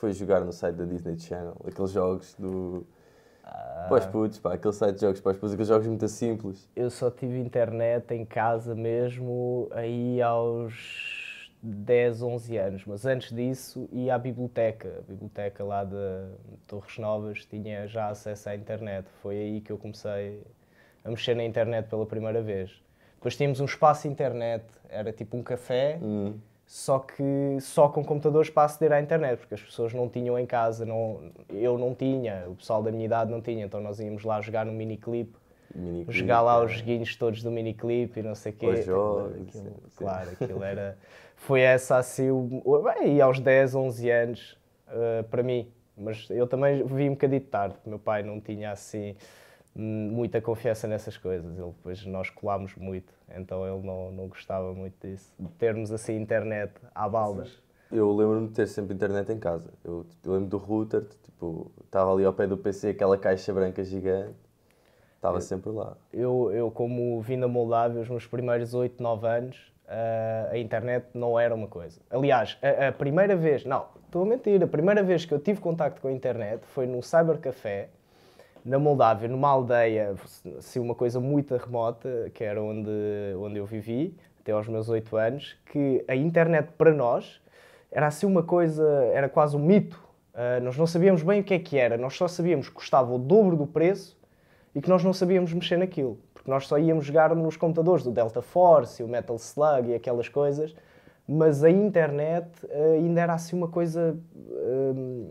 Foi jogar no site da Disney Channel, aqueles jogos do. Para os putos, pá, aquele site de jogos para os putos, aqueles jogos muito simples. Eu só tive internet em casa mesmo aí aos 10, 11 anos, mas antes disso ia à biblioteca. A biblioteca lá de Torres Novas tinha já acesso à internet. Foi aí que eu comecei a mexer na internet pela primeira vez. Depois tínhamos um espaço internet, era tipo um café, Hum. Só que só com computadores para aceder à internet, porque as pessoas não tinham em casa, não, eu não tinha, o pessoal da minha idade não tinha, então nós íamos lá jogar no miniclip, Miniclip, jogar lá é. os joguinhos todos do miniclip e não sei o quê. Os jogos, Aquilo- sim. claro, aquilo era... Foi essa assim, o- bem, e aos 10, 11 anos, eh, para mim. Mas eu também vi um bocadinho tarde, meu pai não tinha assim muita confiança nessas coisas. Ele, depois nós colámos muito, então ele não, não gostava muito disso, de termos assim internet à balda. Eu lembro-me de ter sempre internet em casa. Eu, eu lembro do router, tipo, estava ali ao pé do PC, aquela caixa branca gigante. Estava sempre lá. Eu, eu, como vim da Moldávia, os meus primeiros 8, 9 anos, ah, a internet não era uma coisa. Aliás, a, a primeira vez, não, estou a mentir, a primeira vez que eu tive contacto com a internet foi no Cybercafé, na Moldávia, numa aldeia, assim, uma coisa muito remota, que era onde, onde eu vivi, até aos meus 8 anos, que a internet para nós era assim uma coisa, era quase um mito. Ah, nós não sabíamos bem o que é que era, nós só sabíamos que custava o dobro do preço e que nós não sabíamos mexer naquilo. Porque nós só íamos jogar nos computadores do Delta Force, e o Metal Slug e aquelas coisas, mas a internet eh, ainda era assim uma coisa. hum,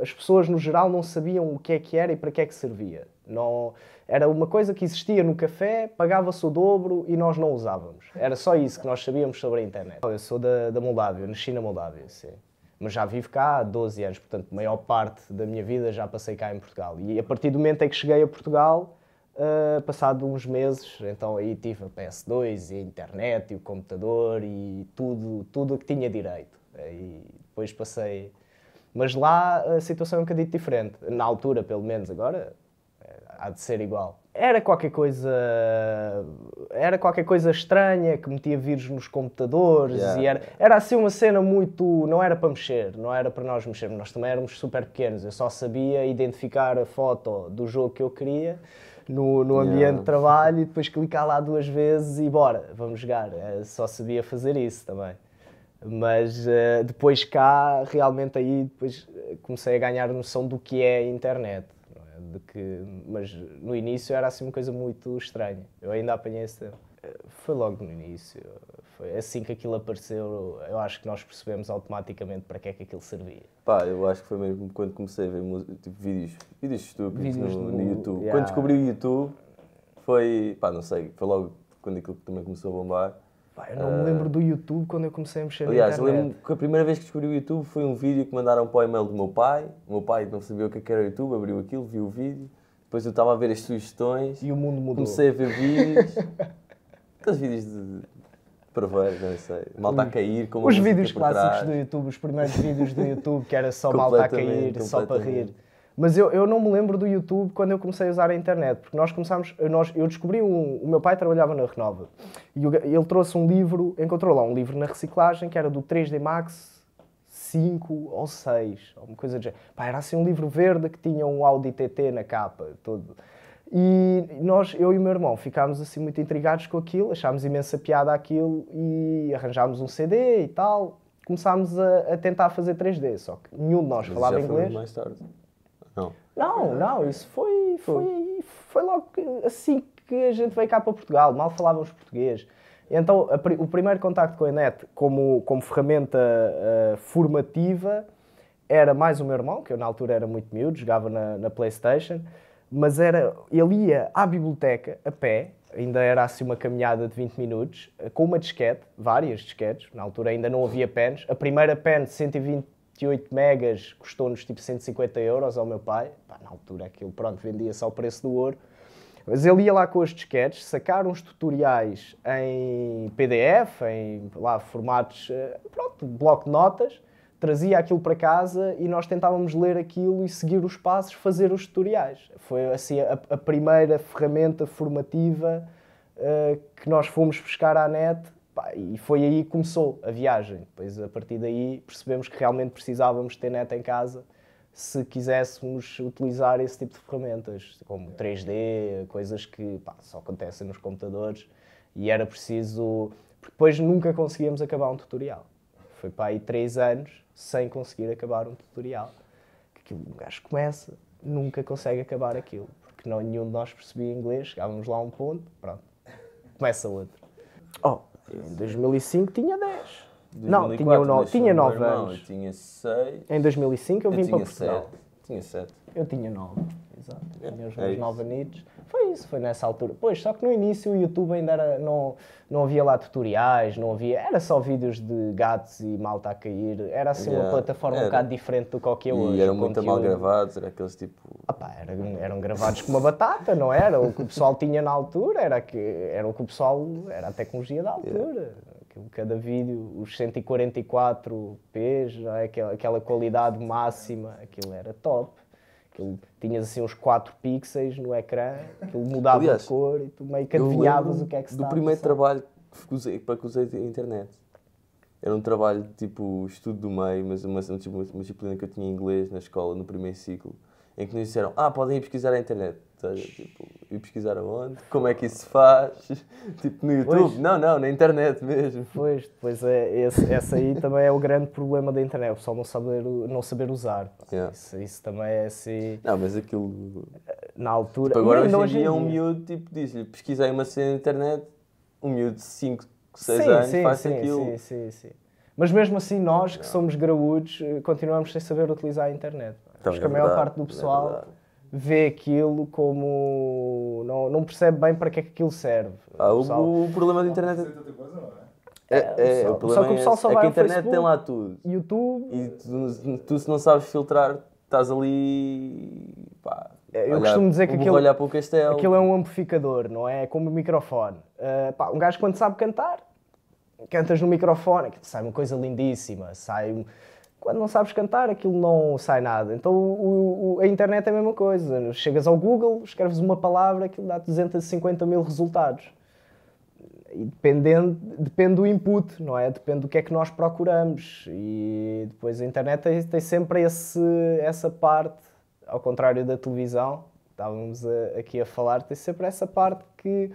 as pessoas no geral não sabiam o que é que era e para que é que servia. Não, era uma coisa que existia no café, pagava-se o dobro e nós não usávamos. Era só isso que nós sabíamos sobre a internet. Eu sou da, da Moldávia, nasci na Moldávia, sim. Mas já vivo cá há 12 anos, portanto, a maior parte da minha vida já passei cá em Portugal. E a partir do momento em que cheguei a Portugal, ah, passado uns meses, então aí tive a PS2 e a internet e o computador e tudo, tudo que tinha direito. E depois passei. Mas lá a situação é um bocadinho diferente. Na altura, pelo menos, agora eh, há de ser igual. Era qualquer coisa. Era qualquer coisa estranha que metia vírus nos computadores Yeah. e era, era assim uma cena muito. Não era para mexer, não era para nós mexermos. Nós também éramos super pequenos. Eu só sabia identificar a foto do jogo que eu queria no, no ambiente Yeah. de trabalho e depois clicar lá duas vezes e bora, vamos jogar. Eh, Só sabia fazer isso também. Mas eh, depois cá, realmente aí depois eh, comecei a ganhar noção do que é a internet. é? De que, mas no início era assim uma coisa muito estranha. Eu ainda apanhei esse tempo. Foi logo no início. Foi assim que aquilo apareceu, eu acho que nós percebemos automaticamente para que é que aquilo servia. Pá, eu acho que foi mesmo quando comecei a ver tipo, vídeos, vídeos estúpidos Vídeos no, no- no YouTube. yeah. Quando descobri o YouTube, foi, pá, não sei, foi logo quando aquilo também começou a bombar. Pá, eu não me lembro do YouTube quando eu comecei a mexer Aliás, na eu internet. lembro que a primeira vez que descobri o YouTube foi um vídeo que mandaram para o e-mail do meu pai. O meu pai não sabia o que é que era o YouTube, abriu aquilo, viu o vídeo. Depois eu estava a ver as sugestões, E o mundo mudou. comecei a ver vídeos. Aqueles vídeos de perveiros, não sei. Malta a cair, com uma Os vídeos clássicos do YouTube, os primeiros vídeos do YouTube, que era só malta a cair, só para rir. Mas eu, eu não me lembro do YouTube quando eu comecei a usar a internet, porque nós começámos, nós, eu descobri, um, o meu pai trabalhava na Renova, e ele trouxe um livro, encontrou lá um livro na reciclagem, que era do 3D Max 5 ou 6, ou uma coisa de género. Pá, era assim um livro verde que tinha um Audi TT na capa, todo. E nós, eu e o meu irmão, ficámos assim muito intrigados com aquilo, achámos imensa piada aquilo e arranjámos um CD e tal. Começámos a, a tentar fazer 3D, só que nenhum de nós Mas falava já foi inglês. mais tarde. Não. Não, não, isso foi, foi, foi logo assim que a gente veio cá para Portugal, mal falávamos português. Então, a o primeiro contacto com a net como, como ferramenta ah, formativa era mais o meu irmão, que eu na altura era muito miúdo, jogava na, na Playstation, mas era, ele ia à biblioteca a pé, ainda era assim uma caminhada de 20 minutos, com uma disquete, várias disquetes, na altura ainda não havia pens. A primeira pen de 120 28 megas custou-nos tipo 150 euros ao meu pai. Pá, na altura aquilo, pronto, vendia-se ao preço do ouro. Mas ele ia lá com os disquetes, sacar uns tutoriais em PDF, em lá, formatos, eh, pronto, bloco de notas, trazia aquilo para casa e nós tentávamos ler aquilo e seguir os passos, fazer os tutoriais. Foi assim a, a primeira ferramenta formativa uh, que nós fomos buscar à net pá, e foi aí que começou a viagem. Depois, a partir daí, percebemos que realmente precisávamos ter net em casa se quiséssemos utilizar esse tipo de ferramentas, como 3D, coisas que pá, só acontecem nos computadores e era preciso. Porque depois nunca conseguíamos acabar um tutorial. Foi para aí três anos sem conseguir acabar um tutorial. Que aquilo, um gajo começa, nunca consegue acabar aquilo, porque não, nenhum de nós percebia inglês, chegávamos lá a um ponto, pronto, começa outro. Oh, em 2005 tinha 10. Não, tinha, no, tinha 9 anos. Eu tinha 6. Em 2005 eu vim para Portugal. 7. Tinha 7. Eu tinha 9, exato. Tinha os meus 9 anitos. Foi isso, foi nessa altura. Pois, só que no início o YouTube ainda era, não, não havia lá tutoriais, não havia. Era só vídeos de gatos e malta a cair. Era assim Yeah, uma plataforma era. um bocado diferente do que é hoje. E eram muito mal conteúdo. gravados, era aqueles tipo. Ah pá, era- eram gravados com uma batata, não era? O que o pessoal tinha na altura era, que, era o que o pessoal. Era a tecnologia da altura. Aquilo, Cada vídeo, os 144p's, não é? aquela, aquela qualidade máxima, aquilo era top. Aquilo, tinhas assim uns 4 pixels no ecrã, aquilo mudava Aliás, de cor e tu meio que adivinhavas o que é que se Do primeiro trabalho que usei, para que usei a internet. Era um trabalho tipo estudo do meio, mas uma, uma, uma disciplina que eu tinha em inglês na escola, no primeiro ciclo, em que nos disseram: Ah, podem ir pesquisar a internet. Seja, Tipo, ir pesquisar aonde? Como é que isso se faz? Tipo, no YouTube? Pois. Não, não, na internet mesmo. Pois, depois é, esse, essa aí também é o grande problema da internet, o pessoal não saber, não saber usar. Yeah. Isso, isso também é assim, Não, mas aquilo. na altura. Tipo, agora ainda hoje em dia um miúdo tipo, diz-lhe: pesquisei uma cena na internet, um miúdo de 5, 6 sim, anos sim, faz sim, aquilo. Sim, sim, sim. Mas mesmo assim, nós que somos graúdos, eh, continuamos sem saber utilizar a internet. Também Acho que a é maior verdade, parte do é pessoal verdade. Vê aquilo como. Não, não percebe bem para que é que aquilo serve. Ah, O o, pessoal- o problema da internet é? é, é, só- o só problema que o é, pessoal só é que vai a ao internet Facebook. tem lá tudo. YouTube. E tu, tu se não sabes filtrar, estás ali. Pá, É, eu olhar- costumo dizer que aquilo- olhar para o castelo. Aquilo é um amplificador, não é? É como o microfone. Uh, pá, um gajo quando sabe cantar, cantas no microfone, sai uma coisa lindíssima, sai um- Quando não sabes cantar, aquilo não sai nada. Então o- o- a internet é a mesma coisa. Chegas ao Google, escreves uma palavra, aquilo dá 250 mil resultados. E dependendo, depende do input, não é? Depende do que é que nós procuramos. E depois a internet tem, tem sempre esse, essa parte, ao contrário da televisão, estávamos a- aqui a falar, tem sempre essa parte que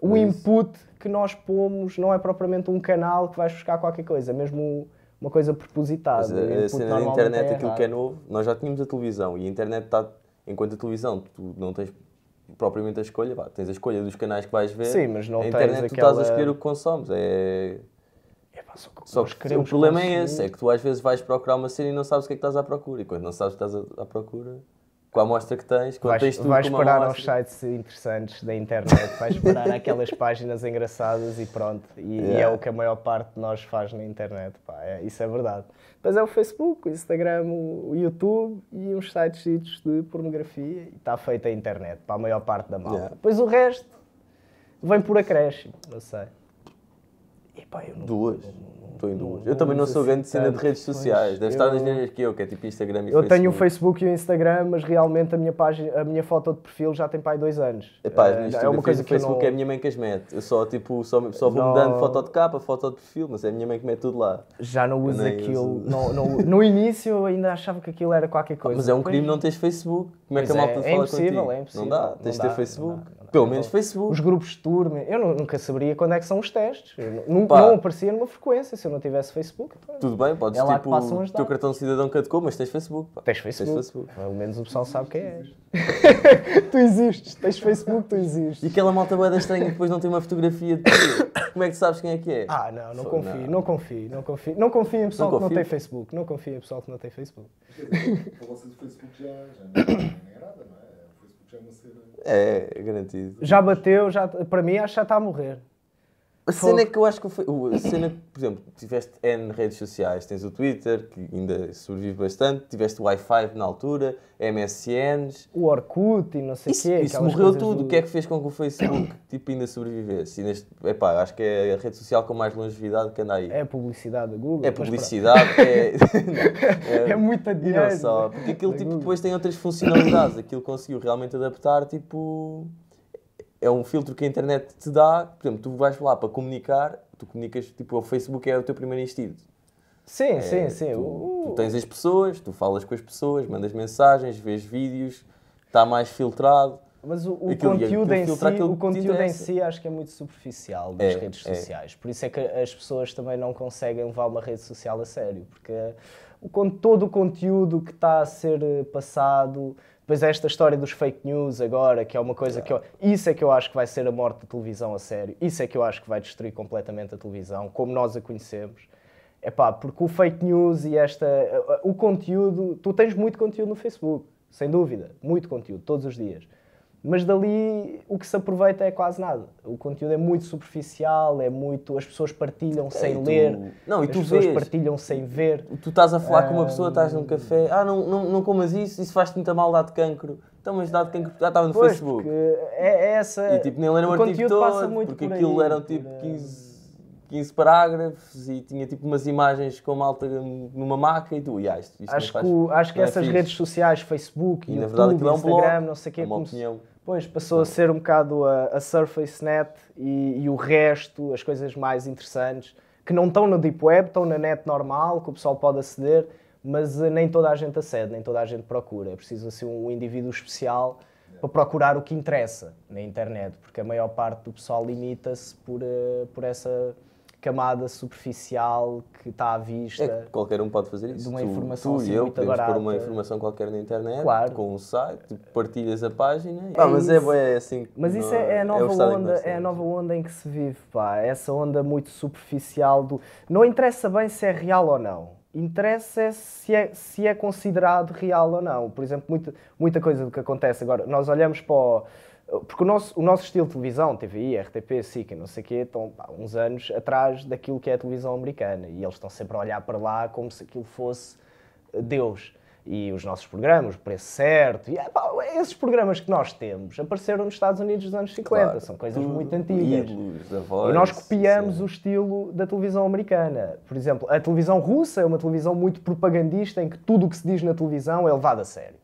o Mas input que nós pomos não é propriamente um canal que vais buscar qualquer coisa, mesmo uma coisa propositada. Mas a, input cena da internet, é aquilo que é novo, nós já tínhamos a televisão e a internet está. Enquanto a televisão, tu não tens propriamente a escolha, pá, tens a escolha dos canais que vais ver. Sim, mas não a tens internet tu aquela- estás a escolher o que consomes. É... Só que Só que o problema é consumir. esse, é que tu às vezes vais procurar uma cena e não sabes o que é que estás à procura. E quando não sabes o que estás à procura, com a amostra que tens, quando Vais, tens tudo vais com parar aos amostra- sites interessantes da internet, vais parar aquelas páginas engraçadas e pronto. E, e é Yeah. o que a maior parte de nós faz na internet. Pá, é- isso é verdade. Depois é o Facebook, o Instagram, o, YouTube e uns sites de pornografia e está feita a internet para a maior parte da malta. Yeah. Depois o resto vem por acréscimo, não sei. E pá, eu não- Duas. Estou em duas. não Eu também não sou grande cena de redes sociais. Deve estar nas Eu- mesmas que eu, que é tipo Instagram e Eu Facebook. tenho o Facebook e o Instagram, mas realmente a minha, página, a minha foto de perfil já tem aí dois anos. Epá, Eh, é uma coisa que o eu Facebook não- é a minha mãe que as mete. Eu só, tipo, só, só vou Não. mudando foto de capa, foto de perfil, mas é a minha mãe que mete tudo lá. Já não uso aquilo. uso. No, início eu ainda achava que aquilo era qualquer coisa. Mas é um crime não teres Facebook. Como é que a malta é, fala é impossível, contigo? é impossível. Não dá, Não tens de ter Facebook. Não não. Pelo menos Facebook. Os grupos de turma, eu nu- nunca saberia quando é que são os testes. Eu nu- Pá. não aparecia numa frequência se eu não tivesse Facebook. então, Tudo bem, podes É tipo, o teu cartão de cidadão caducou, mas tens Facebook. Pá. Tens Facebook. Tens Facebook. Pelo menos o pessoal sabe quem és. tu existes. Tens Facebook, tu E existes. aquela malta boeda estranha que depois não tem uma fotografia de ti. Como é que tu sabes quem é que é? Ah, não, não confio, não. não confio, não confio. Não confio em pessoal Não que não tem Facebook. Não confio em pessoal que não tem Facebook. Quer dizer, para vocês o Facebook já, já não, é- nem é nada, não é? O Facebook já é uma cena. É, é garantido. Já bateu, já, para mim acho que já está a morrer. A cena é que eu acho que foi. A cena, que, por exemplo, tiveste N redes sociais, tens o Twitter, que ainda sobrevive bastante, tiveste o Wi-Fi na altura, MSNs. O Orkut e não sei o quê. isso morreu tudo. do- O que é que fez com que o Facebook tipo, ainda sobrevivesse? E neste, epá, acho que é a rede social com mais longevidade que anda aí. É a publicidade da Google. É publicidade, é. pronto. É muito E dinheiro. não só, porque aquilo tipo, depois tem outras funcionalidades. Aquilo conseguiu realmente adaptar, tipo. É um filtro que a internet te dá. Por exemplo, tu vais lá para comunicar, tu comunicas, tipo, o Facebook é o teu primeiro instinto. Sim, sim, sim. Tu, tu tens as pessoas, tu falas com as pessoas, mandas mensagens, vês vídeos, está mais filtrado. Mas o, o Aquilo- conteúdo em si, o conteúdo em si acho que é muito superficial das É, redes é. sociais. Por isso é que as pessoas também não conseguem levar uma rede social a sério, porque o, todo o conteúdo que está a ser eh, passado, depois é esta história dos fake news agora, que é uma coisa que eu, isso é que eu acho que vai ser a morte da televisão a sério. Isso é que eu acho que vai destruir completamente a televisão, como nós a conhecemos. É pá, porque o fake news e esta. O conteúdo. Tu tens muito conteúdo no Facebook, sem dúvida. Muito conteúdo, todos os dias. Mas dali o que se aproveita é quase nada. O conteúdo é muito superficial, é muito. As pessoas partilham sem e tu- ler. Não, e as tu pessoas vês. partilham sem ver. Tu estás a falar com uma pessoa, estás num café, ah, não, não, não comas isso, isso faz-te muita mal, dá-te cancro. Então, mas dá-te cancro, já estava no Pois, Facebook. é, é essa. E tipo, nem leram o o artigo todo, porque por aquilo aí, eram por, tipo eh, 15, 15 parágrafos e tinha tipo umas imagens com malta numa maca e tu, e ah, isto, isto Acho que, faz, o- acho que é essas fixe. redes sociais, Facebook, E na YouTube, verdade aquilo é um Instagram, blog, não sei o quê, é uma como se- opinião. Pois, passou a ser um bocado a, a Surface Net e, e o resto, as coisas mais interessantes, que não estão na Deep Web, estão na net normal, que o pessoal pode aceder, mas eh, nem toda a gente acede, nem toda a gente procura. É preciso assim, um indivíduo especial para procurar o que interessa na internet, porque a maior parte do pessoal limita-se por, eh, por essa camada superficial que está à vista. É que qualquer um pode fazer isso. de uma tu, informação tu assim e eu podemos pôr uma barata. informação qualquer na internet, Claro. com um site, tipo, partilhas a página. É Pá, mas é, isso. bué assim. que Mas isso não- é, é a nova que onda, é a estamos. nova onda em que se vive, pá. Essa onda muito superficial do. Não interessa bem se é real ou não. Interessa é se é, se é considerado real ou não. Por exemplo, muita, muita coisa do que acontece agora. Nós olhamos para o. Porque o nosso, o nosso estilo de televisão, TVI, RTP, SIC e não sei o quê, estão pá, uns anos atrás daquilo que é a televisão americana. E eles estão sempre a olhar para lá como se aquilo fosse Deus. E os nossos programas, o Preço Certo, e, pá, esses programas que nós temos apareceram nos Estados Unidos dos anos 50, Claro, são coisas muito antigas. ídolos, E voz, nós copiamos sim. o estilo da televisão americana. Por exemplo, a televisão russa é uma televisão muito propagandista em que tudo o que se diz na televisão é levado a sério.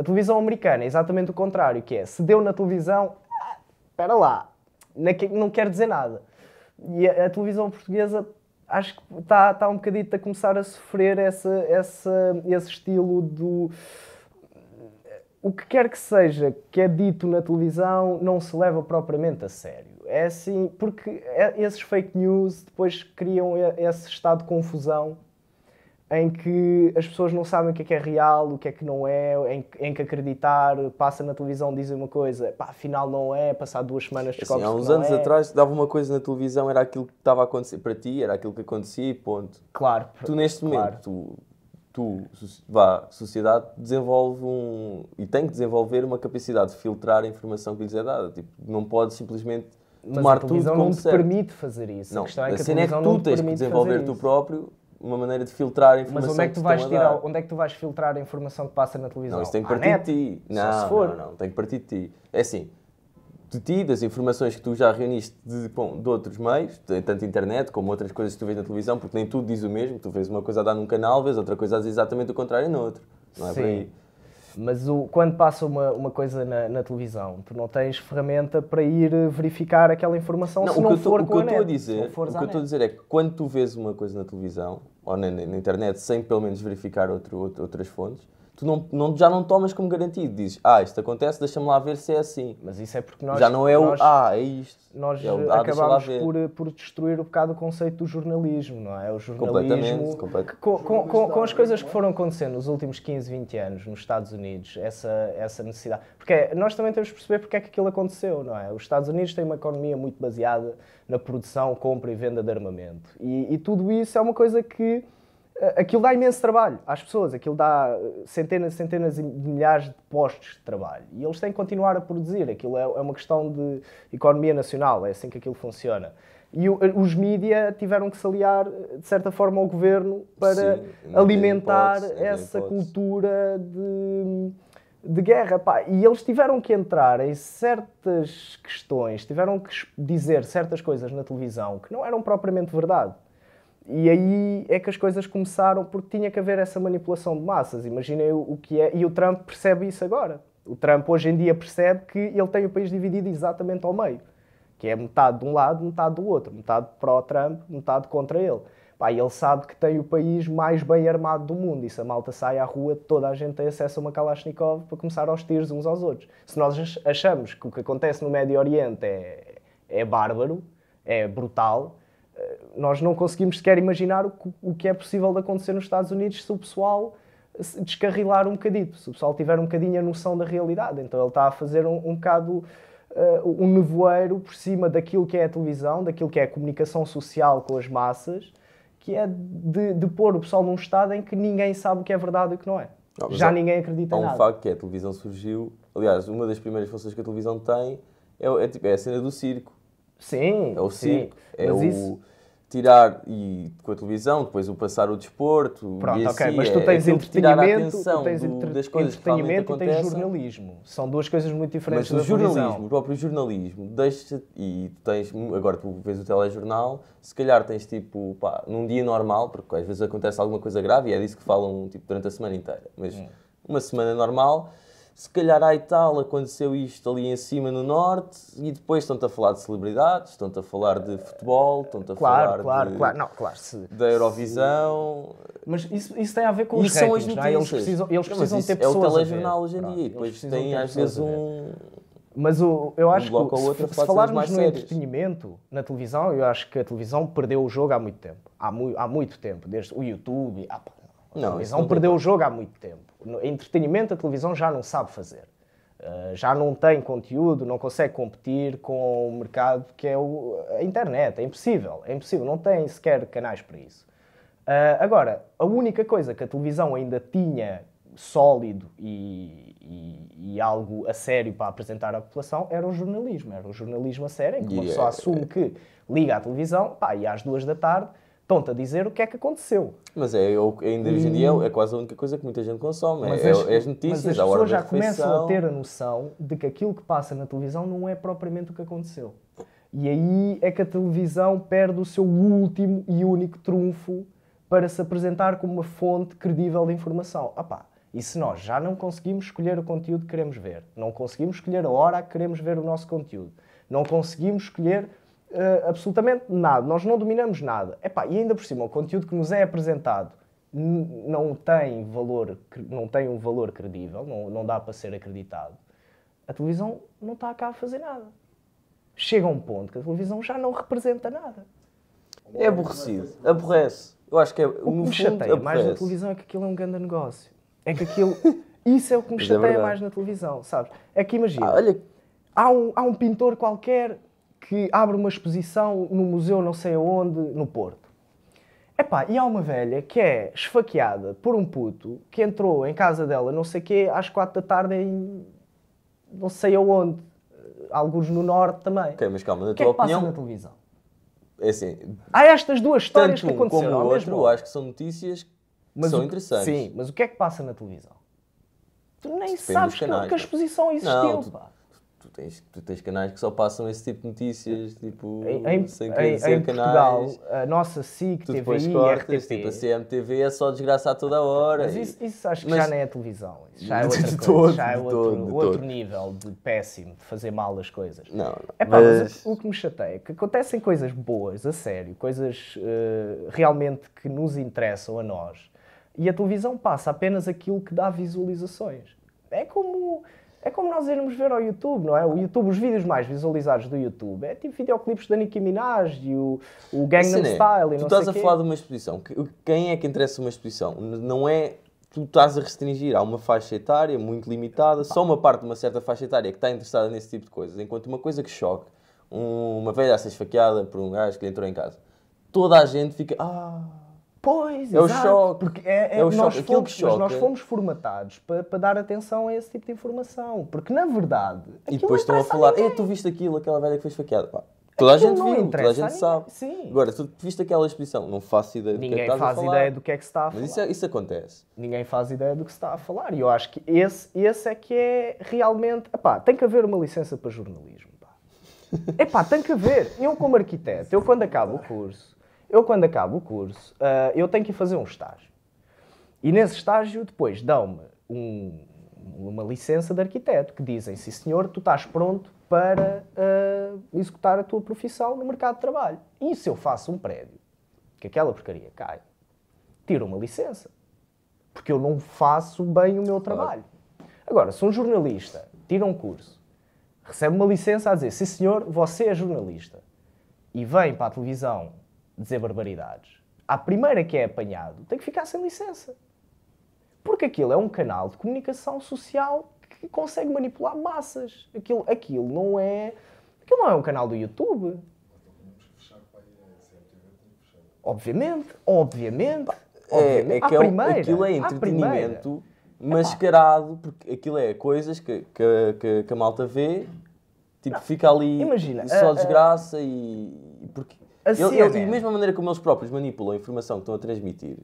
A televisão americana é exatamente o contrário, que é, se deu na televisão, ah, espera lá, não que- não quer dizer nada. E a, a televisão portuguesa acho que está tá um bocadito a começar a sofrer essa, essa, esse estilo do o que quer que seja que é dito na televisão não se leva propriamente a sério. É assim, porque é- esses fake news depois criam esse estado de confusão em que as pessoas não sabem o que é que é real, o que é que não é, em, em que acreditar, passa na televisão, dizem uma coisa, pá, afinal não é, passar duas semanas Assim, descobre há uns que não anos é. atrás dava uma coisa na televisão, era aquilo que estava a acontecer para ti, era aquilo que acontecia e ponto. Claro. Tu neste momento, claro. tu, tu, so- vá, sociedade, desenvolve um. e tem que desenvolver uma capacidade de filtrar a informação que lhes é dada. Tipo, não pode simplesmente Mas tomar a tudo televisão como não te certo. permite fazer isso. Não, a questão é a que a cena é que tu te tens que desenvolver tu próprio uma maneira de filtrar a informação Mas onde é que tu vais tirar, onde é que tu vais filtrar a informação que passa na televisão? Não, isso tem que partir net? de ti. Só Não, se for. não, não, tem que partir de ti. É assim, de ti, das informações que tu já reuniste de, bom, de outros meios, de- tanto internet como outras coisas que tu vês na televisão, porque nem tudo diz o mesmo. Tu vês uma coisa a dar num canal, vês outra coisa a dizer exatamente o contrário no outro. Não é por Sim. aí. Mas o, quando passa uma, uma coisa na, na televisão, tu não tens ferramenta para ir eh, verificar aquela informação Não, se não for com a estou a net, se o que eu estou a dizer é que quando tu vês uma coisa na televisão ou na, na- internet sem pelo menos verificar outro, outro- outras fontes, tu não, não- já não tomas como garantido. Dizes, ah, isto acontece, deixa-me lá ver se é assim. Mas isso é porque nós, já não é o, nós, ah, é isto. nós é o, ah, ver. por, por destruir um bocado o conceito do jornalismo, não é? O Completamente, jornalismo complet- com, com, com, com as coisas que foram acontecendo nos últimos 15, 20 anos nos Estados Unidos, essa, essa necessidade. Porque é- nós também temos de perceber porque é que aquilo aconteceu, não é? Os Estados Unidos têm uma economia muito baseada na produção, compra e venda de armamento. E, e tudo isso é uma coisa que. Eh, Aquilo dá imenso trabalho às pessoas, aquilo dá eh, centenas e centenas de milhares de postos de trabalho. E eles têm que continuar a produzir, aquilo é, é uma questão de economia nacional, é assim que aquilo funciona. E o- os mídia tiveram que se aliar, de certa forma, ao governo para Sim, alimentar hipótese, essa cultura de, de guerra. pá. E eles tiveram que entrar em certas questões, tiveram que dizer certas coisas na televisão que não eram propriamente verdade. E aí é que as coisas começaram, porque tinha que haver essa manipulação de massas. Imaginem o, que é. E o Trump percebe isso agora. O Trump hoje em dia percebe que ele tem o país dividido exatamente ao meio. Que é metade de um lado, metade do outro. Metade pró-Trump, metade contra ele. Pá, ele sabe que tem o país mais bem armado do mundo. E se a malta sai à rua, toda a gente tem acesso a uma Kalashnikov para começar aos tiros uns aos outros. Se nós ach- achamos que o que acontece no Médio Oriente é, é bárbaro, é brutal, nós não conseguimos sequer imaginar o que, o que é possível de acontecer nos Estados Unidos se o pessoal descarrilar um bocadito, se o pessoal tiver um bocadinho a noção da realidade. Então ele está a fazer um, um bocado eh, um nevoeiro por cima daquilo que é a televisão, daquilo que é a comunicação social com as massas, que é de, de pôr o pessoal num estado em que ninguém sabe o que é verdade e o que não é. Não, Já há- ninguém acredita Há em um nada. facto que é, a televisão surgiu. Aliás, uma das primeiras funções que a televisão tem é, é, tipo, é a cena do circo. Sim, É o sim. circo. É Mas o isso- tirar e com a televisão, depois o passar o desporto. Pronto, ok, assim, mas tu é tens de tirar a entretenimento, tu tens do- entre- das coisas entretenimento e tens jornalismo. São duas coisas muito diferentes Mas o televisão. jornalismo, o próprio jornalismo, deixa e tu tens, agora tu vês o telejornal, se calhar tens tipo, pá, num dia normal, porque às vezes acontece alguma coisa grave e é disso que falam tipo, durante a semana inteira, mas Hum. uma semana normal, se calhar há e tal, aconteceu isto ali em cima no norte e depois estão-te a falar de celebridades, estão-te a falar de futebol, estão-te a Claro, falar claro, de, claro. Não, claro, se... da Eurovisão. Mas isso, isso tem a ver com os Isso ratings, não é? Eles precisam, eles Não, precisam isso ter É pessoas o a ver. telejornal hoje em dia, e depois tem às vezes um... Mas o, eu acho bloco que ou outro se, se falarmos no sérias. entretenimento na televisão, eu acho que a televisão perdeu o jogo há muito tempo. Há, mu há muito tempo, desde o YouTube. Pá, não. A televisão não perdeu o jogo há muito tempo. No entretenimento, a televisão já não sabe fazer. Uh, já não tem conteúdo, não consegue competir com o mercado que é o- a internet. É impossível, é impossível. Não tem sequer canais para isso. Uh, agora, a única coisa que a televisão ainda tinha sólido e, e- e algo a sério para apresentar à população era o jornalismo. Era o jornalismo a sério, em que uma E pessoa é- assume que liga à televisão pá, e às duas da tarde estão-te a dizer o que é que aconteceu. Mas é, o- ainda hoje em dia é, é quase a única coisa que muita gente consome. Mas é, as, é as notícias, mas as pessoas já começam a ter a noção de que aquilo que passa na televisão não é propriamente o que aconteceu. E aí é que a televisão perde o seu último e único trunfo para se apresentar como uma fonte credível de informação. Ah pá, e se nós já não conseguimos escolher o conteúdo que queremos ver, não conseguimos escolher a hora a que queremos ver o nosso conteúdo, não conseguimos escolher eh, absolutamente nada, nós não dominamos nada. Epá, e ainda por cima, o conteúdo que nos é apresentado não tem valor, não tem um valor credível, não, não dá para ser acreditado. A televisão não está cá a fazer nada. Chega a um ponto que a televisão já não representa nada. É aborrecido, aborrece. Eu acho que é, O que me chateia mais na aborrece. televisão é que aquilo é um grande negócio. É que aquilo. Isso é o que me é chateia verdade. mais na televisão, sabes? É que imagina. Ah, olha, Há um, há um pintor qualquer que abre uma exposição no museu não sei aonde, no Porto. Epá, e há uma velha que é esfaqueada por um puto que entrou em casa dela, não sei quê, às quatro da tarde em não sei aonde, alguns no norte também. ok, mas calma, na o que é tua que passa opinião, na televisão? é assim, Há estas duas histórias tanto que um como aconteceram o outro, mesmo acho que são notícias que Mas são o- interessantes. Sim, mas o que é que passa na televisão? Tu nem Depende sabes que, canais, que a pá. exposição existiu, Não, tu- pá. Tu tens, tu tens canais que só passam esse tipo de notícias, tipo, Em, em, sem querer em- dizer em Portugal, canais. a nossa SIC, Tu depois TVI, cortas, RTP... tipo, a CMTV é só desgraçar toda a hora. Mas isso, isso acho que Mas- já nem é televisão. Isso já é outra coisa. todo, já é outro, todo, outro todo. nível de péssimo, de fazer mal as coisas. Não, não. É pá, mas mas... o, que me chateia é que acontecem coisas boas, a sério, coisas eh, realmente que nos interessam a nós, e a televisão passa apenas aquilo que dá visualizações. É como, é como nós irmos ver ao YouTube, não é? O YouTube, os vídeos mais visualizados do YouTube é tipo videoclipes da Nicki Minaj e o, o Gangnam né? Style e tu não estás sei a quê. falar de uma exposição. Que- Quem é que interessa uma exposição? Não é. Tu estás a restringir. Há uma faixa etária muito limitada, só uma parte de uma certa faixa etária que está interessada nesse tipo de coisas. Enquanto uma coisa que choque, um- uma velha a ser esfaqueada por um gajo que lhe entrou em casa, toda a gente fica. Ah, Pois, É o exato, choque. Porque é, é- É o nós, choque. Fomos, que mas choca- nós fomos formatados para, para dar atenção a esse tipo de informação. Porque, na verdade, e depois estão a falar: ninguém. Ei, tu viste aquilo, aquela velha que foi esfaqueada. Pá, Toda a gente viu, toda a gente ninguém. sabe. Sim. Agora, tu viste aquela exposição, não faço ideia do que é que Ninguém estás a faz falar. ideia do que é que se está a falar. Mas isso, é- isso acontece. Ninguém faz ideia do que se está a falar. E eu acho que esse, esse é que é realmente. Epá, tem que haver uma licença para jornalismo. Pá. Epá, tem que haver. Eu, como arquiteto, eu quando acabo o curso, eu quando acabo o curso, ah, eu tenho que ir fazer um estágio. E nesse estágio, depois dão-me um- uma licença de arquiteto que dizem: sim, senhor, tu estás pronto para ah, executar a tua profissão no mercado de trabalho. E se eu faço um prédio, que aquela porcaria cai, tiro uma licença porque eu não faço bem o meu trabalho. Agora, se um jornalista tira um curso, recebe uma licença a dizer, sim senhor, você é jornalista, e vem para a televisão dizer barbaridades, a primeira que é apanhado tem que ficar sem licença. Porque aquilo é um canal de comunicação social que consegue manipular massas. Aquilo, aquilo não é. Aquilo não é um canal do YouTube. Obviamente, obviamente. É, obviamente. é À que é, primeira, aquilo é à entretenimento mascarado, porque aquilo é coisas que, que, que- que a malta vê, tipo, fica ali imagina, só a- desgraça e. e porque, A ele- ele- CNN. e mesmo a maneira como eles próprios manipulam a informação que estão a transmitir.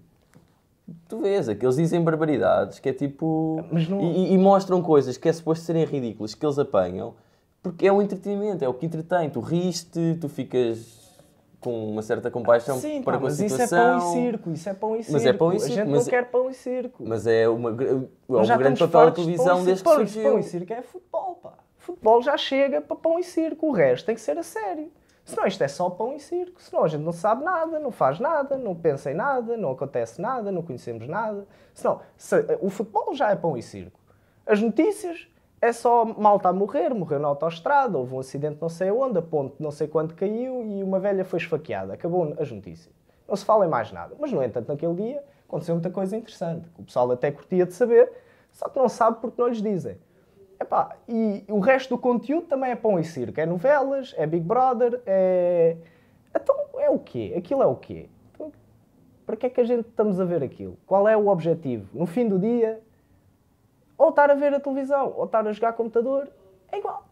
Tu vês, é que eles dizem barbaridades, que é tipo. Não- e, e mostram coisas que é suposto serem ridículas, que eles apanham, porque é um entretenimento, é o que entretém. Tu riste, tu ficas com uma certa compaixão Sim, para pá, com a mas isso situação. é pão e circo, isso é pão e circo. Mas é pão e A circo, gente mas- não quer pão e circo. Mas é, uma, é um grande papel da televisão desde que surgiu. Pão e circo é futebol, pá. Futebol já chega para pão e circo, o resto tem que ser a sério. Senão isto é só pão e circo. Senão a gente não sabe nada, não faz nada, não pensa em nada, não acontece nada, não conhecemos nada. Senão, se- o futebol já é pão e circo. As notícias é só malta a morrer, morreu na autoestrada, houve um acidente não sei onde, a ponte não sei quando caiu e uma velha foi esfaqueada. Acabou as notícias. Não se fala em mais nada. Mas, no entanto, naquele dia aconteceu muita coisa interessante, que o pessoal até curtia de saber, só que não sabe porque não lhes dizem. Epá, e o resto do conteúdo também é pão e circo. É novelas, é Big Brother, é... Então, é o quê? Aquilo é o quê? Então, para que é que a gente estamos a ver aquilo? Qual é o objetivo? No fim do dia, ou estar a ver a televisão, ou estar a jogar computador, é igual.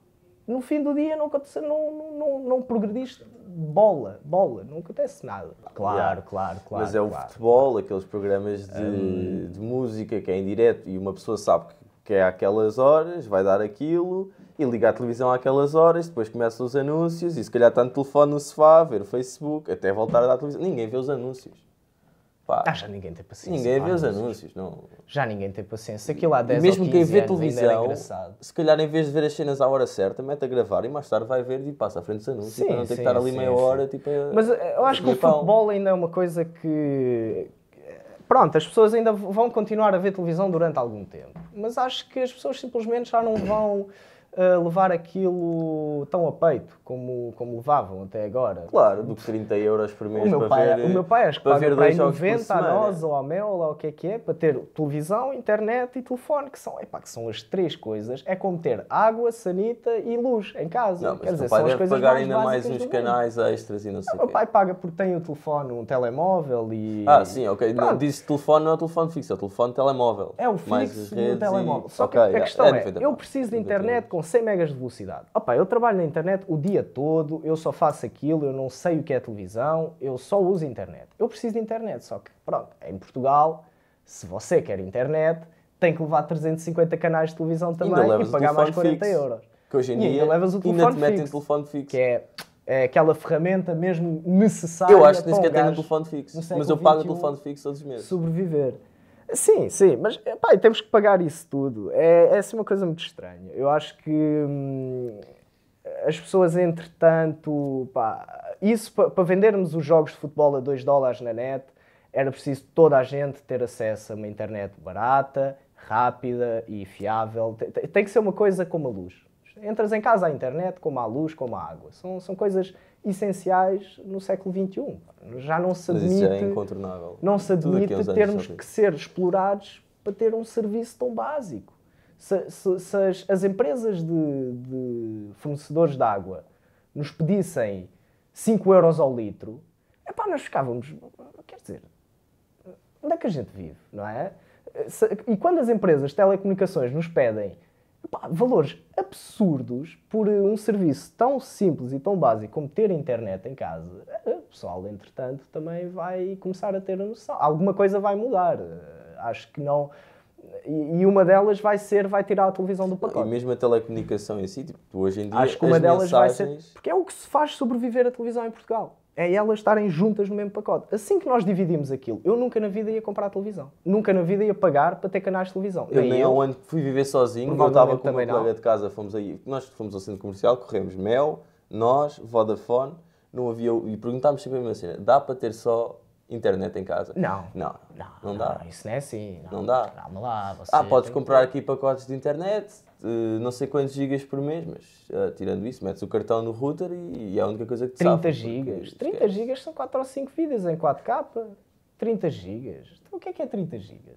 No fim do dia não, acontece, não, não, não, não progrediste bola, bola, não acontece nada. Claro, Yeah. claro, claro. Mas é o claro. futebol, aqueles programas de, de música que é em direto e uma pessoa sabe que, que é àquelas horas, vai dar aquilo e liga a televisão àquelas horas, depois começam os anúncios e se calhar está no telefone no sofá, ver o Facebook, até voltar a dar a televisão. Ninguém vê os anúncios. Pá, Ah, já ninguém tem paciência. ninguém vê os anúncios. não. Já ninguém tem paciência. Aquilo há E 10 mesmo quem 15 vê televisão, se calhar em vez de ver as cenas à hora certa, mete a gravar e mais tarde vai ver e passa à frente dos anúncios Sim, para não ter sim, que estar ali sim, meia sim. hora. Tipo, Mas eh, eu acho que o futebol ainda é uma coisa que. Pronto, as pessoas ainda vão continuar a ver televisão durante algum tempo. Mas acho que as pessoas simplesmente já não vão levar aquilo tão a peito como, como levavam até agora. Claro, do que 30 euros por mês O meu, para pai, ver. o meu pai acho que para paga para aí dois jogos por 90 a nós ou a Mel ou o que é que é, para ter televisão, internet e telefone, que são, epá, que são as três coisas. É como ter água, sanita e luz em casa. Não, mas Quer dizer, o pai são as coisas pagar mais ainda mais uns canais extras e não sei O o meu pai paga porque tem o telefone, um telemóvel e. Ah, sim, ok. Não, Pronto. disse telefone, não é o telefone fixo, é o telefone telemóvel. É o Mais fixo as do redes telemóvel. e- Só que Ok, a é, questão é é, 90 eu preciso de 90 internet com 100 megas de velocidade. Opa, eu trabalho na internet o dia todo, eu só faço aquilo, eu não sei o que é televisão, eu só uso internet. Eu preciso de internet, só que, pronto, em Portugal, se você quer internet, tem que levar 350 canais de televisão também Ainda e pagar mais telefone 40 fixo, euros. Que hoje em E ainda dia levas o ainda telefone te metem fixo, telefone fixo. Que é, é aquela ferramenta mesmo necessária Eu acho que nem sequer tenho um telefone fixo. Mas eu pago o telefone fixo todos os meses. sobreviver. Sim, sim, mas pá, temos que pagar isso tudo. É, é assim uma coisa muito estranha. Eu acho que hum, as pessoas, entretanto, pá, isso pa- para vendermos os jogos de futebol a 2 dólares na net, era preciso toda a gente ter acesso a uma internet barata, rápida e fiável. Tem, tem que ser uma coisa como a luz. Entras em casa à internet como a luz, como a água. São, são coisas essenciais no século XXI. Já não se Mas admite isso é incontornável. não se aqui admite termos que ser explorados para ter um serviço tão básico. Se, se- se as, as empresas de, de fornecedores de água nos pedissem 5 euros ao litro, epá, nós ficávamos. Quer dizer, onde é que a gente vive, não é? Se- E quando as empresas de telecomunicações nos pedem pá, valores absurdos por eh, um serviço tão simples e tão básico como ter internet em casa. Eh, O pessoal, entretanto, também vai começar a ter a noção. Alguma coisa vai mudar. Eh, Acho que não. E e uma delas vai ser, vai tirar a televisão do E pacote. mesmo a telecomunicação em si, tipo, hoje em dia Acho que uma as delas vai ser. mensagens- Porque é o que se faz sobreviver a televisão em Portugal. É elas estarem juntas no mesmo pacote. Assim que nós dividimos aquilo, eu nunca na vida ia comprar televisão. Nunca na vida ia pagar para ter canais de televisão. Eu nem há um ano que fui viver sozinho, eu estava com uma não. colega de casa, fomos aí, nós fomos ao centro comercial, corremos Mel, nós, Vodafone, não havia, e perguntámos sempre a mesma cena, dá para ter só internet em casa? Não. Não, Não, não, dá. Isso não é assim. Não dá. Calma lá, você Ah, podes comprar aqui pacotes de internet, não sei quantos gigas por mês, mas eh, tirando isso, metes o cartão no router e, e é a única coisa que te 30 safa, porque gigas. 30 esquece. gigas são 4 ou 5 vídeos em 4K. 30 gigas. Então o que é que é 30 gigas?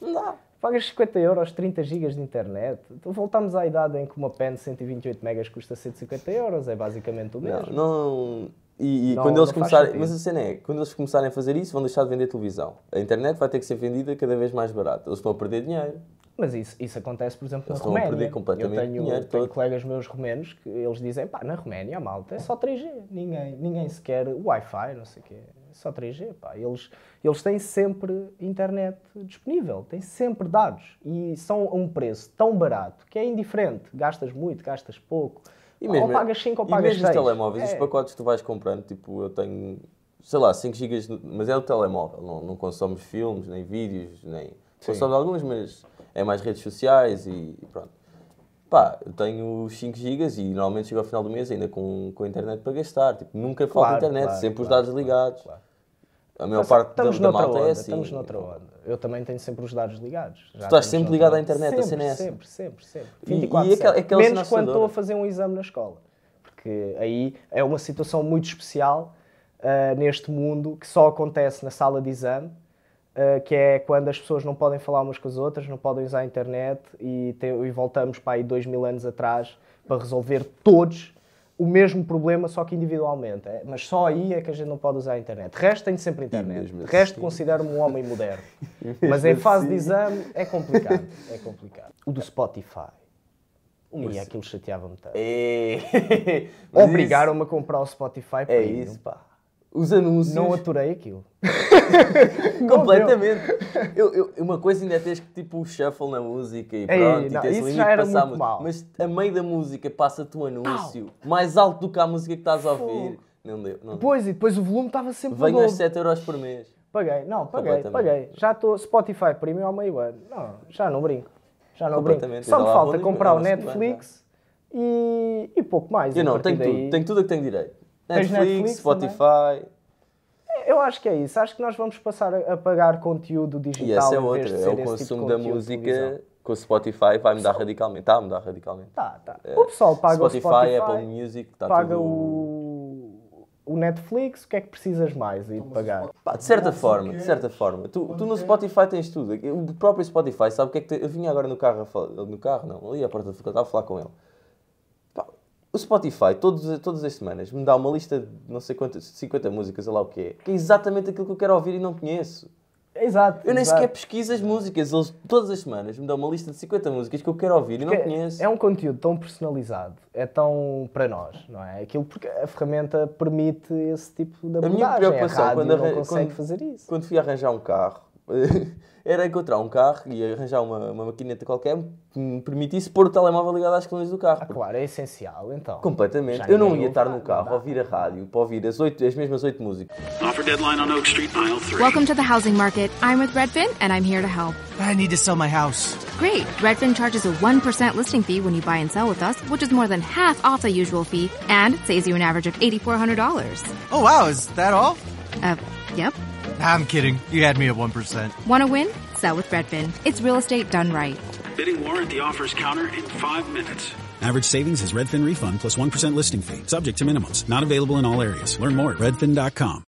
Não dá. Pagas 50 euros 30 gigas de internet. Então voltamos à idade em que uma pen de 128 megas custa 150 euros. É basicamente o mesmo. Não, não- e, e Não- quando eles começarem, mas a cena é, quando eles começarem a fazer isso, vão deixar de vender televisão. A internet vai ter que ser vendida cada vez mais barato. Eles a perder dinheiro. Mas isso, isso acontece, por exemplo, Eles na Roménia. perder completamente eu tenho, dinheiro tenho todo. colegas meus romenos que eles dizem, pá, na Roménia, a malta, é só 3G. Ninguém, ninguém sequer, Wi-Fi, não sei o quê, é só 3G, pá. Eles, eles têm sempre internet disponível, têm sempre dados. E são a um preço tão barato que é indiferente. Gastas muito, gastas pouco. E mesmo, ou pagas 5 ou e pagas mesmo 6. os telemóveis, os É. pacotes que tu vais comprando, tipo, eu tenho, sei lá, 5 GB, mas é o telemóvel, não, não consomes filmes, nem vídeos, nem... Consomes alguns, mas é mais redes sociais e, e pronto. Pá, eu tenho os 5 GB e normalmente chego ao final do mês ainda com, com a internet para gastar. Tipo, nunca falta Claro, internet, claro, sempre os claro, dados ligados. A maior Mas parte da, estamos da noutra malta onda, é assim. Estamos noutra onda. Eu também tenho sempre os dados ligados. Já estás estamos sempre ligado à internet, a sempre, é essa. Sempre, sempre, sempre. E- e 24 aquela- aquela Menos quando estou a fazer um exame na escola. Porque aí é uma situação muito especial ah, neste mundo que só acontece na sala de exame, ah, que é quando as pessoas não podem falar umas com as outras, não podem usar a internet e, te- e voltamos para aí dois mil anos atrás para resolver todos o mesmo problema, só que individualmente. é. Mas só aí é que a gente não pode usar a internet. De resto, tenho sempre internet. De resto, assim- considero-me um homem moderno. Mas em fase de assim- exame é complicado. É complicado. O do Spotify. E aquilo chateava-me tanto. É... Obrigaram-me a comprar o Spotify isso- É isso, pá. Os anúncios... Não aturei aquilo. Completamente. Eu, eu- uma coisa ainda é teres que tipo o shuffle na música e pronto, e não, tens isso limite já era muito mau. Mas a meio da música passa-te um anúncio mais alto do que a música que estás a ouvir. Não deu. Não deu. Depois, e depois o volume estava sempre Venho aos dobro. 7 euros por mês. Paguei, não, paguei, paguei. Já estou Spotify Premium há meio ano. Não, já não brinco. Já não brinco. Só me falta comprar o Netflix e, e pouco mais. Eu não, tenho daí- tudo. Tenho tudo a que tenho direito. Netflix, Netflix Spotify. Eu acho que é isso. Acho que nós vamos passar a, pagar conteúdo digital E essa é outra. É o tipo consumo da de televisão. música com o Spotify vai mudar radicalmente. Está a mudar radicalmente. Tá, tá. O pessoal paga Spotify, o Spotify, Apple Music, está paga tudo... o, o Netflix, o que é que precisas mais aí de pagar? Pá, de certa Quando forma, de certa forma. Tu, tu no. Spotify tens tudo. O próprio Spotify, sabe o que é que te... Eu vinha agora no carro, a falar... no carro não, ali à porta do eu estava a falar com ele. O Spotify, todos, todas as semanas, me dá uma lista de não sei quantas, 50 músicas, sei lá o que é, que é exatamente aquilo que eu quero ouvir e não conheço. Exato. Eu nem exato. sequer pesquiso as músicas, eles todas as semanas me dão uma lista de 50 músicas que eu quero ouvir e não Porque conheço. É um conteúdo tão personalizado, é tão para nós, não é? Aquilo porque a ferramenta permite esse tipo de A minha abordagem. preocupação a quando, não consegue quando- fazer isso. quando fui arranjar um carro era encontrar um carro e arranjar uma, uma maquineta qualquer que me permitisse pôr o telemóvel ligado às coluna do carro. Ah, claro, é essencial, então. Completamente. Já Eu não ia estar no carro a ouvir a rádio para ouvir as, oito, as mesmas oito músicas. Offer deadline on Oak Street, aisle 3. Welcome to the housing market. I'm with Redfin, and I'm here to help. I need to sell my house. Great. Redfin charges a 1% listing fee when you buy and sell with us, which is more than half off the usual fee and saves you an average of $8,400. Oh wow, is that all? Uh, yep. I'm kidding. You had me at 1%. Want to win? Sell with Redfin. It's real estate done right. Bidding war at the offers counter in five minutes. Average savings is Redfin refund plus 1 listing fee, subject to minimums. Not available in all areas. Learn more at redfin.com.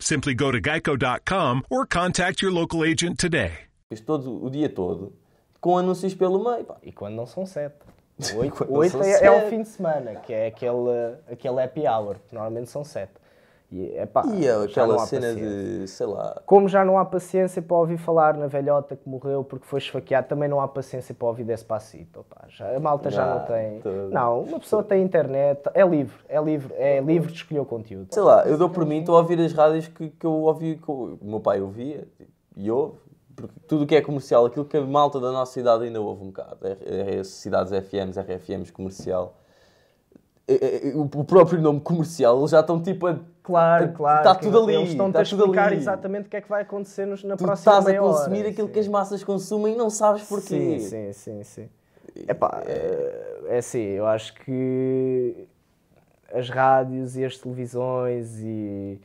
Simply go to geico.com or contact your local agent today. todo, o dia todo, com anúncios pelo meio. Pá. E quando não são sete. Oito, oito são é, é o sete. fim de semana, que é aquele, aquele happy hour, que normalmente são sete. E, epá, E é aquela cena de, sei lá, Como já não há paciência para ouvir falar na velhota que morreu porque foi esfaqueado, também não há paciência para ouvir Despacito. Pá. Já, a malta já não Não, tem. todo. Não, uma pessoa tem internet, é livre, é livre, é livre de escolher o conteúdo. sei lá, eu dou por mim, estou a ouvir as rádios que, que eu ouvi, que o meu pai ouvia e ouve, porque tudo o que é comercial, aquilo que a malta da nossa cidade ainda ouve um bocado, é, é cidades FMs, RFMs comercial. É- é- o o próprio nome comercial, eles já estão tipo a. Claro, claro. Está tudo ali. Eles estão-te está a explicar ali. exatamente o que é que vai acontecer nos, na Tu próxima estás a meia hora, consumir aquilo sim. que as massas consumem e não sabes porquê. Sim, sim, sim, sim. Epá, é... é assim, eu acho que as rádios e as televisões e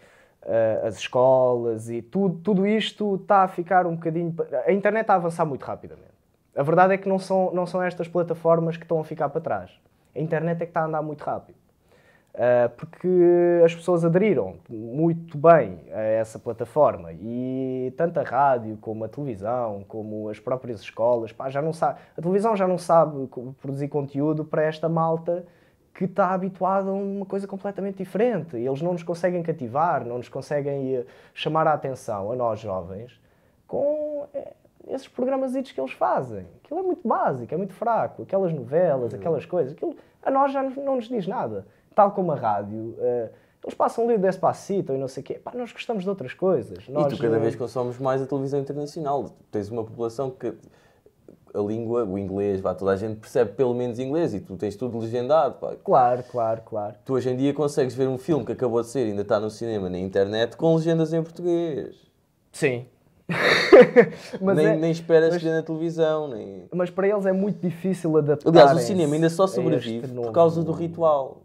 eh, as escolas e tudo, tudo isto está a ficar um bocadinho... A internet está a avançar muito rapidamente. A verdade é que não são, não são estas plataformas que estão a ficar para trás. A internet é que está a andar muito rápido. Uh, porque as pessoas aderiram muito bem a essa plataforma e tanto a rádio como a televisão, como as próprias escolas, pá, já não sabe, a televisão já não sabe produzir conteúdo para esta malta que está habituada a uma coisa completamente diferente. Eles não nos conseguem cativar, não nos conseguem eh, chamar a atenção, a nós jovens, com eh, esses programas que eles fazem. Aquilo é muito básico, é muito fraco. Aquelas novelas, aquelas coisas, aquilo a nós já não nos diz nada. Tal como a rádio, eh, eles passam ali o Despacito e não sei o quê. Pá, nós gostamos de outras coisas. E Nós, tu cada eh, vez consomes mais a televisão internacional. Tens uma população que a língua, o inglês, vá, toda a gente percebe pelo menos inglês e tu tens tudo legendado. Pá. Claro, claro, claro. Tu hoje em dia consegues ver um filme que acabou de ser, ainda está no cinema, na internet, com legendas em português. Sim. Nem, é- nem esperas mas- ver na televisão. Nem... Mas para eles é muito difícil adaptar. Aliás, o cinema ainda só sobrevive por causa do ritual.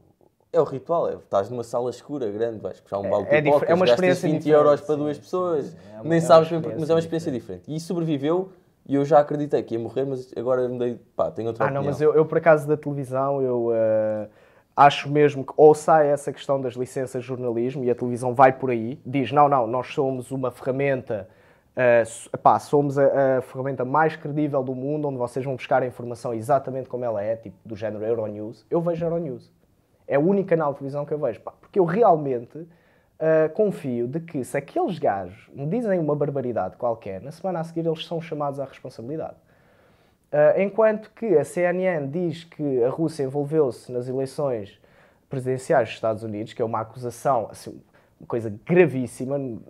É o ritual, é, estás numa sala escura grande, vais puxar um balde de é pipocas, é uma gastas experiência 20 diferente, euros para sim, duas sim, pessoas, sim. É uma- nem é uma sabes bem, porque- mas é uma experiência diferente. E sobreviveu e eu já acreditei que ia morrer, mas agora mudei, pá, tenho outra Ah, não, opinião. mas eu, eu, por acaso da televisão, eu eh, acho mesmo que ou sai essa questão das licenças de jornalismo e a televisão vai por aí, diz, não, não, nós somos uma ferramenta, eh, s- epá, somos a, a ferramenta mais credível do mundo, onde vocês vão buscar a informação exatamente como ela é, tipo do género Euronews. Eu vejo Euronews. É o único canal de televisão que eu vejo. Pá, porque eu realmente eh, confio de que se aqueles gajos me dizem uma barbaridade qualquer, na semana a seguir eles são chamados à responsabilidade. Uh, enquanto que a CNN diz que a Rússia envolveu-se nas eleições presidenciais dos Estados Unidos, que é uma acusação, assim, coisa gravíssima no,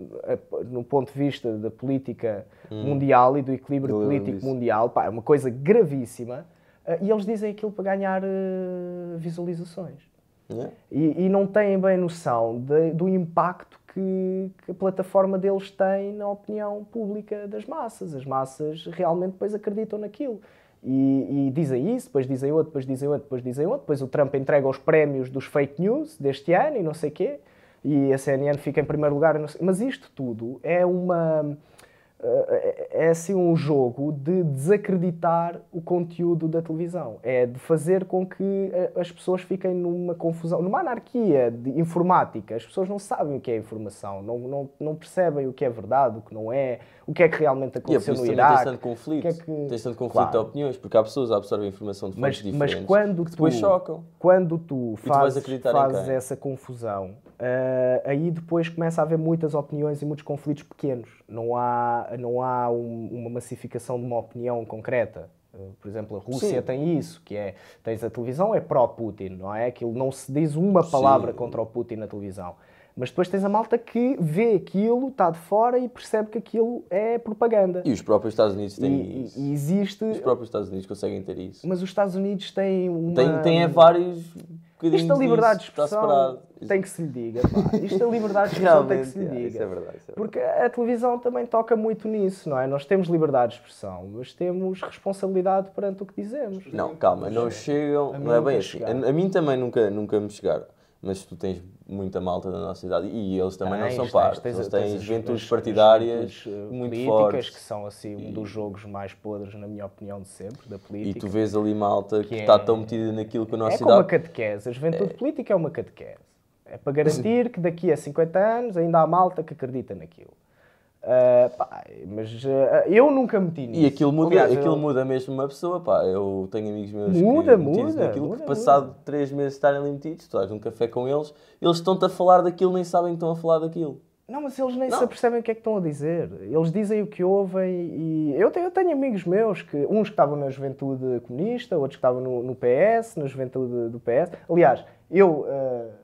ponto de vista da política mundial e do equilíbrio Eu político mundial, pá, é uma coisa gravíssima, uh, e eles dizem aquilo para ganhar uh, visualizações. Yeah. E, e não têm bem noção de- do impacto que, que a plataforma deles tem na opinião pública das massas. As massas realmente depois acreditam naquilo. E, e dizem isso, depois dizem outro, depois dizem outro, depois dizem outro. Depois o Trump entrega os prémios dos fake news deste ano e não sei o quê. E a CNN fica em primeiro lugar. e Mas isto tudo é uma... é é assim um jogo de desacreditar o conteúdo da televisão. É de fazer com que eh, as pessoas fiquem numa confusão, numa anarquia de informática. As pessoas não sabem o que é informação, não, não, não percebem o que é verdade, o que não é, o que é que realmente E é aconteceu isso no também tens Iraque. tanto conflito. que é que- Tens tanto conflito Claro. de opiniões, porque há pessoas que absorvem informação de Mas, fontes mas diferentes. quando que tu, depois chocam. quando tu tu fazes, em fazes essa confusão, ah, aí depois começa a haver muitas opiniões e muitos conflitos pequenos. Não há, não há um- uma massificação de uma opinião concreta. Ah, Por exemplo, a Rússia Sim. tem isso, que é, tens a televisão é pró-Putin, não é? Aquilo não se diz uma palavra Sim. contra o Putin na televisão. Mas depois tens a malta que vê aquilo, está de fora e percebe que aquilo é propaganda. E os próprios Estados Unidos têm E- isso. e- e existe... Os próprios Estados Unidos conseguem ter isso. Mas os Estados Unidos têm uma... Tem, tem é vários Isto a liberdade de expressão tem que se lhe diga. Pá. Isto a liberdade de expressão tem que se lhe é, diga. isso é verdade, isso é verdade. Porque a televisão também toca muito nisso, não é? Nós temos liberdade de expressão, mas temos responsabilidade perante o que dizemos. Não, calma, não chegam, A mim não é bem assim. A, a mim também nunca, nunca me chegaram. Mas tu tens muita malta da nossa idade e eles também não Tens, são tens, parvos. tens- Eles têm juventudes as- partidárias as uh, muito políticas, fortes. que são assim um dos jogos mais podres, na minha opinião, de sempre, da E política. tu vês ali malta que, está é- tão metida naquilo que a nossa É como a idade. catequese. A juventude política é uma catequese. É para garantir que daqui a 50 anos ainda há malta que acredita naquilo. Ah, pá, mas ah, eu nunca meti nisso. E aquilo muda, Aliás, aquilo eu- muda mesmo uma pessoa, pá. Eu tenho amigos meus Muda, que muda, naquilo muda, que passado três meses de estarem ali metidos, tu estás num café com eles, eles estão-te a falar daquilo, nem sabem que estão a falar daquilo. Não, mas eles nem Não. se apercebem o que é que estão a dizer. Eles dizem o que ouvem e... Eu tenho, eu tenho amigos meus, que uns que estavam na juventude comunista, outros que estavam no, no PS, na juventude do PS. Aliás, eu... ah,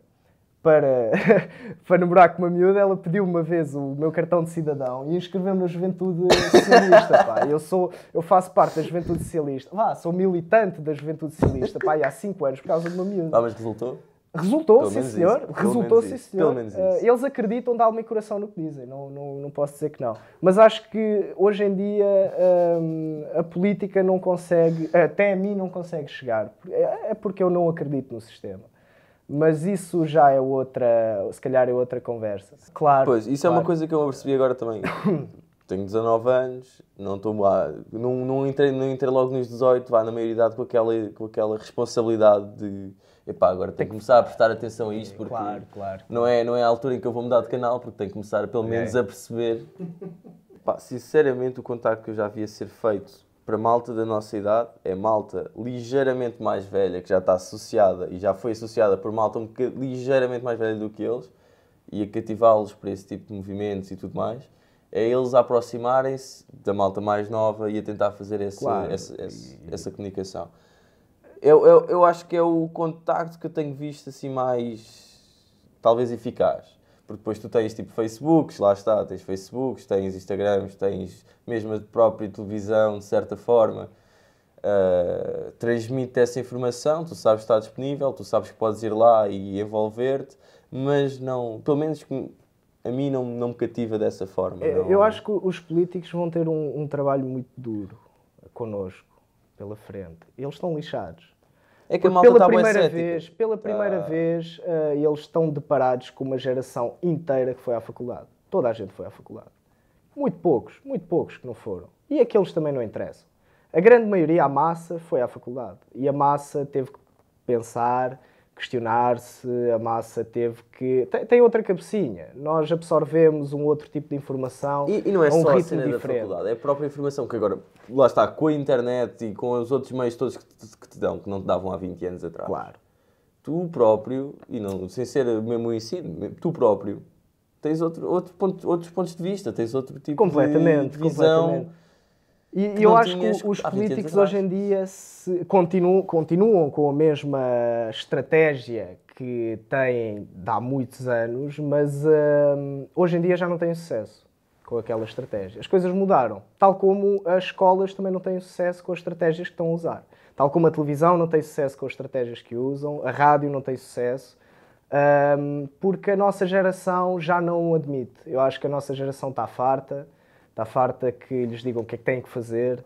para, para namorar com uma miúda, ela pediu uma vez o meu cartão de cidadão e inscreveu-me na Juventude Socialista. Pá. Eu, sou, eu faço parte da Juventude Socialista. Vá, sou militante da Juventude Socialista pá, há 5 anos por causa de uma miúda. Ah, mas resultou? Resultou, Pelo sim senhor. isso. Resultou, sim isso. senhor. Pelo menos isso. eles acreditam de alma e coração no que dizem, não, não, não posso dizer que não. Mas acho que hoje em dia hum, a política não consegue, até a mim não consegue chegar. É é porque eu não acredito no sistema. Mas isso já é outra, se calhar é outra conversa. Claro. Pois, isso é uma claro. coisa que eu me apercebi agora também. Tenho 19 anos, não estou lá, não, não, entrei, não entrei logo nos 18, vá na maioridade com aquela, com aquela responsabilidade de epá, agora tenho que começar a prestar atenção a isto porque Claro, claro. não é, não é a altura em que eu vou mudar de canal, porque tenho que começar pelo menos a perceber. Pá, sinceramente, o contacto que eu já via ser feito para malta da nossa idade é malta ligeiramente mais velha, que já está associada e já foi associada por malta um bocadinho ligeiramente mais velha do que eles, e a cativá-los para esse tipo de movimentos e tudo mais, é eles aproximarem-se da malta mais nova e a tentar fazer esse, Claro. essa, essa, essa comunicação. Eu, eu, eu acho que é o contacto que eu tenho visto assim mais, talvez, eficaz. Porque depois tu tens tipo Facebooks, lá está, tens Facebooks, tens Instagrams, tens mesmo a própria televisão, de certa forma, uh, transmite essa informação, tu sabes que está disponível, tu sabes que podes ir lá e envolver-te, mas não, pelo menos a mim não, não me cativa dessa forma. Eu- não- Eu acho que os políticos vão ter um, um trabalho muito duro connosco pela frente. Eles estão lixados. É que a malta pela está bué primeira vez, pela primeira Tá. vez, eh, eles estão deparados com uma geração inteira que foi à faculdade. Toda a gente foi à faculdade. Muito poucos, muito poucos que não foram. E aqueles também não interessam. A grande maioria, a massa, foi à faculdade. E a massa teve que pensar, questionar-se, a massa teve que. Tem, tem outra cabecinha. Nós absorvemos um outro tipo de informação E, e não é a um só a cena da diferente. faculdade, é a própria informação que agora, lá está, com a internet e com os outros meios todos que te, que te dão, que não te davam há 20 anos atrás. Claro. Tu próprio, e não, sem ser mesmo o ensino, tu próprio, tens outro, outro ponto, outros pontos de vista, tens outro tipo Completamente, de visão. completamente. E que eu acho que os há 20 anos políticos hoje em dia se- continuam, continuam com a mesma estratégia que têm de há muitos anos, mas hum, hoje em dia já não têm sucesso com aquela estratégia. As coisas mudaram, tal como as escolas também não têm sucesso com as estratégias que estão a usar. Tal como a televisão não tem sucesso com as estratégias que usam, a rádio não tem sucesso, hum, porque a nossa geração já não o admite. Eu acho que a nossa geração está farta, está farta que lhes digam o que é que têm que fazer,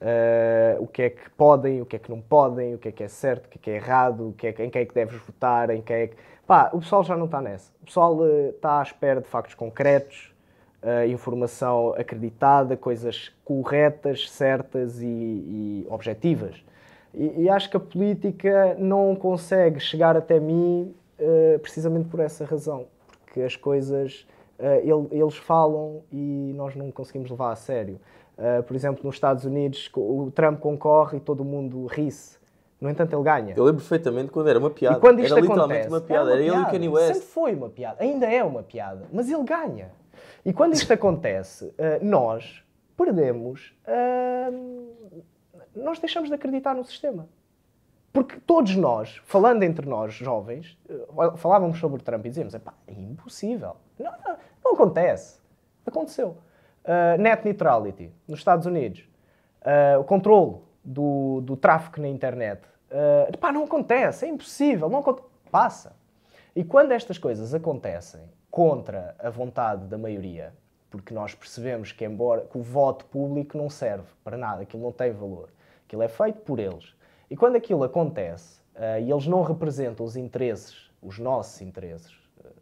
eh, o que é que podem, o que é que não podem, o que é que é certo, o que é que é errado, o que é que, em quem é que deves votar, em quem é que... Pá, o pessoal já não está nessa. O pessoal eh, está à espera de factos concretos, eh, informação acreditada, coisas corretas, certas e, e objetivas. E, e acho que a política não consegue chegar até mim precisamente por essa razão. Porque as coisas, eles falam e nós não conseguimos levar a sério. Eh, por exemplo, nos Estados Unidos, o Trump concorre e todo mundo ri-se. No entanto, ele ganha. Eu lembro perfeitamente quando era uma piada. E quando isto era literalmente acontece, uma piada. é Era ele e o piada. Kanye West. Sempre foi uma piada. Ainda é uma piada. Mas ele ganha. E quando isto acontece, eh, nós perdemos. eh, nós deixamos de acreditar no sistema. Porque todos nós, falando entre nós, jovens, eh, falávamos sobre o Trump e dizíamos: "Epá, é impossível. Não, não, não acontece. Aconteceu. Uh, net neutrality, nos Estados Unidos. Uh, o controle do, do tráfico na internet. Uh, epá, não acontece, é impossível. Não aconte- Passa. E quando estas coisas acontecem contra a vontade da maioria, porque nós percebemos que, embora que o voto público não serve para nada, aquilo não tem valor, aquilo é feito por eles. E quando aquilo acontece, ah, e eles não representam os interesses, os nossos interesses,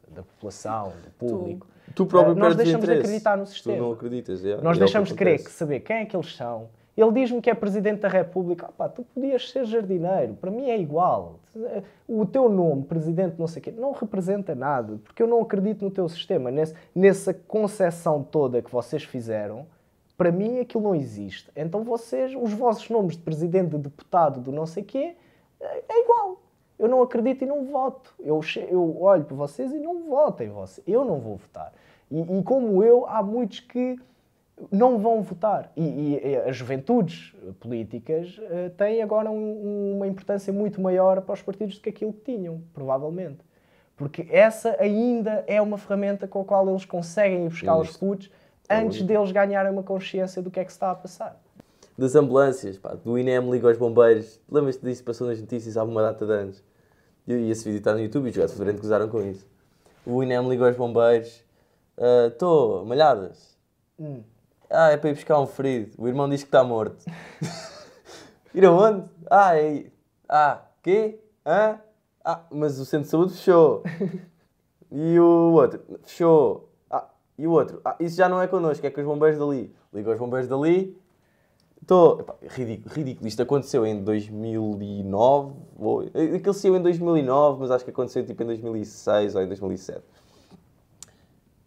da população, do público, Tu próprio ah, nós deixamos de acreditar no Tu sistema. não acreditas, é, é Nós que deixamos de querer que saber quem é que eles são. Ele diz-me que é Presidente da República. Ah, pá, tu podias ser jardineiro. Para mim é igual. O teu nome, Presidente não sei o quê, não representa nada. Porque eu não acredito no teu sistema. Nesse, nessa concepção toda que vocês fizeram, para mim aquilo não existe. Então vocês, os vossos nomes de Presidente, de Deputado, do não sei o quê, é é igual. Eu não acredito e não voto. Eu, eu olho para vocês e não voto em vocês. Eu não vou votar. E, e como eu, há muitos que não vão votar. E, e- as juventudes políticas eh, têm agora um- uma importância muito maior para os partidos do que aquilo que tinham, provavelmente. Porque essa ainda é uma ferramenta com a qual eles conseguem ir buscar os putos antes deles ganharem uma consciência do que é que se está a passar. Das ambulâncias, pá, do INEM liga aos bombeiros. Lembras-te disso? Passou nas notícias há uma data de anos. E esse vídeo está no YouTube e os gajos de gozaram com isso. O INEM liga aos bombeiros. Estou, malhadas. Hum. Ah, é para ir buscar um ferido. O irmão diz que está morto. Ir aonde? Ah, é... Ah, quê? Hã? Ah, mas o centro de saúde fechou. E o outro? Fechou. Ah, e o outro? Ah, isso já não é connosco, é com os bombeiros dali. Liga aos bombeiros dali. Estou... Ridículo, ridículo. Isto aconteceu em 2009. Ou... Aquilo saiu em 2009, mas acho que aconteceu tipo em 2006 ou em 2007.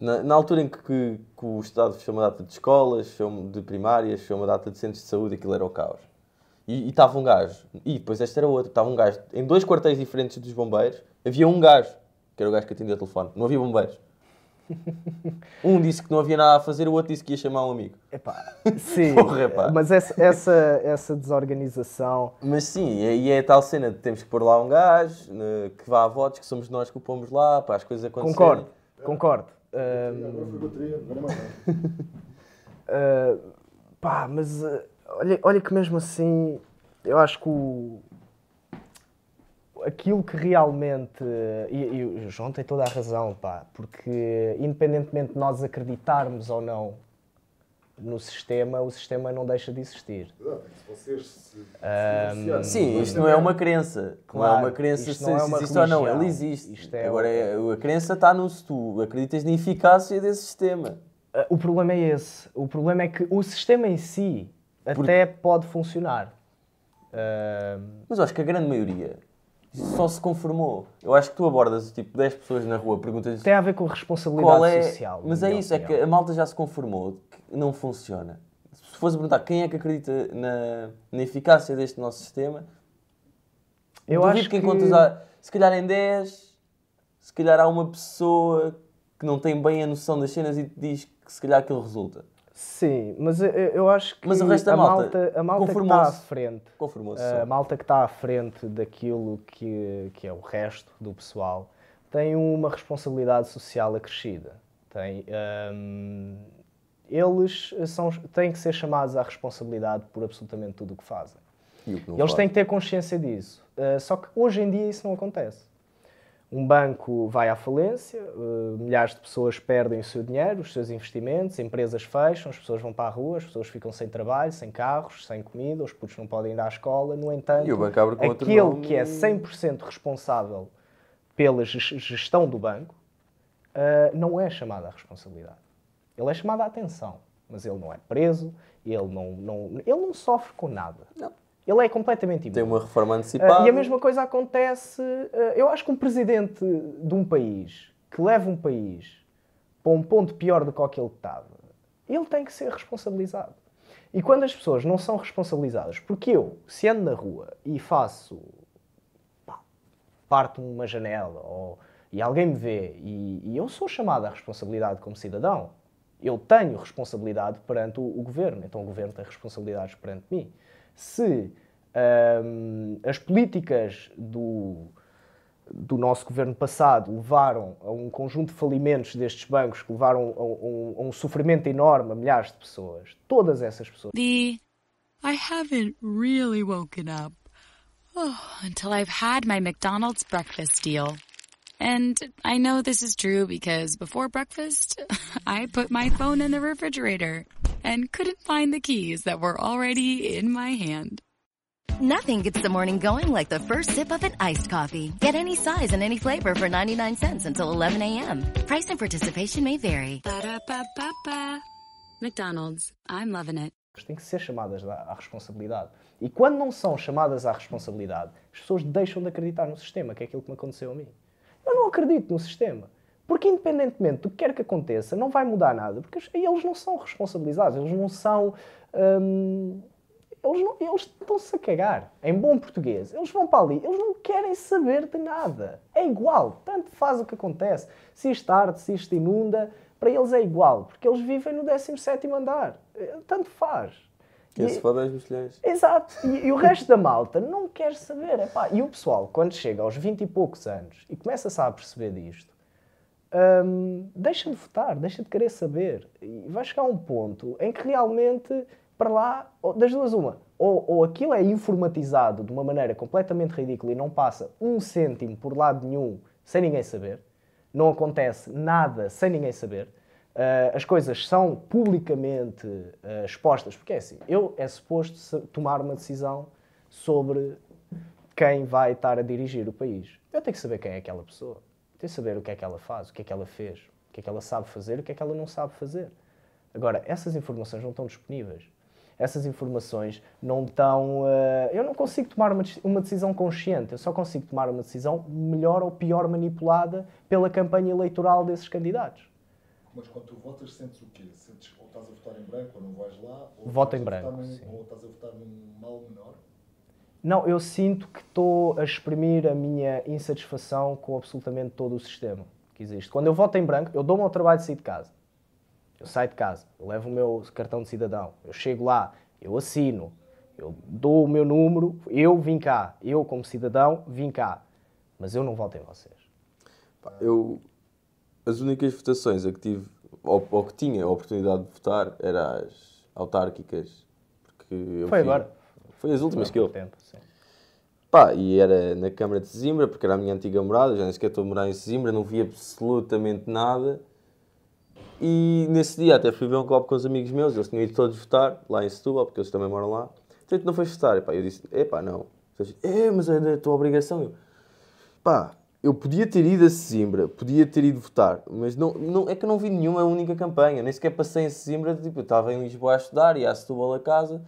Na, na altura em que, que- que o Estado fechou uma data de escolas, fechou de primárias, fechou uma data de centros de saúde, aquilo era o caos. E estava um gajo, e depois este era outro, estava um gajo em dois quartéis diferentes dos bombeiros, havia um gajo, que era o gajo que atendia o telefone, não havia bombeiros. Um disse que não havia nada a fazer, o outro disse que ia chamar um amigo. Epá, sim, Porra, pá. mas essa, essa, essa desorganização Mas sim, e e é a tal cena de temos que pôr lá um gajo né, que vá a votos, que somos nós que o pomos lá, para as coisas acontecerem. Concordo, concordo. Agora foi bateria, agora mais ah, pá, mas ah, olha, olha que mesmo assim, eu acho que o, aquilo que realmente. E, e o João tem toda a razão, pá, porque independentemente de nós acreditarmos ou não no sistema, o sistema não deixa de existir. Exato, se vocês se Ahm, divorciarem Sim, do isto não é uma crença. não é Claro, uma crença isto se, não é se uma existe ou não. Ele existe. Isto é Agora, o- é- a crença está no se tu acreditas na eficácia desse sistema. Ah, O problema é esse. O problema é que o sistema em si até pode funcionar. Mas eu acho que a grande maioria só se conformou. Eu acho que tu abordas tipo 10 pessoas na rua, perguntas tem a ver com responsabilidade é. social. Mas é isso, é que opinião. a malta já se conformou que não funciona. Se fosse perguntar quem é que acredita na, na eficácia deste nosso sistema, Eu duvido acho que que- encontres, a- se calhar em 10, se calhar há uma pessoa que não tem bem a noção das cenas e te diz que se calhar aquilo resulta. Sim, mas eu, eu acho que Mas o resto da a malta malta, a malta que está à frente, a malta que está à frente daquilo que, que é o resto do pessoal, tem uma responsabilidade social acrescida. Tem, hum, eles são, têm que ser chamados à responsabilidade por absolutamente tudo o que fazem. E o que não Eles faz. têm que ter consciência disso. Uh, só que hoje em dia isso não acontece. Um banco vai à falência, uh, milhares de pessoas perdem o seu dinheiro, os seus investimentos, empresas fecham, as pessoas vão para a rua, as pessoas ficam sem trabalho, sem carros, sem comida, os putos não podem ir à escola. No entanto, aquele nome que é e- 100% responsável pela ges- gestão do banco uh, não é chamado à responsabilidade. Ele é chamado à atenção, mas ele não é preso, ele não, não, ele não sofre com nada. Não. Ele é completamente imune. Tem uma reforma antecipada. Ah, e a mesma coisa acontece. ah, eu acho que um presidente de um país que leva um país para um ponto pior do que aquele que estava, ele tem que ser responsabilizado. E quando as pessoas não são responsabilizadas, porque eu, se ando na rua e faço. pá, parto uma janela ou, e alguém me vê e, e eu sou chamado à responsabilidade como cidadão, eu tenho responsabilidade perante o, o governo, então o governo tem responsabilidades perante mim. Se ahm, as políticas do, do nosso governo passado levaram a um conjunto de falimentos destes bancos que levaram a um, a um sofrimento enorme a milhares de pessoas, todas essas pessoas. The I haven't really woken up. Oh, until I've had my McDonald's breakfast deal. And I know this is true because before breakfast, I put my phone in the refrigerator and couldn't find the keys that were already in my hand. Nothing gets the morning going like the first sip of an iced coffee. Get any size and any flavor for 99 cents until 11 a.m. Price and participation may vary. Ba-da-ba-ba-ba. McDonald's. I'm loving it. têm que ser chamadas à à responsabilidade. E quando não são chamadas à responsabilidade, as pessoas deixam de acreditar no sistema, que é aquilo que me aconteceu a mim. Eu não acredito no sistema. Porque independentemente do que quer que aconteça, não vai mudar nada. Porque eles- não são responsabilizados, eles não são. hum, eles, não- eles estão-se a cagar. Em bom português. Eles vão para ali, eles não querem saber de nada. É igual. Tanto faz o que acontece. Se isto arde, se isto inunda, para eles é igual. Porque eles vivem no 17 andar. Eh, Tanto faz. E- se foda é as mexilhões. Exato. E, e o resto da malta não quer saber. Epá, e o pessoal, quando chega aos 20 e poucos anos e começa-se a perceber disto, hum, deixa de votar, deixa de querer saber. E vai chegar a um ponto em que realmente, para lá, das duas uma, ou, ou aquilo é informatizado de uma maneira completamente ridícula e não passa um cêntimo por lado nenhum sem ninguém saber, não acontece nada sem ninguém saber, ah, as coisas são publicamente ah, expostas, porque é assim, eu é suposto tomar uma decisão sobre quem vai estar a dirigir o país. Eu tenho que saber quem é aquela pessoa. Que saber o que é que ela faz, o que é que ela fez, o que é que ela sabe fazer, o que é que ela não sabe fazer. Agora, essas informações não estão disponíveis. Essas informações não estão. eh, eu não consigo tomar uma, uma decisão consciente. Eu só consigo tomar uma decisão melhor ou pior manipulada pela campanha eleitoral desses candidatos. Mas quando tu votas, sentes o quê? Sentes ou estás a votar em branco ou não vais lá? Ou Voto em branco, sim. Ou estás a votar num mal menor? Não, eu sinto que estou a exprimir a minha insatisfação com absolutamente todo o sistema que existe. Quando eu voto em branco, eu dou-me ao trabalho de sair de casa. Eu saio de casa, eu levo o meu cartão de cidadão, eu chego lá, eu assino, eu dou o meu número, eu vim cá, eu como cidadão vim cá, mas eu não voto em vocês. Eu, as únicas votações a que tive, ou, ou que tinha a oportunidade de votar, eram as autárquicas. Porque Foi fui- agora. Foi as últimas que eu. Tempo, sim. Pá, e era na Câmara de Sesimbra, porque era a minha antiga morada, já nem sequer estou a morar em Sesimbra, não vi absolutamente nada. E nesse dia até fui ver um copo com os amigos meus, eles tinham ido todos votar, lá em Setúbal, porque eles também moram lá. Então não foste votar? Epá, eu disse, epá, não. Eles é, mas é da tua obrigação. Eu, pá, eu podia ter ido a Sesimbra, podia ter ido votar, mas não, não, é que eu não vi nenhuma única campanha, nem sequer passei em Sesimbra, tipo, eu estava em Lisboa a estudar, ia a Setúbal a casa,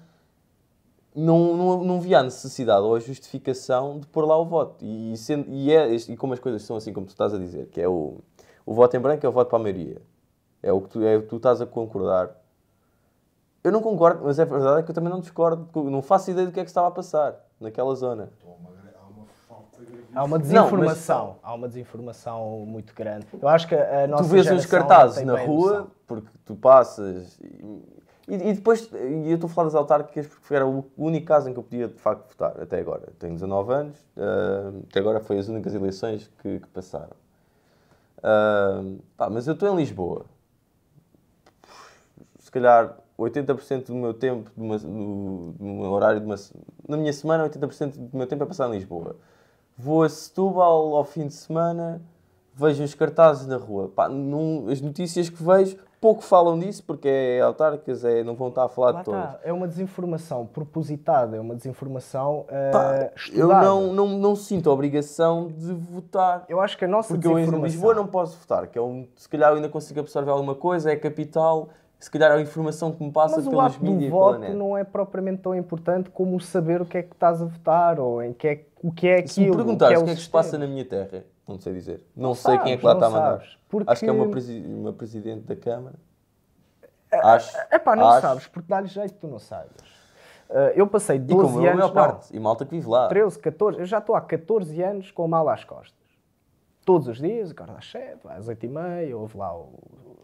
não, não, não via a necessidade ou a justificação de pôr lá o voto. E, sendo, e, é, e como as coisas são assim, como tu estás a dizer, que é o, o voto em branco é o voto para a maioria. É o que tu, é o que tu estás a concordar. Eu não concordo, mas é verdade é que eu também não discordo, não faço ideia do que é que estava a passar naquela zona. Há uma Não, mas- desinformação, há uma desinformação muito grande. Eu acho que a nossa tu vês uns cartazes na rua, porque tu passas. E, e- depois, e eu estou a falar das autárquicas porque era o único caso em que eu podia de facto votar até agora. Tenho 19 anos, ah, até agora foi as únicas eleições que, que passaram. Ah, pá, mas eu estou em Lisboa. Se calhar 80% do meu tempo, de uma- no, no horário, de uma, na minha semana, 80% do meu tempo é passar em Lisboa. Vou a Setúbal ao fim de semana, vejo os cartazes na rua. Pá, as notícias que vejo pouco falam disso, porque é autárquicas, é, não vão estar a falar Lá de todas. está, é uma desinformação propositada, é uma desinformação eh, Pá, eu não, não, não sinto a obrigação de votar. Eu acho que a nossa Porque eu em desinformação... Lisboa não posso votar, que é um, se calhar eu ainda consigo absorver alguma coisa, é a capital, se calhar a informação que me passa Mas o do mídias pela voto não é propriamente tão importante como saber o que é que estás a votar ou em que é, o que é aquilo. Se me perguntares o que é que se sistema. passa na minha terra, não sei dizer. Não, Não sei quem é que lá sabes, está a não mandar. sabes, porque- Acho que é uma, presi- uma presidente da Câmara. Acho. É pá, não acho. sabes, porque dá-lhe jeito que tu não saibas. Ah, eu passei E 12 como eu, a anos... maior não, parte. E malta que vive lá. 13, 14, eu já estou há 14 anos com o mal às costas. Todos os dias, acordo às 7, vai às 8 e meia, ouve lá o,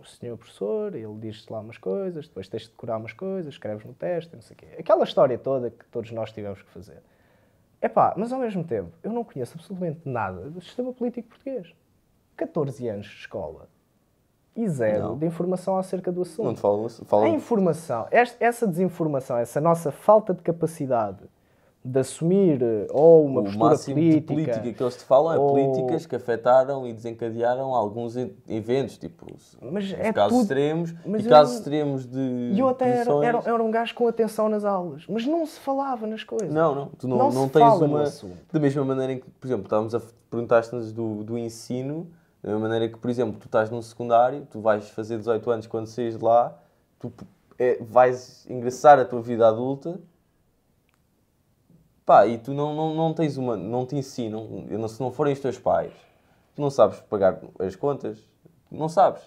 o senhor professor, ele diz-te lá umas coisas, depois tens de decorar umas coisas, escreves no teste, não sei o quê. Aquela história toda que todos nós tivemos que fazer. Epá, mas ao mesmo tempo, eu não conheço absolutamente nada do sistema político português. 14 anos de escola e zero Não. de informação acerca do assunto. Não te falam. falam A informação, esta- essa desinformação, essa nossa falta de capacidade de assumir eh, ou uma o postura máximo política, de política que eles te falam é ou- políticas que afetaram e desencadearam alguns eventos, tipo Mas é casos tudo- extremos mas e eu casos não- extremos de E eu até era, era, era um gajo com atenção nas aulas, mas não se falava nas coisas. Não, não, tu não, Não não, tens uma. Da mesma maneira em que, por exemplo, estávamos a perguntaste-nos do, do ensino, da mesma maneira que, por exemplo, tu estás no secundário, tu vais fazer 18 anos quando saís de lá, tu é, vais ingressar a tua vida adulta, pá, e tu não, não, não tens uma. não te ensinam, não- se não forem os teus pais, tu não sabes pagar as contas, não sabes.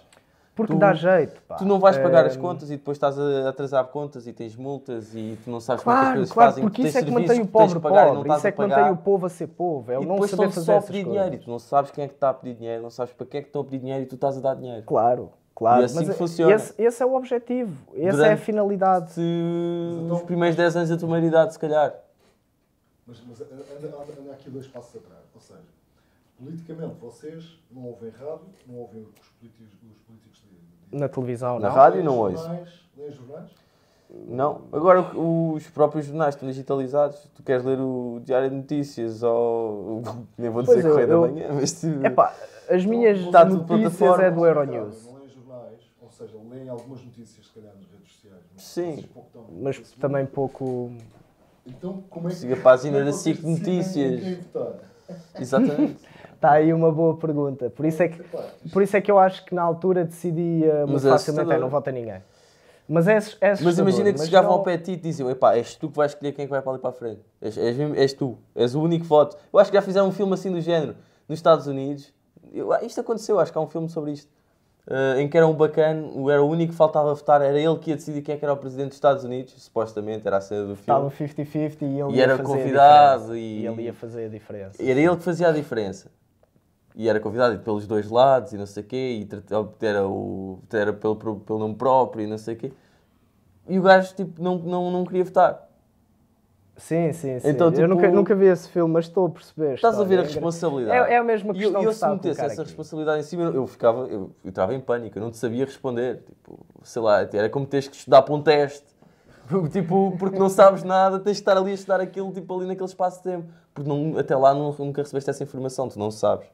Porque Tu- dá jeito, pá. Tu não vais pagar as Ehm, contas e depois estás a atrasar contas e tens multas e tu não sabes como é que as Claro, coisas claro, fazem. porque isso é que mantém o pobre pagar não pobre, isso é a que pagar. mantém o povo a ser povo, é o e não depois saber fazer só a pedir dinheiro e tu não sabes quem é que está a pedir dinheiro, não sabes para quem é que estão a pedir dinheiro e tu estás a dar dinheiro. Claro, claro. E assim mas que funciona. Esse, esse é o objetivo, essa é a Durante- finalidade. Se os primeiros 10 anos da tua maioridade, se calhar. Mas, mas anda, anda- anda aqui dois passos atrás. Ou seja, politicamente vocês não ouvem rádio, não ouvem os políticos, os políticos de, de- Na televisão, Na não? rádio não ouço. jornais, Nem jornais? Não. Agora, os próprios jornais estão digitalizados. Tu queres ler o Diário de Notícias ou. Nem vou dizer eu- Correio eu- da Manhã, mas. Epá, as minhas Está notícias plataforma. é do Euronews. Não leem jornais, ou seja, leem algumas notícias, se calhar, nas redes sociais. mas Sim. Mas também pouco. Então, como é que. Siga a página é da SIC decidem em Notícias. votar? Exatamente. Está aí uma boa pergunta. Por isso é que, por isso é que eu acho que na altura decidi uh, muito Mas é facilmente é, não voto a ninguém. Mas é, é Mas imagina que mas chegavam não- ao pé de ti e diziam: epá, és tu que vais escolher quem é que vai para ali para a frente. És, és, és tu, és o único voto. Eu acho que já fizeram um filme assim do género nos Estados Unidos. Eu- isto aconteceu, acho que há um filme sobre isto. Eh, em que era um bacana, era o único que faltava votar, era ele que ia decidir quem é que era o presidente dos Estados Unidos, supostamente, era a cena do filme. Estava 50-50 e ele E ia era fazer convidado a e- e ele ia fazer a diferença. Era ele que fazia a diferença. E era convidado pelos dois lados e não sei o quê, e era, o, era pelo, pelo nome próprio e não sei o quê. E o gajo tipo, não, não, não queria votar. Sim, sim, sim. Então, eu tipo, nunca, nunca vi esse filme, mas estou a perceber. Estás a ver a é responsabilidade. É, é a mesma E eu, questão eu que se metesse essa aqui. responsabilidade em cima, eu, eu ficava, eu, eu entrava em pânico, eu não te sabia responder. Tipo, sei lá, era como teres que estudar para um teste. tipo, porque não sabes nada, tens de estar ali a estudar aquilo tipo, ali naquele espaço de tempo. Porque não, até lá não- nunca recebeste essa informação, tu não sabes.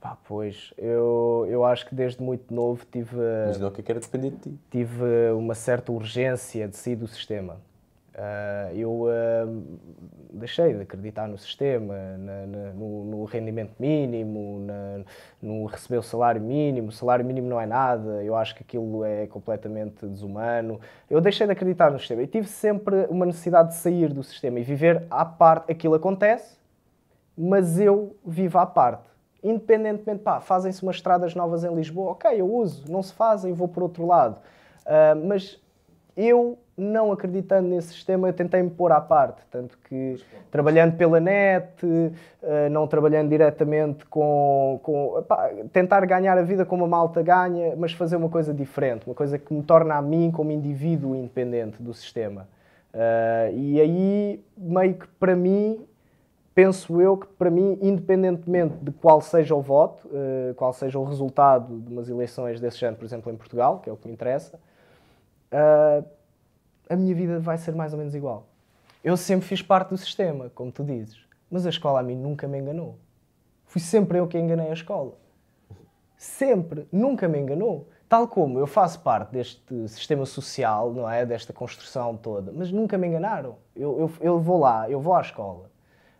Pá, pois, eu, eu acho que desde muito novo tive, Imagina o que é que era depender de ti. tive uma certa urgência de sair do sistema. Ah, eu ah, deixei de acreditar no sistema, na- na- no, no rendimento mínimo, na- no receber o salário mínimo. O salário mínimo não é nada, eu acho que aquilo é completamente desumano. Eu deixei de acreditar no sistema e tive sempre uma necessidade de sair do sistema e viver à parte. Aquilo acontece, mas eu vivo à parte. Independentemente, pá, fazem-se umas estradas novas em Lisboa, ok, eu uso, não se fazem, vou por outro lado. Ah, mas eu, não acreditando nesse sistema, eu tentei me pôr à parte. Tanto que, trabalhando pela net, ah, não trabalhando diretamente com. com pá, tentar ganhar a vida como a malta ganha, mas fazer uma coisa diferente, uma coisa que me torna a mim como indivíduo independente do sistema. Ah, e aí, meio que para mim, penso eu que para mim, independentemente de qual seja o voto, eh, qual seja o resultado de umas eleições desse género, por exemplo, em Portugal, que é o que me interessa, a minha vida vai ser mais ou menos igual. Eu sempre fiz parte do sistema, como tu dizes, mas a escola a mim nunca me enganou. Fui sempre eu que enganei a escola. Sempre, nunca me enganou. Tal como eu faço parte deste sistema social, não é? Desta construção toda, mas nunca me enganaram. Eu, eu, eu vou lá, eu vou à escola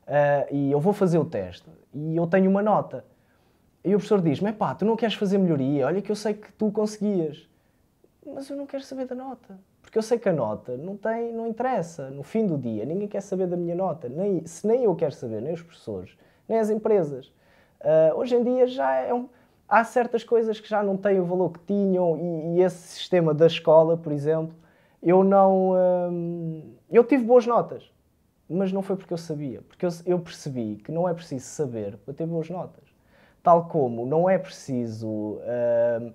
ah, e eu vou fazer o teste e eu tenho uma nota. E o professor diz-me: pá, tu não queres fazer melhoria? Olha que eu sei que tu conseguias. Mas eu não quero saber da nota. Porque eu sei que a nota não, tem, não interessa. No fim do dia, ninguém quer saber da minha nota. Nem, se nem eu quero saber, nem os professores, nem as empresas. Ah, hoje em dia já é um, há certas coisas que já não têm o valor que tinham e, e esse sistema da escola, por exemplo, eu não... hum, eu tive boas notas, mas não foi porque eu sabia. Porque eu, eu percebi que não é preciso saber para ter boas notas. Tal como não é preciso... hum,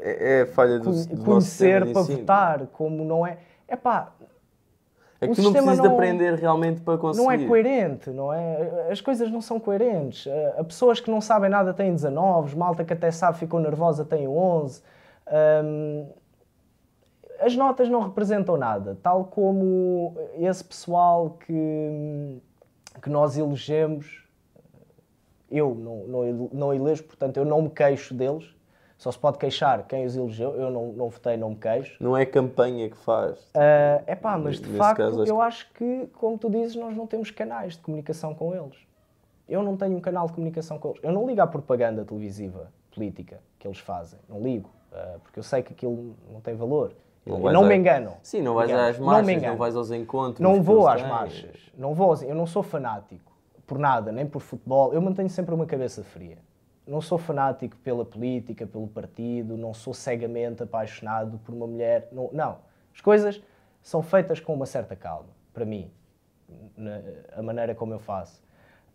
É, é a falha do, do conhecer para votar, como não é. É pá, É que tu não precisas de aprender realmente para conseguir. não é coerente, não é? As coisas não são coerentes. Eh, Há pessoas que não sabem nada têm 19, malta que até sabe ficou nervosa tem 11. Hum, as notas não representam nada, tal como esse pessoal que, que nós elegemos. Eu não, não, não elejo, portanto, eu não me queixo deles. Só se pode queixar quem os elegeu. Eu não, não votei, não me queixo. Não é a campanha que faz. É uh, pá, mas de facto, caso, acho eu acho que, como tu dizes, nós não temos canais de comunicação com eles. Eu não tenho um canal de comunicação com eles. Eu não ligo à propaganda televisiva política que eles fazem. Não ligo. uh, porque eu sei que aquilo não tem valor. Não não a- me enganam. Sim, não vais às marchas, não, engano. vais aos encontros. Não vou às têm. marchas. Não vou, eu não sou fanático por nada, nem por futebol. Eu mantenho sempre uma cabeça fria. Não sou fanático pela política, pelo partido, não sou cegamente apaixonado por uma mulher. Não, não. As coisas são feitas com uma certa calma, para mim, na- a maneira como eu faço.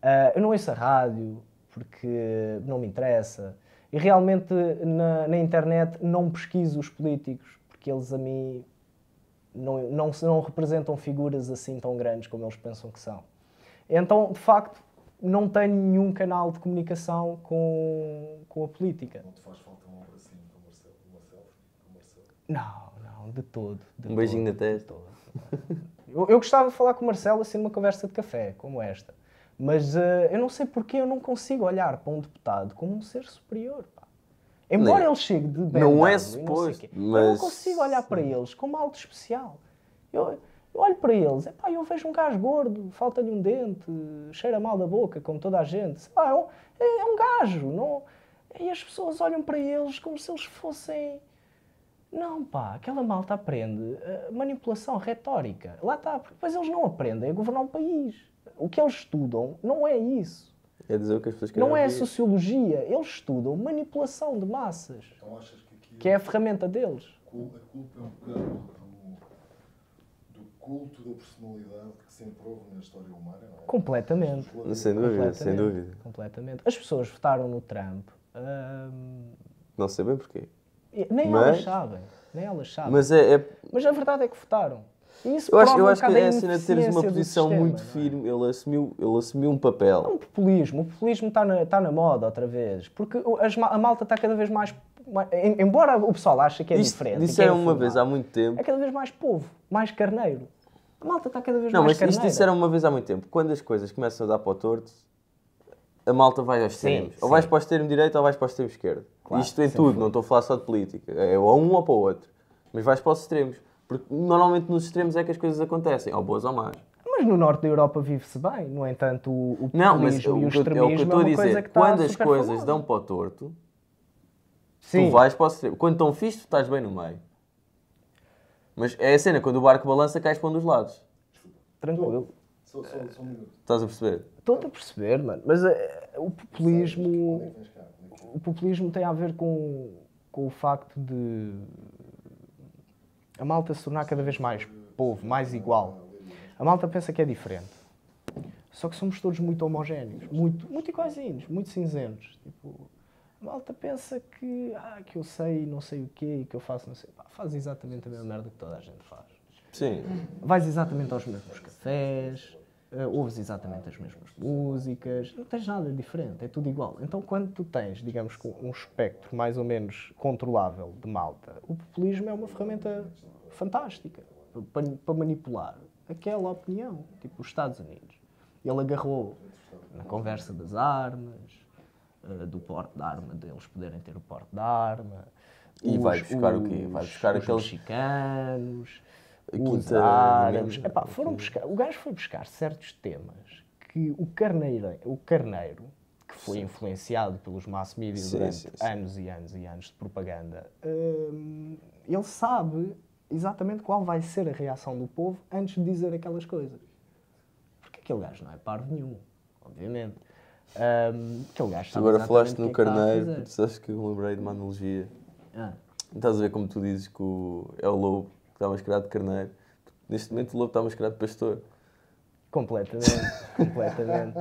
Ah, eu não ouço a rádio porque não me interessa. E realmente na, na internet não pesquiso os políticos porque eles a mim não, não, não representam figuras assim tão grandes como eles pensam que são. Então, de facto, não tenho nenhum canal de comunicação com, com a política. Não te faz falta um abracinho com o Marcelo, uma selfie com o Marcelo. Não, não, de todo. de Um beijinho todo, na testa. de todo. Eu, eu gostava de falar com o Marcelo assim numa conversa de café, como esta. Mas eh, eu não sei porque eu não consigo olhar para um deputado como um ser superior. pá. Embora Não. ele chegue de BMW Não é suposto, quê, Eu não mas- consigo olhar para eles como algo de especial. Eu, eu olho para eles, epá, eu vejo um gajo gordo, falta-lhe um dente, cheira mal da boca, como toda a gente. Sei lá, é, um, é- é um gajo. Não... E as pessoas olham para eles como se eles fossem... Não, pá, aquela malta aprende eh, manipulação retórica. Lá está, porque depois eles não aprendem a governar um país. O que eles estudam não é isso. É dizer o que as pessoas querem Não é ouvir. sociologia. Eles estudam manipulação de massas, Então achas que aqui que é a ferramenta deles. a culpa é um bocado do, do culto da personalidade que sempre houve na história humana, não é? Completamente. Sem dúvida, sem Completamente. dúvida. Completamente. As pessoas votaram no Trump. hum, Não sei bem porquê. nem Mas- elas sabem. Nem elas sabem. Mas é, é- Mas a verdade é que votaram. E isso eu acho, eu um acho que é a cena de teres uma posição sistema, muito é? firme. Ele assumiu, ele assumiu um papel. É um populismo. O populismo está na, está na moda outra vez. Porque as a malta está cada vez mais. mais- em- embora o pessoal ache que é Isto diferente. que é disseram uma vez há muito tempo. É cada vez mais povo, mais carneiro. A malta está cada vez Não, mais mas carneiro. isto disseram uma vez há muito tempo. Quando as coisas começam a dar para o torto, a malta vai aos extremos. Ou sim. vais para o extremo direito ou vais para o extremo esquerdo. Claro, isto é sempre tudo, foi. não estou a falar só de política. É ou a um ou para o outro. Mas vais para os extremos. Porque normalmente nos extremos é que as coisas acontecem, ou boas ou más. Mas no norte da Europa vive-se bem. No entanto, o, o Não, mas o o que eu- é o que eu extremismo é estou a uma coisa dizer. Quando as coisas famosa. dão para o torto, Sim. tu vais para o extremo. Quando estão fixe, tu estás bem no meio. Mas é a cena, quando o barco balança, cais para um dos lados. Tranquilo. Só, só, só um minuto. Estás a perceber? Estou-te a perceber, mano. Mas eh, o populismo. É é O populismo tem a ver com, com o facto de a malta se tornar cada vez mais povo, mais igual. A malta pensa que é diferente. Só que somos todos muito homogéneos, muito, muito iguaizinhos, muito cinzentos. Tipo, a malta pensa que, ah, que eu sei não sei o quê, que eu faço não sei. Pá, faz exatamente a mesma merda que toda a gente faz. Sim. Vais exatamente aos mesmos cafés, eh, ouves exatamente as mesmas músicas, não tens nada diferente, é tudo igual. Então, quando tu tens, digamos, um espectro mais ou menos controlável de malta, o populismo é uma ferramenta fantástica para, para manipular aquela opinião, tipo os Estados Unidos. Ele agarrou na conversa das armas, eh, do porte da arma, deles poderem ter o porte da arma. E vai buscar o quê? Vai buscar os aqueles- mexicanos, A os quinta árabes. mesmo. Epá, foram buscar, o gajo foi buscar certos temas que o carneiro, o carneiro que foi influenciado pelos mass media Sim, durante sim, sim. anos e anos e anos de propaganda, hum, ele sabe exatamente qual vai ser a reação do povo antes de dizer aquelas coisas. Porque aquele gajo não é parvo nenhum, obviamente. Sabe agora falaste o que no é que a carneiro, sabes que eu me lembrei de uma analogia. Ah, Estás a ver como tu dizes que o, é o lobo que está mascarado de carneiro. Neste momento o lobo está mascarado de pastor. completamente, completamente.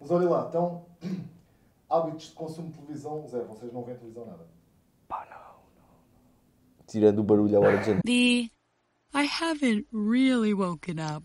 Mas olha lá, então, hábitos de consumo de televisão, zero. Vocês não veem televisão nada. Pá, não. Tirando o barulho à hora de jantar. The I haven't really woken up.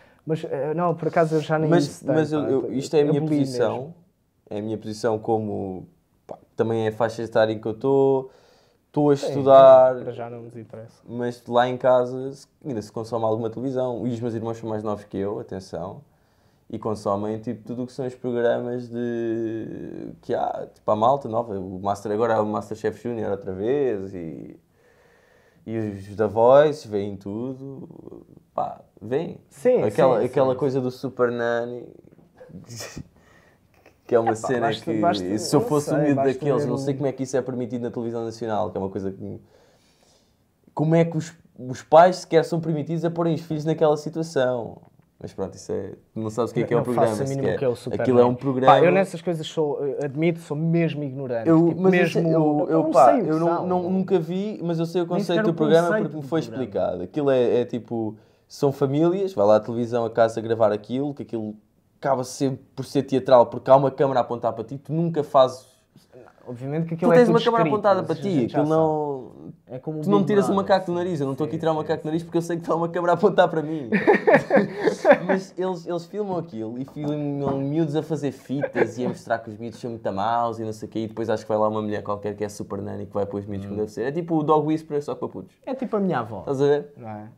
Mas, eh, não, por acaso eu já nem Mas, isso mas eu, eu- isto é a minha posição. mesmo. É a minha posição como pá, também é a faixa etária em que eu estou. Estou a Sim, estudar, Para já não nos interessa. mas lá em casa ainda se consome alguma televisão. E os meus irmãos são mais novos que eu, atenção. E consomem tipo tudo o que são os programas de que há, tipo a malta nova. O Master agora é o Masterchef Junior outra vez e, e os da Voice veem tudo. Pá, veem. Sim, aquela, sim, aquela sim. coisa do Super Nanny. Que é uma Epá, cena basta- que, basta- se eu fosse sei, um miúdo daqueles, não sei como é que isso é permitido na televisão nacional, que é uma coisa que. Como é que os, os pais sequer são permitidos a porem os filhos naquela situação? Mas pronto, isso é. Não sabes o que é que é o programa. faço a mínima que é o Super Aquilo é um programa. Pá, eu nessas coisas sou, eh, admito, sou mesmo ignorante. Eu, tipo, mas eu mesmo, eu, eu, não pá, eu não, não- nunca vi, mas eu sei o conceito do programa porque me foi explicado. Aquilo é, é tipo, são famílias, vai lá à televisão, a casa a gravar aquilo, que aquilo acaba sempre por ser teatral, porque há uma câmara a apontar para ti, tu nunca fazes. Obviamente que Tu aquilo é tens tudo uma câmara escrito, apontada para a ti, aquilo não. É como Tu não Big tiras Brother. macaco do nariz, eu não estou aqui a tirar o macaco do nariz porque eu sei que está uma câmara a apontar para mim. Mas eles, eles filmam aquilo e filmam miúdos a fazer fitas e a mostrar que os miúdos são muito maus e não sei o quê. E depois acho que vai lá uma mulher qualquer que é super nanny que vai pôr os miúdos como deve ser. É tipo o Dog Whisperer só para putos. É tipo a minha avó. Estás a ver? Não é?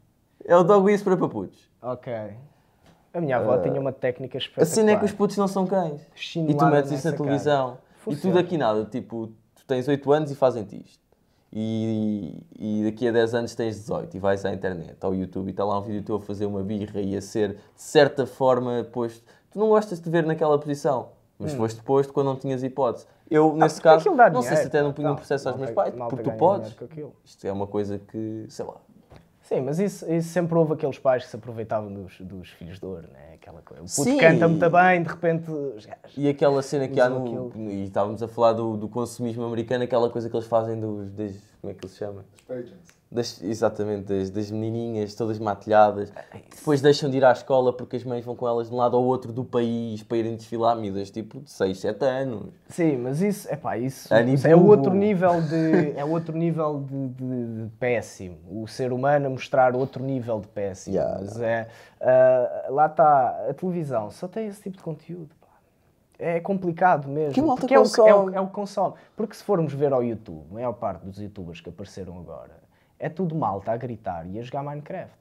É o Dog Whisperer para putos. Ok. A minha avó Ah. tinha uma técnica A espetacular. cena é que os putos não são cães. E tu metes isso na televisão. E tudo aqui nada. Tipo, tu tens 8 anos e fazem-te isto. E, e daqui a 10 anos tens 18 e vais à internet, ao YouTube e está lá um vídeo teu a fazer uma birra e a ser, de certa forma, posto. Tu não gostas de ver naquela posição, mas Hum. foste posto quando não tinhas hipótese. Eu, nesse porque caso, não sei se dinheiro, até não pá, punha um processo aos meus pais, porque tu podes. dinheiro. Isto é uma coisa que, sei lá. Sim, mas isso, isso sempre houve aqueles pais que se aproveitavam dos, dos filhos de ouro, né? Aquela coisa. O puto Sim. canta muito bem, de repente. os E aquela cena que há no. aquilo. E estávamos a falar do, do consumismo americano, aquela coisa que eles fazem dos. das- como é que eles chamam? Pageants. Das, exatamente, das, das menininhas todas matilhadas, depois deixam de ir à escola porque as mães vão com elas de um lado ao outro do país para irem desfilar miúdas tipo de 6, 7 anos. Sim, mas isso, epá, isso, isso é outro nível de é outro nível de, de- de péssimo. O ser humano a mostrar outro nível de péssimo. Yeah, mas é ah, lá está a televisão só tem esse tipo de conteúdo. pá. É complicado mesmo. Que malta porque é o, que- é, o, é o que consome. Porque se formos ver ao YouTube, a maior parte dos youtubers que apareceram agora é tudo malta a gritar e a jogar Minecraft.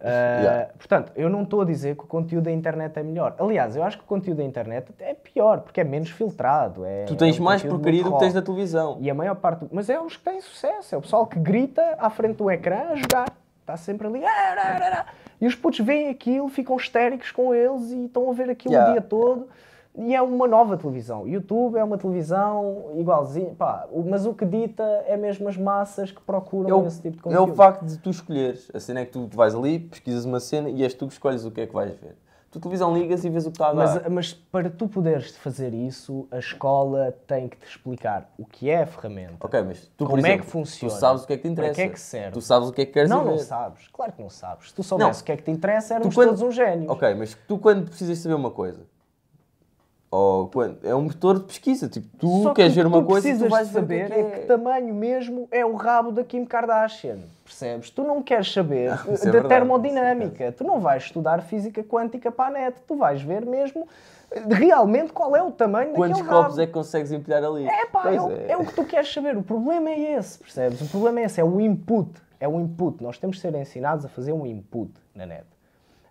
Ah, Yeah. Portanto, eu não estou a dizer que o conteúdo da internet é melhor. Aliás, eu acho que o conteúdo da internet é pior, porque é menos filtrado. É, Tu tens é um mais porcaria do que tens na televisão. E a maior parte. Mas é os que têm sucesso. É o pessoal que grita à frente do ecrã a jogar. Está sempre ali. "Ah, ah, ah, ah." E os putos veem aquilo, ficam histéricos com eles e estão a ver aquilo Yeah. o dia todo. E é uma nova televisão. YouTube é uma televisão igualzinha. Pá, mas o que dita é mesmo as massas que procuram É o, esse tipo de é conteúdo. o facto de tu escolheres. A cena é que tu vais ali, pesquisas uma cena e és tu que escolhes o que é que vais ver. Tu televisão ligas e vês o que está a dar. Mas, mas para tu poderes fazer isso, a escola tem que te explicar o que é a ferramenta. Ok, mas tu, como é exemplo, que funciona? Tu sabes o que é que te Para interessa. que é que serve? Tu sabes o que é que queres não, não sabes. Claro que não sabes. Se tu soubesse Não. o que é que te interessa, éramos Tu quando- todos um gênio. Ok, mas tu quando precisas saber uma coisa, ou quando, é um motor de pesquisa, tipo, tu Só que queres que ver uma coisa e tu vais de é saber que é que tamanho mesmo é o rabo da Kim Kardashian. Percebes? Tu não queres saber Isso é da verdade, termodinâmica. Tu não vais estudar física quântica para a net. Tu vais ver mesmo eh, realmente qual é o tamanho Quantos daquele rabo. copos é que consegues empilhar ali? É pá, é, o- é o que tu queres saber. O problema é esse, percebes? O problema é esse, é o input. É o input. Nós temos que ser ensinados a fazer um input na net.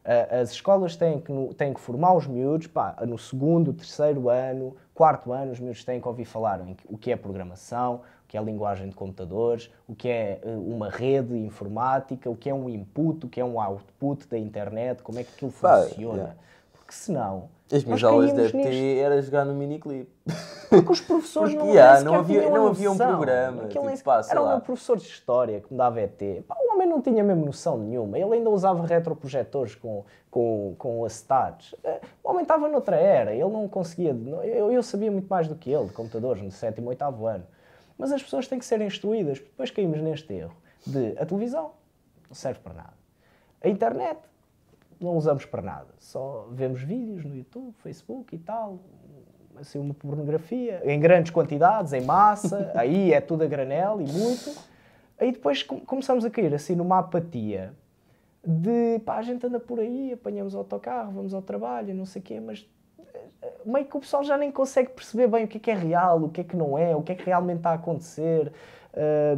As escolas têm que, têm que formar os miúdos, pá, no segundo, terceiro ano, quarto ano, os miúdos têm que ouvir falar o que é programação, o que é linguagem de computadores, o que é eh, uma rede informática, o que é um input, o que é um output da internet, como é que aquilo funciona. yeah. Porque senão. As minhas aulas de nisto. era jogar no miniclip. Porque os professores Porque, não, yeah, não havia- não havia um programa, Aquilo nem tipo, pá, Era lá. meu professor de História que me dava ET. Pá, o homem não tinha mesmo noção nenhuma. Ele ainda usava retroprojetores com, com, com acetatos. Eh, O homem estava noutra era. Ele não conseguia... Eu, eu sabia muito mais do que ele de computadores no sétimo, oitavo ano. Mas as pessoas têm que ser instruídas. Depois caímos neste erro de a televisão Não serve para nada. A internet não usamos para nada. Só vemos vídeos no YouTube, Facebook e tal. Assim, uma pornografia, em grandes quantidades, em massa, aí é tudo a granel e muito. Aí depois com- começamos a cair assim numa apatia de pá, a gente anda por aí, apanhamos o autocarro, vamos ao trabalho, não sei o quê, mas eh, meio que o pessoal já nem consegue perceber bem o que é que é real, o que é que não é, o que é que realmente está a acontecer. É,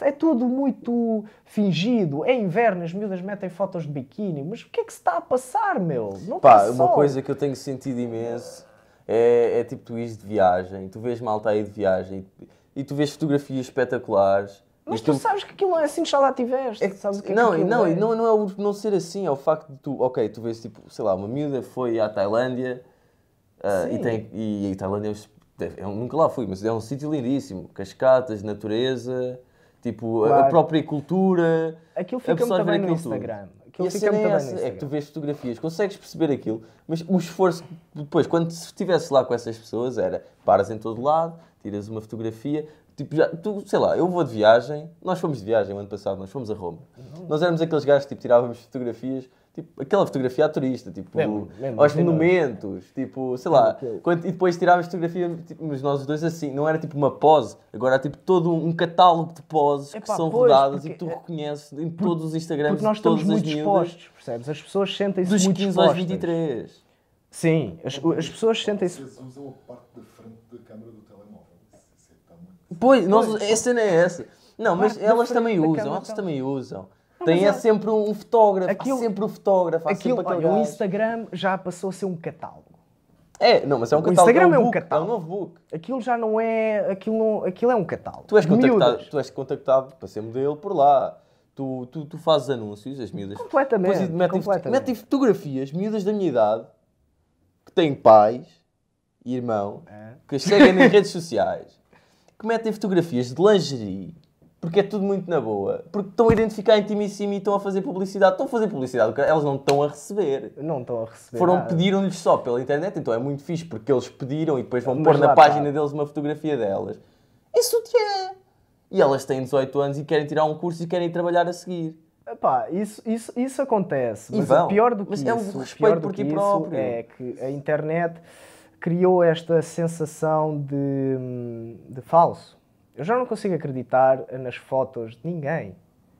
é tudo muito fingido. É inverno, as miúdas metem fotos de biquíni, mas o que é que se está a passar, meu? Não Pá, uma coisa que eu tenho sentido imenso é, é tipo tu ires de viagem, tu vês malta aí de viagem e, tu vês fotografias espetaculares. Mas e tu aquilo- sabes que aquilo não é assim, já lá tiveste. sabes o que é não, que e aquilo não, é. e não, não é o não ser assim, é o facto de tu, ok, tu vês tipo, sei lá, uma miúda foi à Tailândia ah, e, tem, e, a Tailândia é eu nunca lá fui, mas é um sítio lindíssimo, cascatas, natureza, tipo, a- a Claro. própria cultura. Aquilo fica muito bem no. Instagram. Aquilo fica muito é bem essa, é que tu vês fotografias, consegues perceber aquilo, mas o esforço depois, quando estivesse lá com essas pessoas, era paras em todo lado, tiras uma fotografia, tipo, já, tu, sei lá, eu vou de viagem, nós fomos de viagem o ano passado, nós fomos a Roma. Nós éramos aqueles gajos que tipo, tirávamos fotografias, tipo, aquela fotografia à turista, tipo, Mesmo, mesmo, aos tem monumentos, tipo, sei lá, quando- e depois tirávamos fotografia, tipo, mas nós os dois assim, não era tipo uma pose, agora era tipo todo um catálogo de poses que Epá, são pois, rodadas e que tu reconheces em todos os Instagrams Porque nós todas estamos as muito expostos, percebes? As pessoas sentem-se Dos muito 15 aos expostas. 23. Sim, as, as pessoas sentem-se... Vocês usam a parte da frente da câmara do telemóvel. É. Pois, nós, a cena é essa. Não, mas elas também usam, elas também usam. Tem é é- sempre um fotógrafo, Aquilo- há sempre um fotógrafo, há Aquilo, sempre aquele olha, o. Instagram já passou a ser um catálogo. É, não, mas é um O catálogo. Instagram é é um, um book, catálogo. É um novo book. Aquilo já não é... Aquilo, não, aquilo é um catálogo. Tu és, contactado, miúdas. tu és contactado para ser modelo por lá. Tu, tu, tu fazes anúncios, as miúdas. Completamente, Depois metem, completamente. metem fotografias, miúdas da minha idade, que têm pais e irmão, É. que as seguem nas redes sociais, que metem fotografias de lingerie, porque é tudo muito na boa, porque estão a identificar intimíssimo e estão a fazer publicidade. Estão a fazer publicidade, elas não estão a receber. Não estão a receber Foram, pediram-lhes só pela internet, então é muito fixe, porque eles pediram e depois vão Mas pôr na está. página deles uma fotografia delas. Isso te é! E elas têm 18 anos e querem tirar um curso e querem trabalhar a seguir. Epá, isso, isso, isso acontece, E mas vão. o pior do que Mas isso, é um respeito por ti próprio. é que a internet criou esta sensação de, de falso. Eu já não consigo acreditar nas fotos de ninguém.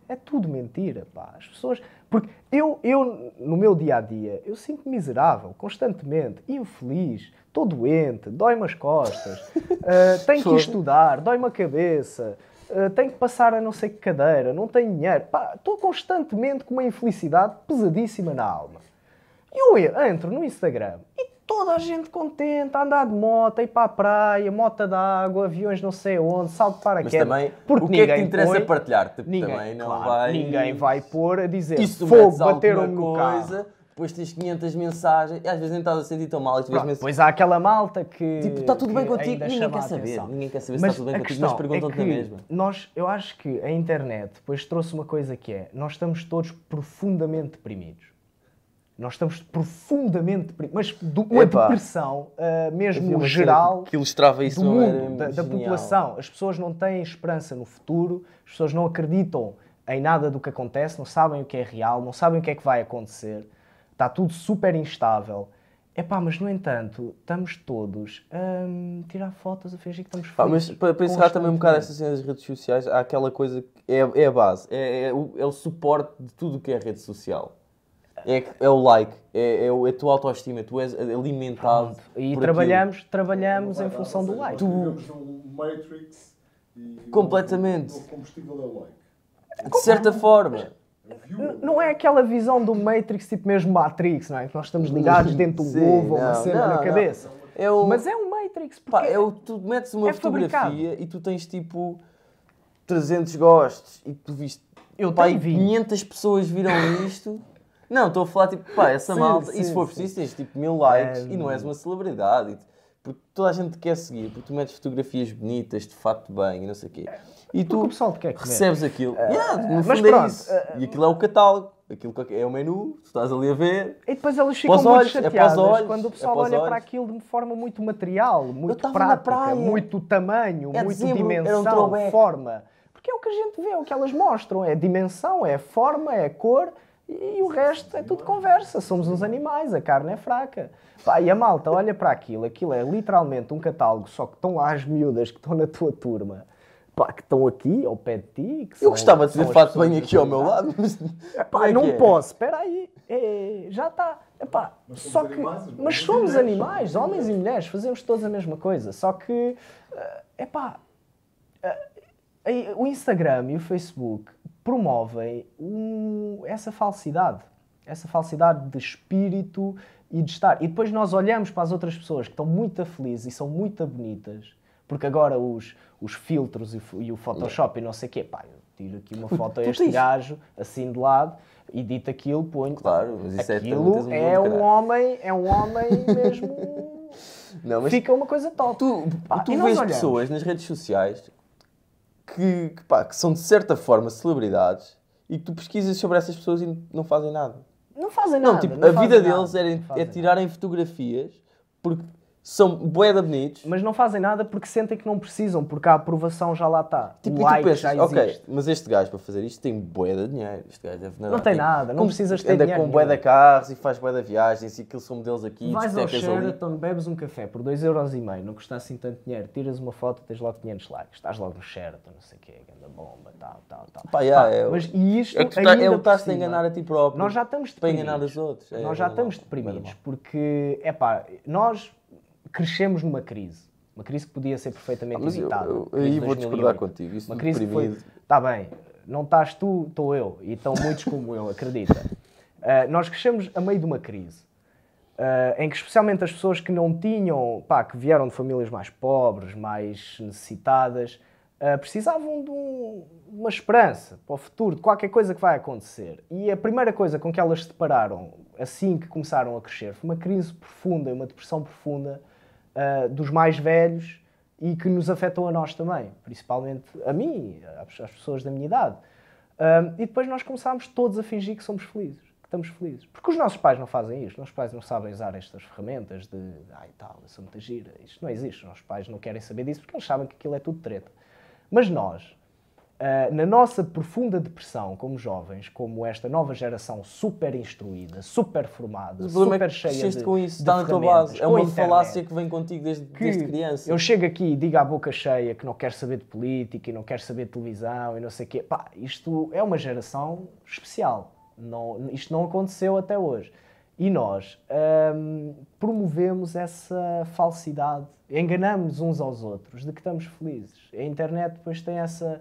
É tudo mentira, pá. As pessoas... Porque eu, eu no meu dia-a-dia, eu sinto-me miserável, constantemente, infeliz, estou doente, dói-me as costas, eh, tenho que ir estudar, dói-me a cabeça, eh, tenho que passar a não sei que cadeira, não tenho dinheiro. Pá, estou constantemente com uma infelicidade pesadíssima na alma. E eu entro no Instagram e toda a gente contente, a andar de moto, a ir para a praia, moto d'água, aviões não sei onde, salto para Mas também, Porque o que é que te interessa põe- partilhar? Tipo, Ninguém, também não claro, vai... ninguém vai pôr a dizer tu fogo, bateram-me no carro. coisa, depois tens 500 mensagens, e às vezes nem estás a sentir tão mal, e Pronto, mensagens... Depois há aquela malta que. Tipo, está tudo bem contigo, ninguém quer saber. Ninguém quer saber se está tudo bem contigo, mas perguntam-te é na mesma. Nós, eu acho que a internet depois trouxe uma coisa que é: nós estamos todos profundamente deprimidos. Nós estamos profundamente deprimidos. Mas de uma depressão Havia mesmo cena geral que ilustrava isso do mundo, da, da população. As pessoas não têm esperança no futuro, as pessoas não acreditam em nada do que acontece, não sabem o que é real, não sabem o que é que vai acontecer. Está tudo super instável. Epá, mas no entanto, estamos todos a hum, tirar fotos, a fingir que estamos Pá, mas felizes. para, para encerrar também um bocado essas cenas das redes sociais, há aquela coisa que é, é a base, é, é o, é o suporte de tudo o que é rede social. É, é o like, é, é, o- é a tua autoestima, tu és alimentado. Pronto. E por trabalhamos, trabalhamos Não em função do like. num Matrix e Completamente. O, combustível é o like. aquilo. De certa forma. N- Não é aquela visão do Matrix, tipo mesmo Matrix, não é? Que nós estamos ligados dentro de um Sim, ovo ou uma cena na cabeça. É o- Mas é um Matrix, porque Pá, é o, tu metes uma é fabricado. fotografia e tu tens tipo 300 gostos e tu viste. Eu pá, tenho e 20. 500 pessoas viram isto. Não, estou a falar tipo, pá, essa Sim, malta. sim, e se for sim. preciso, tens tipo mil likes É, e não és uma celebridade. e- Porque toda a gente te quer seguir, porque tu metes fotografias bonitas, de fato bem e não sei o quê. E Porque tu o pessoal te quer comer. recebes aquilo. Yeah, no mas fundo é pronto, isso. eh, E aquilo é o catálogo. Aquilo é o menu, tu estás ali a ver. E depois elas ficam muito olhos, é chateadas olhos, quando o é pessoal os olha olhos. para aquilo de forma muito material, muito prática, muito tamanho, É muito dezembro, um dimensão, throwback. forma. Porque Porque é o que a gente vê, é o que elas mostram. É a dimensão, é a forma, é a cor e, e o resto é tudo conversa. Somos uns animais, a carne é fraca. Pá, e a malta olha para aquilo, aquilo é literalmente um catálogo, só que estão lá as miúdas que estão na tua turma. Pá, que estão aqui ao pé de ti. que Eu gostava de as fato bem aqui ao meu lado, mas. Como é não é? posso, espera aí. É, já está. Epá, Mas somos só que, animais, mas homens e somos mulheres, animais, homens e mulheres, fazemos todos a mesma coisa. Só que, eh, epá, eh, o Instagram e o Facebook promovem um- essa falsidade. Essa falsidade de espírito e de estar. E depois nós olhamos para as outras pessoas que estão muito felizes e são muito bonitas, porque agora os, os filtros e, e o Photoshop e não sei o quê, pá, eu tiro aqui uma foto a este gajo, assim de lado, edito aquilo, ponho. Claro, mas isso é aquilo é mundo, um homem, é um homem mesmo. Não, Fica uma coisa top. tu, Pá, tu e vês olhamos. pessoas nas redes sociais que, que, pá, que são de certa forma celebridades e que tu pesquisas sobre essas pessoas e não fazem nada. Não fazem nada. Não, tipo, não a vida deles nada, fazem é nada. tirarem fotografias porque são boeda bonitos. Mas não fazem nada porque sentem que não precisam, porque a aprovação já lá está. Tipo, o like pensas, já ok, mas este gajo para fazer isto tem bué de dinheiro. Este gajo deve Não tem nada, não como- precisas ter Anda dinheiro com bué nenhum. de carros e faz de viagens e aquilo são modelos aqui, Vais ao discotecas ali. Sheraton, bebes um café por 2,5€, não custa assim tanto dinheiro, tiras uma foto, tens logo 500 likes, estás logo no Sheraton, não sei o quê, ganda bomba, tal, tal, tal. Pá, yeah, Pá, é mas isto é que ainda é o por estás-te a enganar a ti próprio Nós já estamos para deprimidos. enganar os outros. É, nós já estamos deprimidos, é normal. porque, é pá, nós crescemos numa crise. Uma crise que podia ser perfeitamente Ah, mas evitada. eu- aí vou 2008. discordar contigo, isso Uma crise que foi... deprimido. Está bem, não estás tu, estou eu. E estão muitos como eu, acredita. Ah, nós crescemos a meio de uma crise. ah, em que especialmente as pessoas que não tinham, pá, que vieram de famílias mais pobres, mais necessitadas, ah, precisavam de um- uma esperança para o futuro, de qualquer coisa que vai acontecer. E a primeira coisa com que elas se depararam, assim que começaram a crescer, foi uma crise profunda, uma depressão profunda ah, dos mais velhos e que nos afetou a nós também, principalmente a mim, às pessoas da minha idade. Ah, e depois nós começámos todos a fingir que somos felizes, que estamos felizes. Porque os nossos pais não fazem isto, os nossos pais não sabem usar estas ferramentas de ai tal, eu sou muita gira, isto não existe. Os nossos pais não querem saber disso porque eles sabem que aquilo é tudo treta. Mas nós, ah, na nossa profunda depressão como jovens, como esta nova geração super instruída, super formada, problema super é cheia de, com isso, de está na tua base. É uma internet, falácia que vem contigo desde, que desde criança. eu chego aqui e digo à boca cheia que não quero saber de política e não quero saber de televisão e não sei o quê. Pá, isto é uma geração especial. Não, isto não aconteceu até hoje. E nós hum, promovemos essa falsidade, enganamos uns aos outros de que estamos felizes. A internet depois tem essa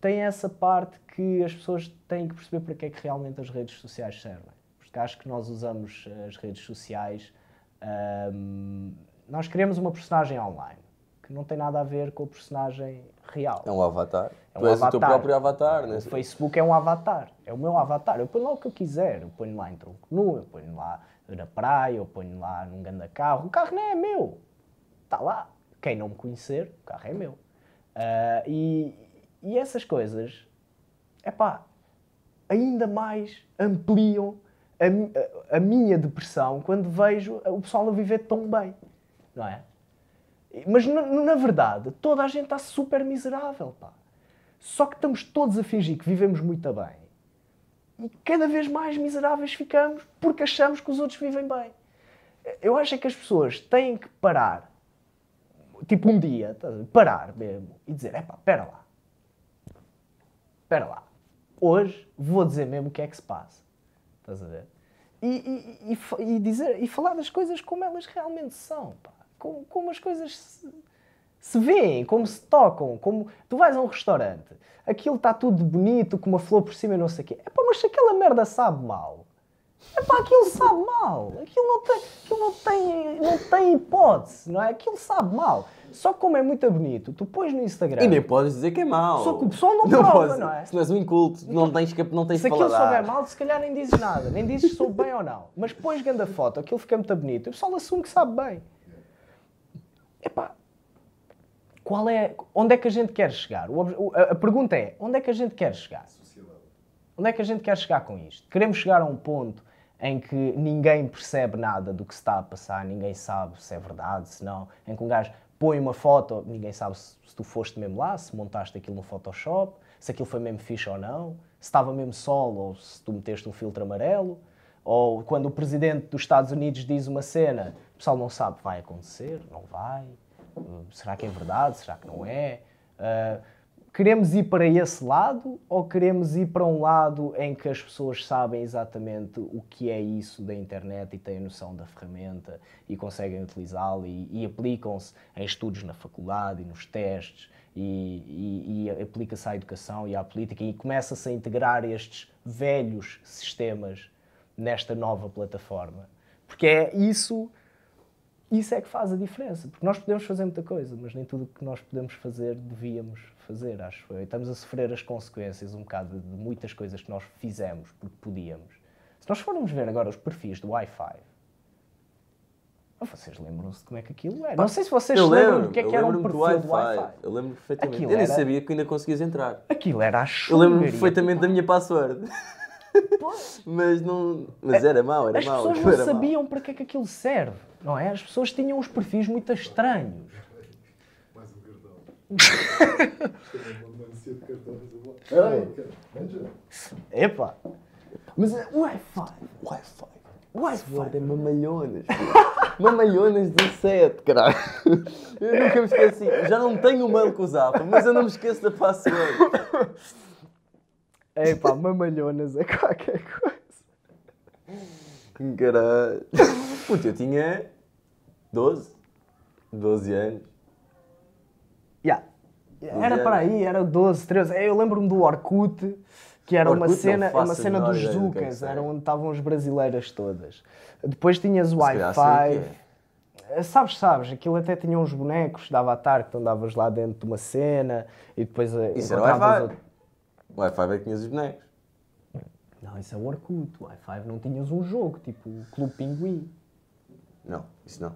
tem essa parte que as pessoas têm que perceber para que é que realmente as redes sociais servem. Porque acho que nós usamos as redes sociais, hum, nós criamos uma personagem online que não tem nada a ver com a personagem real. É um avatar. É tu um és o teu próprio avatar, né? O Facebook é um avatar, é o meu avatar. Eu ponho lá o que eu quiser, eu ponho lá em tronco nu, eu ponho lá na praia, eu ponho lá num grande carro. O carro nem é meu, está lá. Quem não me conhecer, o carro é meu. Ah, e, e essas coisas, é pá, ainda mais ampliam a, a- a minha depressão quando vejo o pessoal a viver tão bem, não é? Mas na, na verdade, toda a gente está super miserável, pá. Só que estamos todos a fingir que vivemos muito bem. E cada vez mais miseráveis ficamos porque achamos que os outros vivem bem. Eu acho é que as pessoas têm que parar, tipo um dia, parar mesmo e dizer: epá, espera lá. Espera lá. Hoje vou dizer mesmo o que é que se passa. Estás a ver? E, e- e e dizer, e falar das coisas como elas realmente são. Pá. Como, como as coisas se, se veem, como se tocam. Como... Tu vais a um restaurante, aquilo está tudo bonito, com uma flor por cima e não sei o quê. Epá, mas se aquela merda sabe mal, epá, aquilo sabe mal. Aquilo não tem, aquilo não tem, não tem hipótese, não é? Aquilo sabe mal. Só que como é muito bonito, tu pões no Instagram... E nem podes dizer que é mau. Só que o pessoal não prova, podes- não é? Se não és um inculto, não tens, cap- não tens Se aquilo paladar. souber mal, se calhar nem dizes nada, nem dizes se soube bem ou não. Mas pões grande foto, aquilo fica muito bonito, e o pessoal assume que sabe bem. Epá, qual é, onde é que a gente quer chegar? O- a, a pergunta é, onde é que a gente quer chegar? Onde é que a gente quer chegar com isto? Queremos chegar a um ponto em que ninguém percebe nada do que se está a passar, ninguém sabe se é verdade, se não, em que um gajo põe uma foto, ninguém sabe se, se tu foste mesmo lá, se montaste aquilo no Photoshop, se aquilo foi mesmo fixe ou não, se estava mesmo sol ou se tu meteste um filtro amarelo. Ou quando o presidente dos Estados Unidos diz uma cena, o pessoal não sabe, vai acontecer, não vai, Uh, será que é verdade, será que não é? Uh, queremos ir para esse lado ou queremos ir para um lado em que as pessoas sabem exatamente o que é isso da internet e têm noção da ferramenta e conseguem utilizá-la e, e aplicam-se em estudos na faculdade e nos testes e, e, e aplica-se à educação e à política e começa-se a integrar estes velhos sistemas nesta nova plataforma. Porque é isso isso é que faz a diferença, porque nós podemos fazer muita coisa, mas nem tudo o que nós podemos fazer devíamos fazer, acho eu. Estamos a sofrer as consequências um bocado de muitas coisas que nós fizemos porque podíamos. Se nós formos ver agora os perfis do Wi-Fi, vocês lembram-se de como é que aquilo era? Não sei se vocês eu lembram lembro, do que é que eu era um perfil do Wi-Fi. Eu lembro perfeitamente. Aquilo eu nem era- sabia que ainda conseguias entrar. Aquilo era a Eu lembro-me chungaria. perfeitamente da minha password. mas não. Mas era mau, era As mau. pessoas aquilo não sabiam para que é que aquilo serve, não é? As pessoas tinham uns perfis muito estranhos. Mais um cartão. Uma mancia de cartões. Peraí. Epá! Mas é Wi-Fi. Wi-Fi. Wi-Fi. É mamalhonas. mamalhonas 17, caralho. Eu nunca me esqueci. Já não tenho o mail que usava, mas eu não me esqueço da password. Epá, mamalhonas é qualquer coisa. Caralho. Puta, eu tinha 12. 12 anos. Era para aí, era 12, 13. Eu lembro-me do Orkut, que era uma Orkut não cena, uma cena dos que é Zucas, seja. era onde estavam as brasileiras todas. Depois tinhas o o Wi-Fi. Eh, Sabes, sabes, aquilo até tinha uns bonecos, dava a tar que tu andavas lá dentro de uma cena e depois eh, Isso era encontravas Wi-Fi. outro- O Wi-Fi é que tinhas os bonecos. Não, isso é o Orkut. O Wi-Fi não tinhas um jogo, tipo o Clube Pinguim. Não, isso não.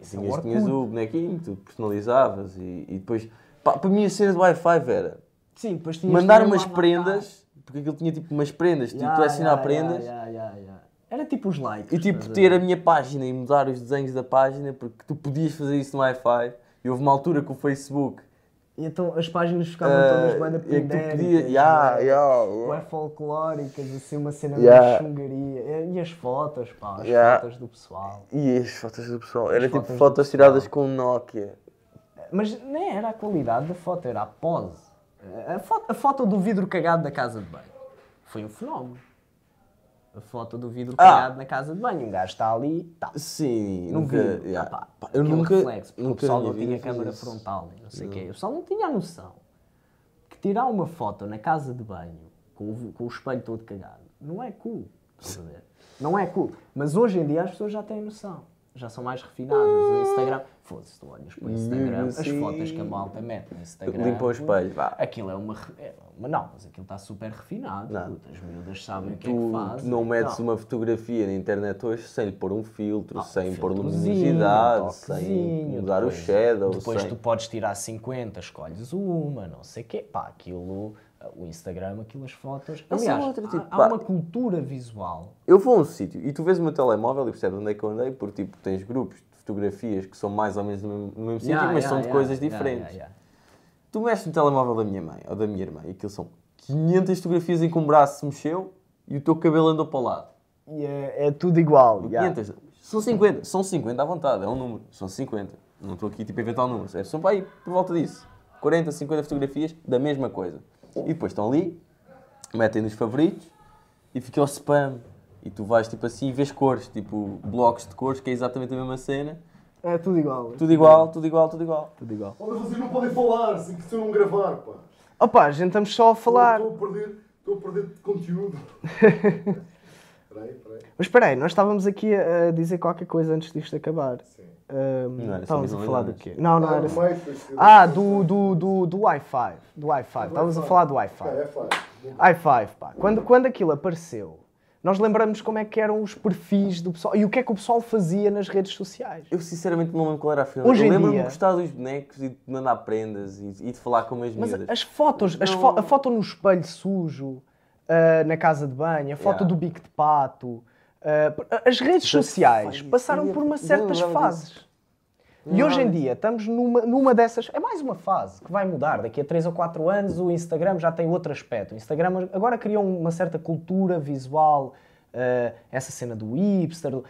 Isso é o Tinhas, tinhas o bonequinho, tu personalizavas e, e depois. Pá, para mim a cena do Wi-Fi era Sim, depois tinhas mandar umas prendas, porque aquilo tinha tipo umas prendas, tipo, tu assinar prendas. Era tipo os likes. E tipo, ter a minha página e mudar os desenhos da página, porque tu podias fazer isso no Wi-Fi. E houve uma altura que o Facebook. E então as páginas ficavam eh, todas bem é que tu pindéricas, podias. Ya, bué- ya, bué folclóricas, assim, uma cena Yeah. de chungaria. E as fotos, pá, as Yeah. fotos do pessoal. E as fotos do pessoal? Era tipo fotos fotos tiradas com Nokia. Mas nem era a qualidade da foto, era a pose. A foto, a foto do vidro cagado da casa de banho. Foi um fenómeno. A foto do vidro Ah. cagado na casa de banho. Um gajo está ali, tá. Sim, No nunca. vidro. Opá, Pá, eu aquele nunca. reflexo, porque o nunca pessoal não tinha câmara isso. frontal, não sei o quê. O pessoal não tinha a noção que tirar uma foto na casa de banho com o, com o espelho todo cagado não é cool. Não é cool. Mas hoje em dia as pessoas já têm noção. Já são mais refinadas. O Instagram. Foda-se, tu olhas para o Instagram, as assim, fotos que a malta mete no Instagram. Limpa o espelho, vá. Aquilo é uma. é uma não, mas aquilo está super refinado. Não. As miúdas sabem o que é que fazem. não metes Então, uma fotografia na internet hoje sem lhe pôr um filtro, sem pôr filtrozinho, luminosidade, um sem mudar depois- o shadow. Depois sem... tu podes tirar 50, escolhes uma, não sei o quê. Pá, aquilo, o Instagram, aquilo, as fotos. Aliás, outra, tipo, há, há uma cultura visual. Eu vou a um sítio e tu vês o meu telemóvel e percebes onde é que eu andei, porque tipo, tens grupos de fotografias que são mais ou menos no mesmo, no mesmo sítio, Yeah, mas yeah, são de yeah, coisas yeah, diferentes. yeah, yeah. Tu mexes no telemóvel da minha mãe ou da minha irmã e aquilo são 500 fotografias em que um braço se mexeu e o teu cabelo andou para o lado. E é, é tudo igual. yeah. 500. São 50. São 50 à vontade, é um número. São 50. Não estou aqui tipo a inventar um número. É, São para aí por volta disso. 40, 50 fotografias da mesma coisa. E depois estão ali, metem nos favoritos e fica o spam. E tu vais tipo assim e vês cores, tipo blocos de cores, que é exatamente a mesma cena. É tudo igual. Tudo igual, tudo igual, tudo igual. Tudo igual. Oh, mas vocês não podem falar se, se eu não gravar, pá. Opa, a gente estamos só a falar. Estou a perder, estou a perder conteúdo. Peraí, peraí. Mas espera aí, nós estávamos aqui a a dizer qualquer coisa antes disto acabar. Sim. Era estávamos a falar do quê? Não, não Ah, era. Ah, do, do, do, do Wi-Fi. Do Wi-Fi. Estávamos a falar do Wi-Fi. É, é i5, pá. Quando, quando aquilo apareceu, nós lembramos como é que eram os perfis do pessoal e o que é que o pessoal fazia nas redes sociais. Eu sinceramente não lembro qual era a final. Hoje eu em lembro-me dia- de gostar dos bonecos e de mandar prendas e, e de falar com as Mas miúdas. as fotos, as fo- a foto no espelho sujo, ah, na casa de banho, a foto Yeah. do bico de pato, as redes sociais passaram por umas Já certas fases. E hoje em dia estamos numa, numa dessas. É mais uma fase que vai mudar. Daqui a 3 ou 4 anos o Instagram já tem outro aspecto. O Instagram agora criou uma certa cultura visual, eh, essa cena do hipster. do-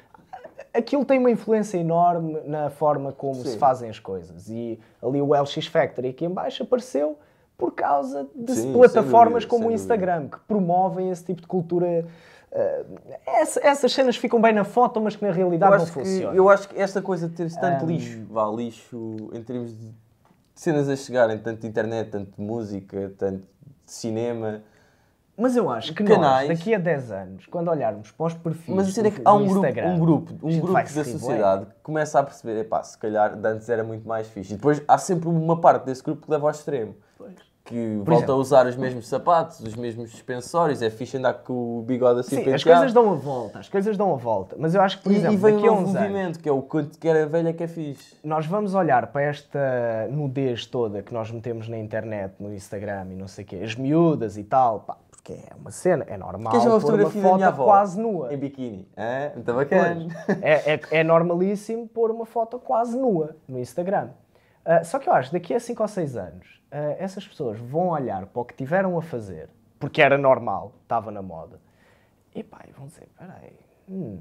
Aquilo tem uma influência enorme na forma como se Sim. fazem as coisas. E ali o LX Factory aqui em baixo apareceu por causa de Sim, plataformas dúvida, como o sem dúvida. Instagram, que promovem esse tipo de cultura. Eh, essa- essas cenas ficam bem na foto, mas que na realidade não que, funcionam. eu acho que esta coisa de ter tanto Ahm. lixo, vá, lixo em termos de cenas a chegarem, tanto de internet, tanto de música, tanto de cinema. Mas eu acho que Canais. nós, daqui a 10 anos, quando olharmos para os perfis Mas a é do, que há um grupo, um grupo, um grupo da sociedade que começa a perceber, epá, se calhar de antes era muito mais fixe. E depois há sempre uma parte desse grupo que leva ao extremo. Que Por volta exemplo. a usar os mesmos sapatos, os mesmos suspensórios, é fixe andar com o bigode assim Sim, penteado. as coisas dão a volta, as coisas dão a volta. Mas eu acho que, por E- exemplo, e vem daqui a um novo uns anos, movimento, que é o quanto que era velha que é fixe. nós vamos olhar para esta nudez toda que nós metemos na internet, no Instagram e não sei o quê, as miúdas e tal, pá, porque é uma cena, é normal Queres uma pôr fotografia uma da minha foto avó? quase nua. Em biquíni. É, muito bacana. É, é, é normalíssimo pôr uma foto quase nua no Instagram. Ah, só que eu acho que daqui a 5 ou 6 anos, essas pessoas vão olhar para o que tiveram a fazer, porque era normal, estava na moda, e pá, vão dizer: peraí, hum,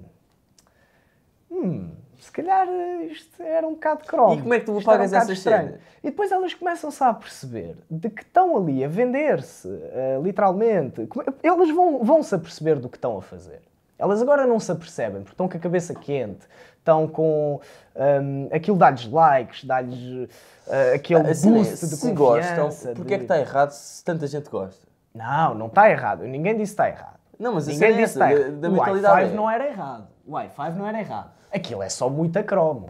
hum, se calhar eh, isto era um bocado cromo. E como é que tu apagas bocado essas estranho." cenas? E depois elas começam-se a perceber de que estão ali a vender-se, eh, literalmente. Como- Elas vão, vão se aperceber do que estão a fazer. Elas agora não se apercebem, porque estão com a cabeça quente, estão com hum, aquilo dá-lhes likes, dá-lhes eh, aquele A cena é, boost de se confiança. gostam, porque é que de- está errado se tanta gente gosta? Não, não está errado. Ninguém disse que está errado. Não, mas Ninguém é disse está da- errado. da o mentalidade i5 é- não era errado. O i5 não era errado. Aquilo é só muita cromo.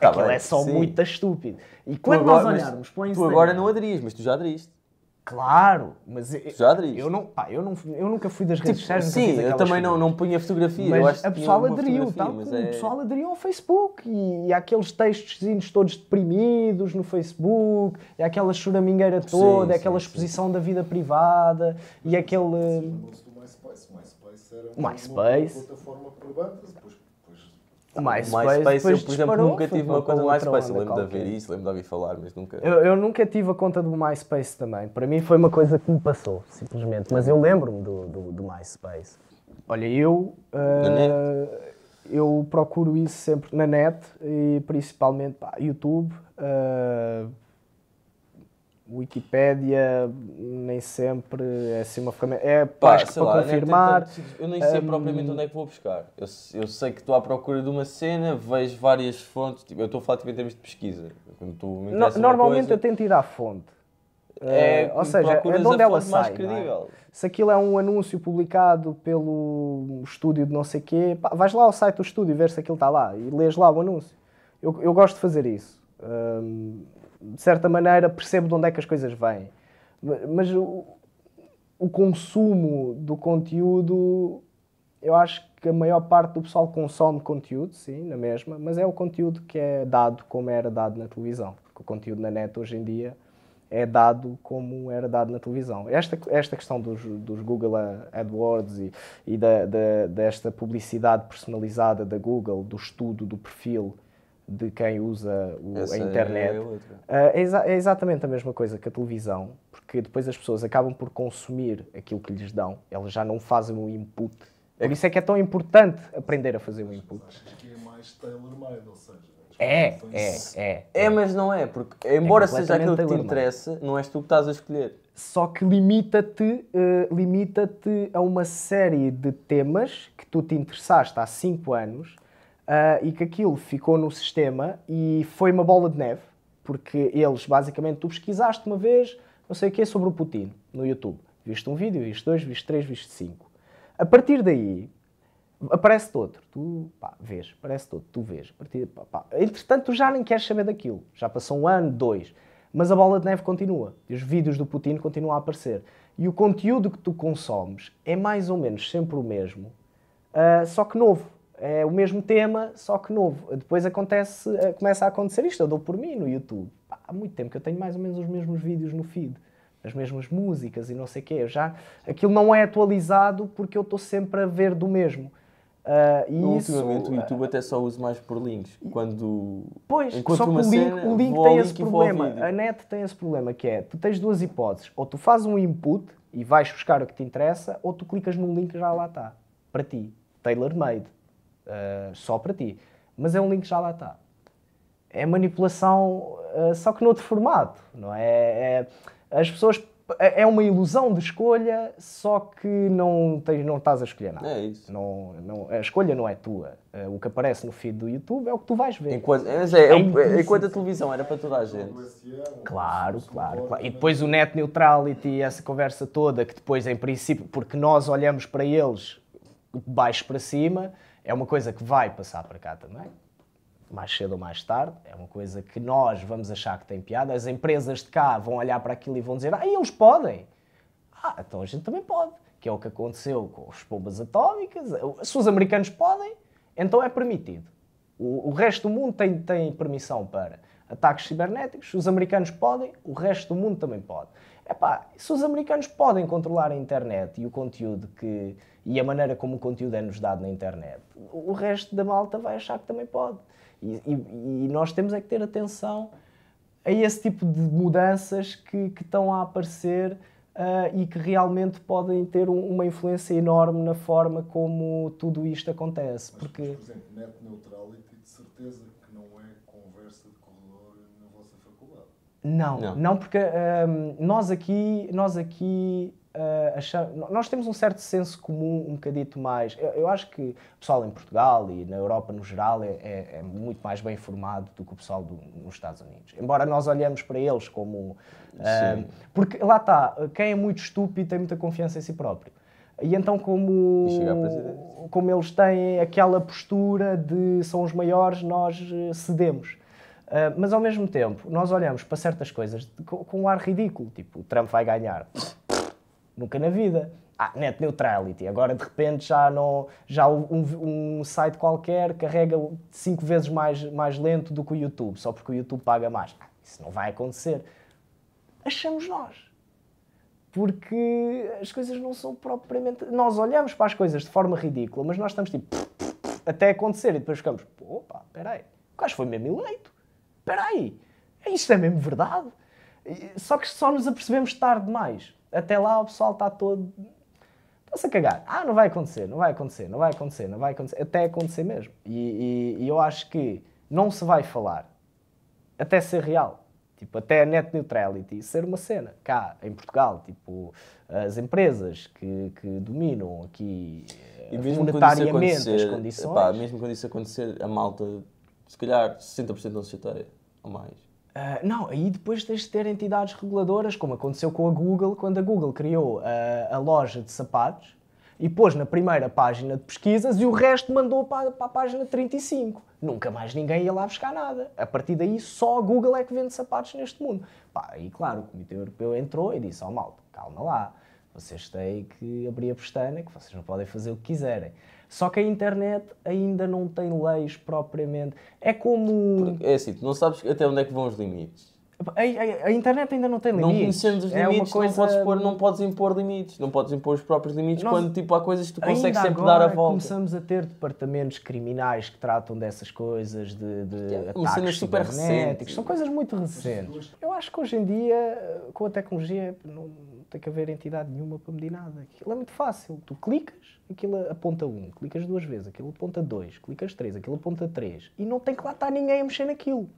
Tá Aquilo bem, é só sim. muito estúpido. E Tu quando agora- nós mas olharmos para o Tu Instagram... agora não aderias, mas tu já aderiste. Claro, mas eu, Já aderiste. eu, não, pá, eu, não, eu nunca fui das redes Tipo, sociais. nunca sim, eu também não, não punha fotografia. Mas eu acho a tinha pessoa uma aderiu, fotografia, tal mas como é- o pessoal aderiu ao Facebook e, e há aqueles textozinhos todos deprimidos no Facebook, e há aquela choramingueira toda, sim, e aquela sim. exposição da vida privada e aquele. Do MySpace. O MySpace era O uma, MySpace. uma plataforma por bandas, O MySpace, MySpace, eu, por exemplo, nunca tive uma MySpace. Eu onda lembro de haver isso, lembro de ouvir falar, mas nunca. Eu, eu nunca tive a conta do MySpace também. Para mim foi uma coisa que me passou, simplesmente. Mas eu lembro-me do, do, do MySpace. Olha, eu, net? eu procuro isso sempre na net e principalmente pá, YouTube, ah, Wikipédia, nem sempre é assim uma ferramenta. É Pá, sei para lá, confirmar. tanto- eu nem sei hum, propriamente onde é que vou buscar. Eu, eu sei que estou à procura de uma cena, vejo várias fontes. Tipo, eu estou a falar tipo, em termos de pesquisa. No- normalmente coisa, eu tento ir à fonte. É, Eh, ou seja, é de onde ela sai. é? Se aquilo é um anúncio publicado pelo estúdio de não sei quê, pá, vais lá ao site do estúdio ver se aquilo está lá e lês lá o anúncio. Eu, eu gosto de fazer isso. Hum, de certa maneira percebo de onde é que as coisas vêm. Ma- Mas o, o consumo do conteúdo, eu acho que a maior parte do pessoal consome conteúdo, sim, na mesma, mas é o conteúdo que é dado como era dado na televisão. Porque o conteúdo na net hoje em dia é dado como era dado na televisão. Esta, esta questão dos, dos Google AdWords e, e da, da- desta publicidade personalizada da Google, do estudo do perfil de quem usa o- a é internet, outra. ah, é, exa- é exatamente a mesma coisa que a televisão, porque depois as pessoas acabam por consumir aquilo que lhes dão, elas já não fazem o input. Por isso é que é tão importante aprender a fazer o input. achas que é mais tailor-made, ou seja... É, é, é. É, mas não é, porque embora seja aquilo que te interessa, não és tu que estás a escolher. Só que limita-te eh, limita-te a uma série de temas que tu te interessaste há 5 anos ah, e que aquilo ficou no sistema e foi uma bola de neve, porque eles, basicamente, tu pesquisaste uma vez, não sei o quê, sobre o Putin no YouTube. Viste um vídeo, viste dois, viste três, viste cinco. A partir daí, aparece-te outro. Tu pá, vês, aparece-te outro, tu vês. Partir, pá, pá. Entretanto, tu já nem queres saber daquilo. Já passou um ano, dois. Mas a bola de neve continua. E os vídeos do Putin continuam a aparecer. E o conteúdo que tu consomes é mais ou menos sempre o mesmo, ah, só que novo. É o mesmo tema, só que novo. Depois acontece, ah, começa a acontecer isto. Eu dou por mim no YouTube. Há muito tempo que eu tenho mais ou menos os mesmos vídeos no feed. As mesmas músicas e não sei o quê. Eu já, aquilo não é atualizado porque eu estou sempre a ver do mesmo. Ah, e Eu, isso, ultimamente o YouTube até só uso mais por links. Quando Pois, só que o link, cena, o link tem esse e problema. A net tem esse problema que é, tu tens duas hipóteses. Ou tu fazes um input e vais buscar o que te interessa, ou tu clicas no link que já lá está. Para ti. Tailor-made. Ah, só para ti. Mas é um link que já lá está. É manipulação, ah, só que noutro formato. Não é? É- as pessoas... É uma ilusão de escolha, só que não, tens, não estás a escolher nada. É isso. Não, não, a escolha não é tua. Ah, o que aparece no feed do YouTube é o que tu vais ver. Enquanto, mas é, é, implícito. enquanto a televisão era para toda a gente. Claro, claro, claro. E depois o net neutrality, essa conversa toda, que depois, em princípio, porque nós olhamos para eles baixo para cima, é uma coisa que vai passar para cá também. Mais cedo ou mais tarde. É uma coisa que nós vamos achar que tem piada. As empresas de cá vão olhar para aquilo e vão dizer: Ah, eles podem. Ah, então a gente também pode. Que é o que aconteceu com as bombas atómicas. Se os americanos podem, então é permitido. O, o resto do mundo tem, tem permissão para ataques cibernéticos. Se os americanos podem, o resto do mundo também pode. Epá, se os americanos podem controlar a internet e o conteúdo que, e a maneira como o conteúdo é-nos dado na internet, o resto da malta vai achar que também pode. E, e- e nós temos é que ter atenção a esse tipo de mudanças que, que estão a aparecer ah, e que realmente podem ter um- uma influência enorme na forma como tudo isto acontece. Porque... Por exemplo, net neutrality, de certeza que não é conversa de corredor na vossa faculdade. Não, não, Não. porque hum, nós aqui, nós aqui ah, acham- nós temos um certo senso comum um bocadito mais. Eu, eu acho que o pessoal em Portugal e na Europa no geral é, é- é muito mais bem formado do que o pessoal do- nos Estados Unidos. Embora nós olhemos para eles como. Sim. porque lá está, quem é muito estúpido tem muita confiança em si próprio. E então, como, como eles têm aquela postura de são os maiores, nós eh, cedemos. Uh, mas ao mesmo tempo, nós olhamos para certas coisas com, com um ar ridículo, tipo, o Trump vai ganhar. Nunca na vida. Ah, net neutrality. Agora de repente já, não, já um, um site qualquer carrega cinco vezes mais, mais lento do que o YouTube, só porque o YouTube paga mais. Ah, isso não vai acontecer. Achamos nós. Porque as coisas não são propriamente. Nós olhamos para as coisas de forma ridícula, mas nós estamos tipo. até acontecer e depois ficamos. Opa, peraí. O gajo foi mesmo eleito. Espera aí, isto é mesmo verdade? Só que só nos apercebemos tarde demais. Até lá o pessoal está todo... Está-se a cagar. Ah, não vai acontecer, não vai acontecer, não vai acontecer, não vai acontecer. Até acontecer mesmo. E, e- e eu acho que não se vai falar até ser real. Tipo, até a net neutrality ser uma cena. Cá, em Portugal, tipo, as empresas que, que dominam aqui E mesmo quando isso monetariamente as acontecer, condições... epá, mesmo quando isso acontecer, a malta, se calhar 60% não se chateia, ou mais. Ah, não, aí depois tens de ter entidades reguladoras, como aconteceu com a Google, quando a Google criou ah, a loja de sapatos e pôs na primeira página de pesquisas e o resto mandou para, para a página 35. Nunca mais ninguém ia lá buscar nada. A partir daí, só a Google é que vende sapatos neste mundo. Pá, e claro, o Comitê Europeu entrou e disse: Ó malta, calma lá, vocês têm que abrir a pestana, que vocês não podem fazer o que quiserem. Só que a internet ainda não tem leis propriamente. É como. É assim, tu não sabes até onde é que vão os limites. A, a- a internet ainda não tem Não limites. conhecendo os É limites, coisa- não, podes pôr, não podes impor limites. Não podes impor os próprios limites Nós- quando tipo, há coisas que tu consegues sempre dar a volta. começamos a ter departamentos criminais que tratam dessas coisas de, de cena ataques super cibernéticos. recente. São coisas muito recentes. Eu acho que hoje em dia, com a tecnologia, não tem que haver entidade nenhuma para medir nada. Aquilo é muito fácil. Tu clicas, aquilo aponta um. Clicas duas vezes, aquilo aponta dois. Clicas três, aquilo aponta três. E não tem que lá estar ninguém a mexer naquilo.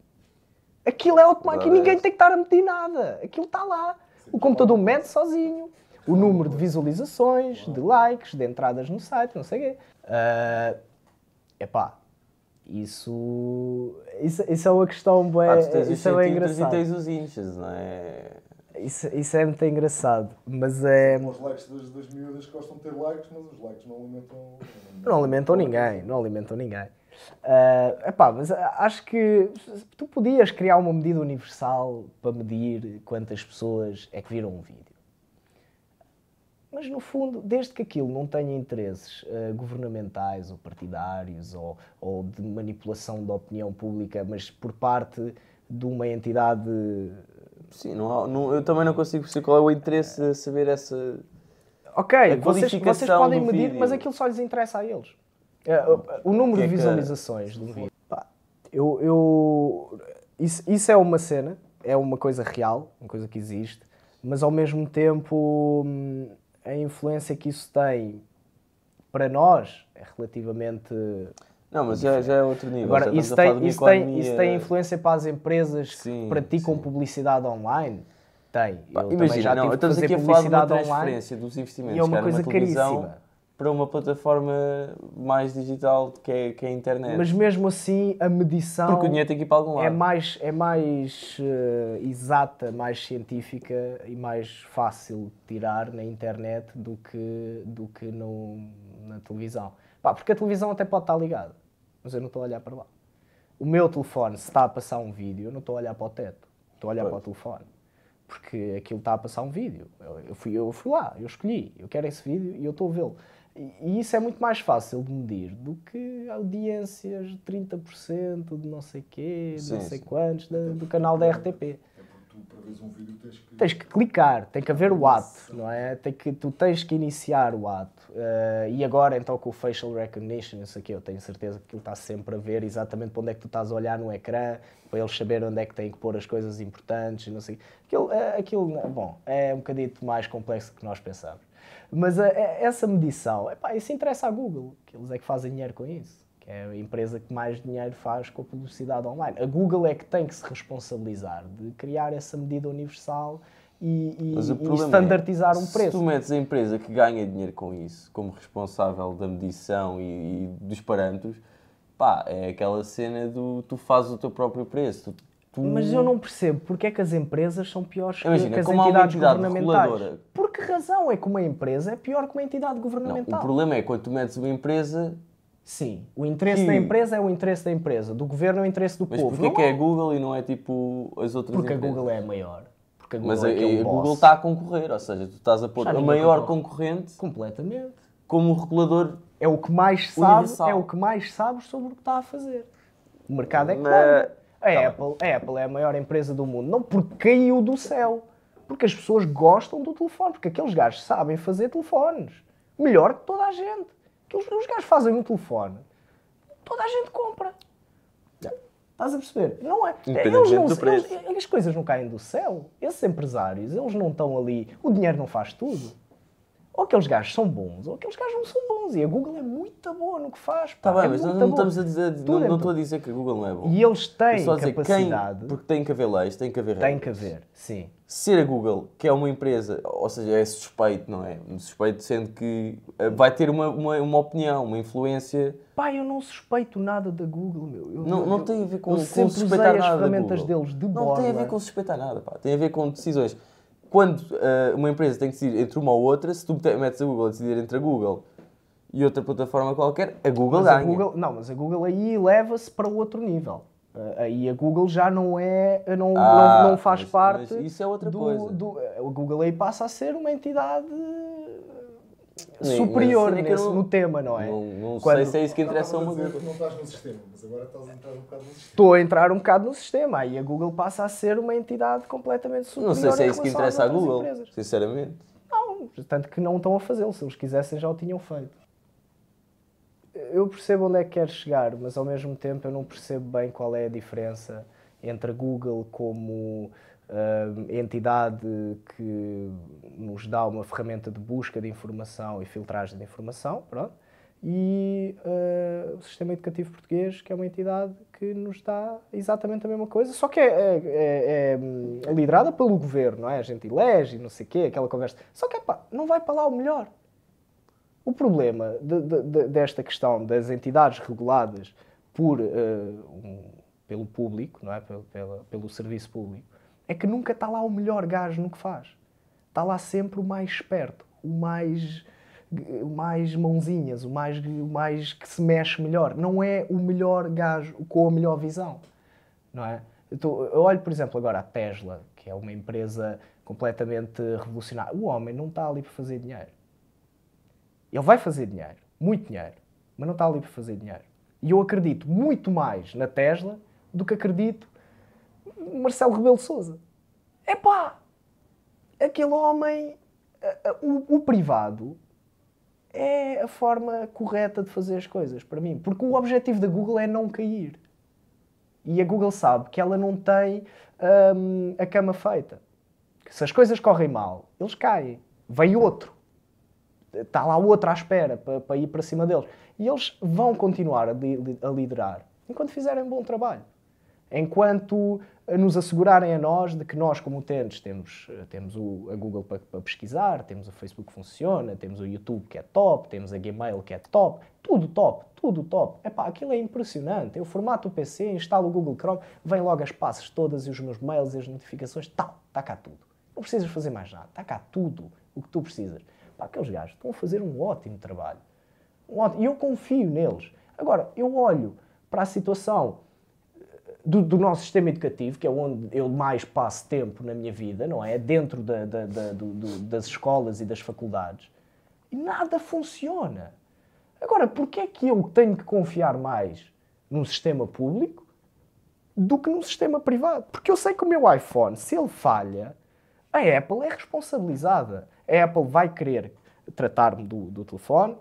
Aquilo é automático e é ninguém essa. tem que estar a medir nada. Aquilo está lá. O computador mede sozinho. O número de visualizações, de likes, de entradas no site, não sei o quê. Ah, epá, isso, isso, isso é uma questão bem, Ah, isso é bem centímetros e engraçado. tens os inches, não é? Isso, isso é muito engraçado, mas é... Os likes das, das miúdas gostam de ter likes, mas os likes não alimentam. Não alimentam ninguém, não alimentam ninguém. Ah, epá, mas acho que tu podias criar uma medida universal para medir quantas pessoas é que viram um vídeo. Mas no fundo, desde que aquilo não tenha interesses ah, governamentais ou partidários ou, ou de manipulação da opinião pública, mas por parte de uma entidade. Sim, não há- não- eu também não consigo perceber qual é o interesse de saber essa. Ok, A vocês, vocês qualificação podem medir, vídeo. mas aquilo só lhes interessa a eles. Eh, o número Que é de que- visualizações de um vídeo. Pá, eu, eu- isso, isso é uma cena, é uma coisa real, uma coisa que existe, mas ao mesmo tempo hum, a influência que isso tem para nós é relativamente. Não, mas já, já é outro nível. Agora, isso tem, isso, tem, isso tem influência para as empresas Sim, que praticam publicidade online? Tem. Pá, Imagina, já não, estamos aqui a falar de uma publicidade online transferência dos investimentos e é uma coisa uma caríssima. para uma plataforma mais digital que é, que é a internet. Mas mesmo assim, a medição Porque o dinheiro tem que ir para algum lado. é mais, é mais eh, exata, mais científica e mais fácil de tirar na internet do que, do que no, na televisão. Pá, porque a televisão até pode estar ligada, mas eu não estou a olhar para lá. O meu telefone, se está a passar um vídeo, eu não estou a olhar para o teto, estou a olhar para o telefone. Porque aquilo está a passar um vídeo. Eu, eu fui, eu fui lá, eu escolhi, eu quero esse vídeo e eu estou a vê-lo. E, e isso é muito mais fácil de medir do que audiências de 30% de não sei quê, de Sim, não sei sim. quantos, da- do canal da RTP. É porque tu, para veres um vídeo, tens que. Tens que clicar, tem que haver o ato, não é? Tem que, tu tens que iniciar o ato. Eh, e agora, então, com o facial recognition, isso aqui, eu tenho certeza que ele está sempre a ver exatamente para onde é que tu estás a olhar no ecrã, para eles saberem onde é que têm que pôr as coisas importantes e não sei. Aquilo, eh, aquilo, bom, é um bocadito mais complexo que nós pensamos. Mas eh, essa medição, epá, isso interessa à Google, que eles é que fazem dinheiro com isso. Que é a empresa que mais dinheiro faz com a publicidade online. A Google é que tem que se responsabilizar de criar essa medida universal e, e- Mas e problema standardizar é, um Se preço. tu metes a empresa que ganha dinheiro com isso, como responsável da medição e, e dos parâmetros, pá, é aquela cena do tu fazes o teu próprio preço. Tu, tu- Mas eu não percebo porque é que as empresas são piores que- Imagina, que as como entidades entidade governamentais. reguladora. Por que razão é que uma empresa é pior que uma entidade Não, governamental? o problema é quando tu metes uma empresa, Sim, o interesse Que- da empresa é o interesse da empresa, do governo é o interesse do mas povo. porquê Não que é a Google e não é tipo as outras Porque a empresas? Google é a maior. Porque a Google Mas é a, que é o a boss. Google está a concorrer, ou seja, tu estás a pôr Já a maior concorre. concorrente Completamente. como regulador. É o que mais sabe, Universal. é o que mais sabe sobre o que está a fazer. O mercado é manda. A, Tá Apple, a Apple é a maior empresa do mundo, não porque caiu do céu, porque as pessoas gostam do telefone, porque aqueles gajos sabem fazer telefones melhor que toda a gente. Aqueles, os gajos fazem um telefone, toda a gente compra. Estás a perceber? Não é. Eles não, do preço. eles- as coisas não caem do céu. Esses empresários, eles não estão ali. O dinheiro não faz tudo. Ou aqueles gajos são bons, ou aqueles gajos não são bons. E a Google é muito boa no que faz. Está bem, é mas não, muito não boa. estamos a dizer, Tudo não, é não estou a dizer que a Google não é bom. E eles têm Estou capacidade. Quem, porque tem que haver leis, tem que haver Tem regras. que haver, sim. Ser a Google, que é uma empresa, ou seja, é suspeito, não é? Suspeito sendo que eh, vai ter uma, uma, uma opinião, uma influência. Pá, eu não suspeito nada da Google, meu. Eu- Não, não tem a ver com, eu com suspeitar as nada. da ferramentas Google. deles de Não tem a ver com suspeitar nada, pá. Tem a ver com decisões. Quando eh, uma empresa tem que decidir entre uma ou outra, se tu te- metes a Google a decidir entre a Google e outra plataforma qualquer, a Google Mas a ganha. Google, não, mas a Google aí leva-se para outro nível. Ah, Aí a Google já não é, não, Ah, não, não faz mas- parte. mas isso é outra do, coisa. do- o Google aí passa a ser uma entidade superior a cena é nesse- não- no tema, não é? Não, não Quando- sei se é isso que interessa a a uma Google. que não estás no sistema, mas agora estás a entrar um bocado no sistema. Estou a entrar um bocado no sistema. Aí a Google passa a ser uma entidade completamente superior. Não sei se é isso que interessa outras Google, empresas. sinceramente. Não, tanto que não estão a fazê-lo. Se eles quisessem, já o tinham feito. Eu percebo onde é que quer chegar, mas ao mesmo tempo eu não percebo bem qual é a diferença entre a Google como ah, entidade que nos dá uma ferramenta de busca de informação e filtragem de informação, pronto, e ah, o sistema educativo português, que é uma entidade que nos dá exatamente a mesma coisa, só que é, é- é- é, hum, liderada pelo governo, não é? A gente elege não sei o quê, aquela conversa. Só que, epá, não vai para lá o melhor. O problema de- de- de- desta questão das entidades reguladas por, eh, um- pelo público, não é? pelo, pela- pelo serviço público, é que nunca está lá o melhor gajo no que faz. Está lá sempre o mais esperto, o mais, o mais mãozinhas, o mais, o mais que se mexe melhor. Não é o melhor gajo com a melhor visão. Não é? Eu, tô- eu olho, por exemplo, agora a Tesla, que é uma empresa completamente revolucionária. O homem não está ali para fazer dinheiro. Ele vai fazer dinheiro, muito dinheiro, mas não está ali para fazer dinheiro. E eu acredito muito mais na Tesla do que acredito Marcelo Rebelo de Souza. Epá! Aquele homem, o, o privado, é a forma correta de fazer as coisas, para mim. Porque o objetivo da Google é não cair. E a Google sabe que ela não tem hum, a cama feita. Que se as coisas correm mal, eles caem. Vem outro. Está lá outro à espera para, para ir para cima deles. E eles vão continuar a, li- a liderar enquanto fizerem um bom trabalho. Enquanto nos assegurarem a nós de que nós, como utentes, temos, eh, temos o, a Google para, para pesquisar, temos o Facebook que funciona, temos o YouTube que é top, temos a Gmail que é top, tudo top, tudo top. Epá, aquilo é impressionante. Eu formato o PC, instalo o Google Chrome, vem logo as passes todas e os meus mails e as notificações, tal, está cá tudo. Não precisas fazer mais nada, está cá tudo o que tu precisas. Pá, aqueles gajos estão a fazer um ótimo trabalho. Um ótimo- E eu confio neles. Agora, eu olho para a situação do, do nosso sistema educativo, que é onde eu mais passo tempo na minha vida, não é? Dentro da- da- da- do- das escolas e das faculdades. E nada funciona. Agora, porquê é que eu tenho que confiar mais num sistema público do que num sistema privado? Porque eu sei que o meu iPhone, se ele falha, a Apple é responsabilizada. A Apple vai querer tratar-me do, do telefone,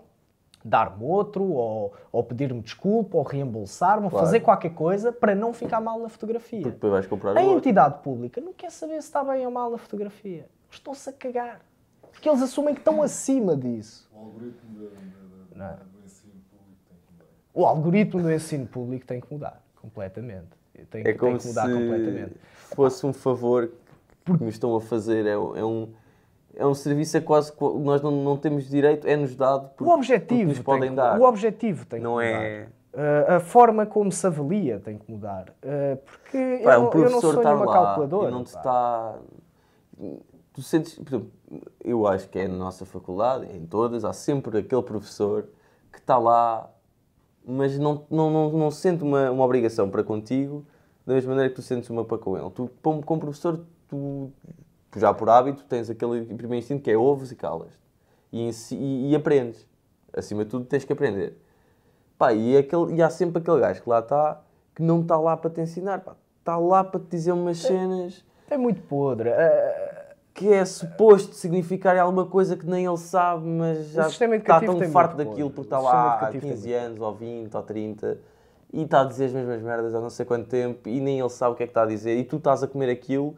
dar-me outro, ou, ou pedir-me desculpa, ou reembolsar-me, ou Claro. fazer qualquer coisa para não ficar mal na fotografia. Porque depois vais comprar A outro. entidade pública não quer saber se está bem ou mal na fotografia. Estão-se a cagar. Porque eles assumem que estão acima disso. O algoritmo Não é? do ensino público tem que mudar. O algoritmo do ensino público tem que mudar completamente. Tem, É tem como que mudar se completamente. fosse um favor que nos estão a fazer. É, é um, é um serviço a quase que nós não, não temos direito, é-nos dado porque, O objetivo, porque nos podem que- dar. o objetivo tem Não que mudar. é- Uh, a forma como se avalia tem que mudar. Uh, porque Pá, eu, um não- eu não sou nenhuma lá calculadora. e não te está... Tu sentes... Por exemplo, eu acho que é na nossa faculdade, em todas, há sempre aquele professor que está lá, mas não, não, não, não sente uma, uma obrigação para contigo da mesma maneira que tu sentes uma para com ele. Tu, como, como professor, tu já por hábito tens aquele primeiro instinto que é ouves e calas. E, e, e aprendes. Acima de tudo tens que aprender. Pá, e, aquele, e há sempre aquele gajo que lá está que não está lá para te ensinar, pá. está lá para te dizer umas cenas É muito podre. Uh, que é suposto significar alguma coisa que nem ele sabe, mas já está tão farto daquilo podre. porque está lá há educativo tem 15 muito anos, ou 20, ou 30 e está a dizer as mesmas merdas há não sei quanto tempo e nem ele sabe o que é que está a dizer e tu estás a comer aquilo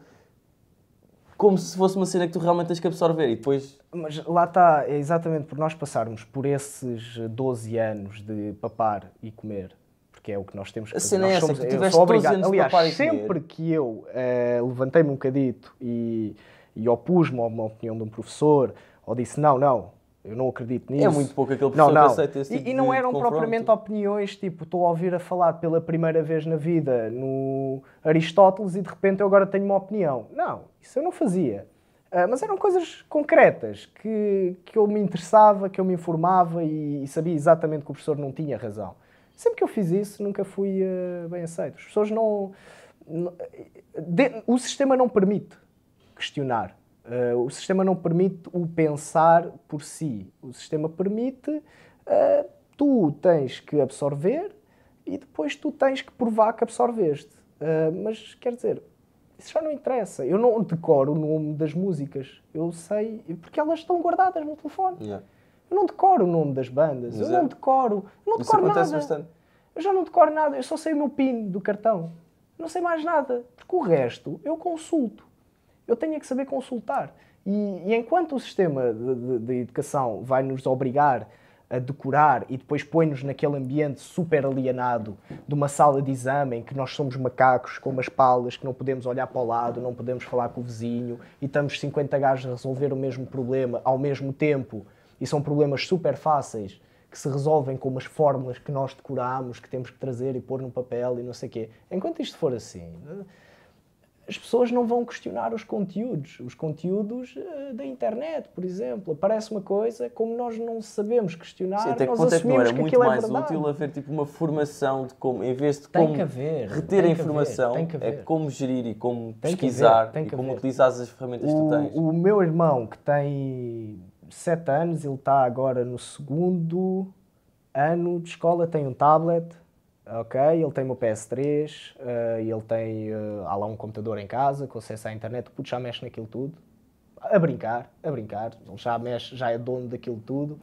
como se fosse uma cena que tu realmente tens que absorver e depois Mas lá está, é exatamente por nós passarmos por esses 12 anos de papar e comer, porque é o que nós temos que A fazer. cena é essa, somos- que tu tiveste sou 12 obrigado- anos de Aliás, papar e sempre comer. que eu eh, levantei-me um bocadito e, e opus-me a uma opinião de um professor, ou disse não, não, eu não acredito nisso. É muito pouco aquele não, professor que não. aceita esse E- tipo e, não de eram confronto. propriamente opiniões, tipo, estou a ouvir a falar pela primeira vez na vida no Aristóteles e de repente eu agora tenho uma opinião. Não, isso eu não fazia. Ah, mas eram coisas concretas que, que eu me interessava, que eu me informava e, e sabia exatamente que o professor não tinha razão. Sempre que eu fiz isso, nunca fui ah, bem aceito. As pessoas não. não- de- o sistema não permite questionar. Ah, o sistema não permite o pensar por si. O sistema permite ah, tu tens que absorver e depois tu tens que provar que absorveste. Ah, mas quer dizer, isso já não interessa. Eu não decoro o nome das músicas. Eu sei, porque elas estão guardadas no telefone. Yeah. Eu não decoro o nome das bandas. Mas eu é. não decoro. Eu não decoro nada. bastante. Eu já não decoro nada. Eu só sei o meu PIN do cartão. Não sei mais nada. Porque o resto eu consulto. Eu tenho é que saber consultar. E, e enquanto o sistema de, de- de educação vai nos obrigar a decorar e depois põe-nos naquele ambiente super alienado de uma sala de exame em que nós somos macacos com umas palas que não podemos olhar para o lado, não podemos falar com o vizinho e estamos 50 gajos a resolver o mesmo problema ao mesmo tempo e são problemas super fáceis que se resolvem com umas fórmulas que nós decoramos, que temos que trazer e pôr no papel e não sei o quê. Enquanto isto for assim, as pessoas não vão questionar os conteúdos. Os conteúdos eh, da internet, por exemplo. Aparece uma coisa, como nós não sabemos questionar, Sim, até que nós ponto é que não assumimos era que muito aquilo é mais verdade. útil haver tipo uma formação de como, em vez de Tem como que haver, reter a que informação, haver, que é haver. como gerir e como Tem que pesquisar haver, e que como utilizar as ferramentas que tu tens. O, o meu irmão, que tem 7 anos, ele está agora no segundo ano de escola, tem um tablet, ok? Ele tem uma PS3, eh, e ele tem, eh, há lá um computador em casa com acesso à internet, o puto já mexe naquilo tudo, a brincar, a brincar, ele já mexe, já é dono daquilo tudo.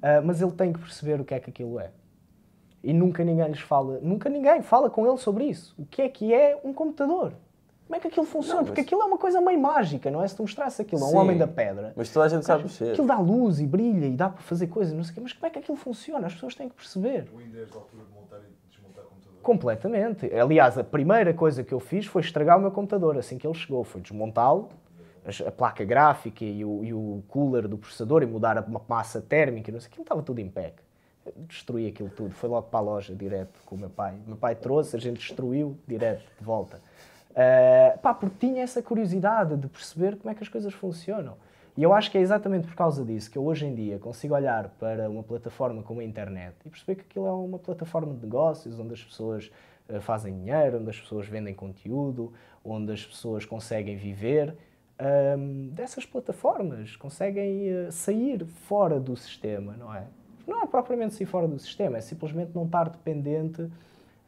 Ah, mas ele tem que perceber o que é que aquilo é. E nunca ninguém lhes fala, nunca ninguém fala com ele sobre isso. O que é que é um computador? Como é que aquilo funciona? Não, Porque mas- aquilo é uma coisa meio mágica, não é? Se tu mostrasse aquilo a um homem da pedra, Mas toda a gente sabe mexer. aquilo dá luz e brilha e dá para fazer coisas, não sei o quê. Mas como é que aquilo funciona? As pessoas têm que perceber. O Windows da altura de montar e desmontar computador. Completamente. Aliás, a primeira coisa que eu fiz foi estragar o meu computador assim que ele chegou. Foi desmontá-lo, a placa gráfica e o, e o cooler do processador e mudar a ma- massa térmica, não sei, aquilo estava tudo em. Eu Destruí aquilo tudo. Foi logo para a loja, direto, com o meu pai. O meu pai trouxe, a gente destruiu, direto, de volta. Ah, pá, porque tinha essa curiosidade de perceber como é que as coisas funcionam. E eu acho que é exatamente por causa disso que eu hoje em dia consigo olhar para uma plataforma como a internet e perceber que aquilo é uma plataforma de negócios onde as pessoas eh, fazem dinheiro, onde as pessoas vendem conteúdo, onde as pessoas conseguem viver ahm, dessas plataformas, conseguem eh, sair fora do sistema, não é? Não é propriamente sair fora do sistema, é simplesmente não estar dependente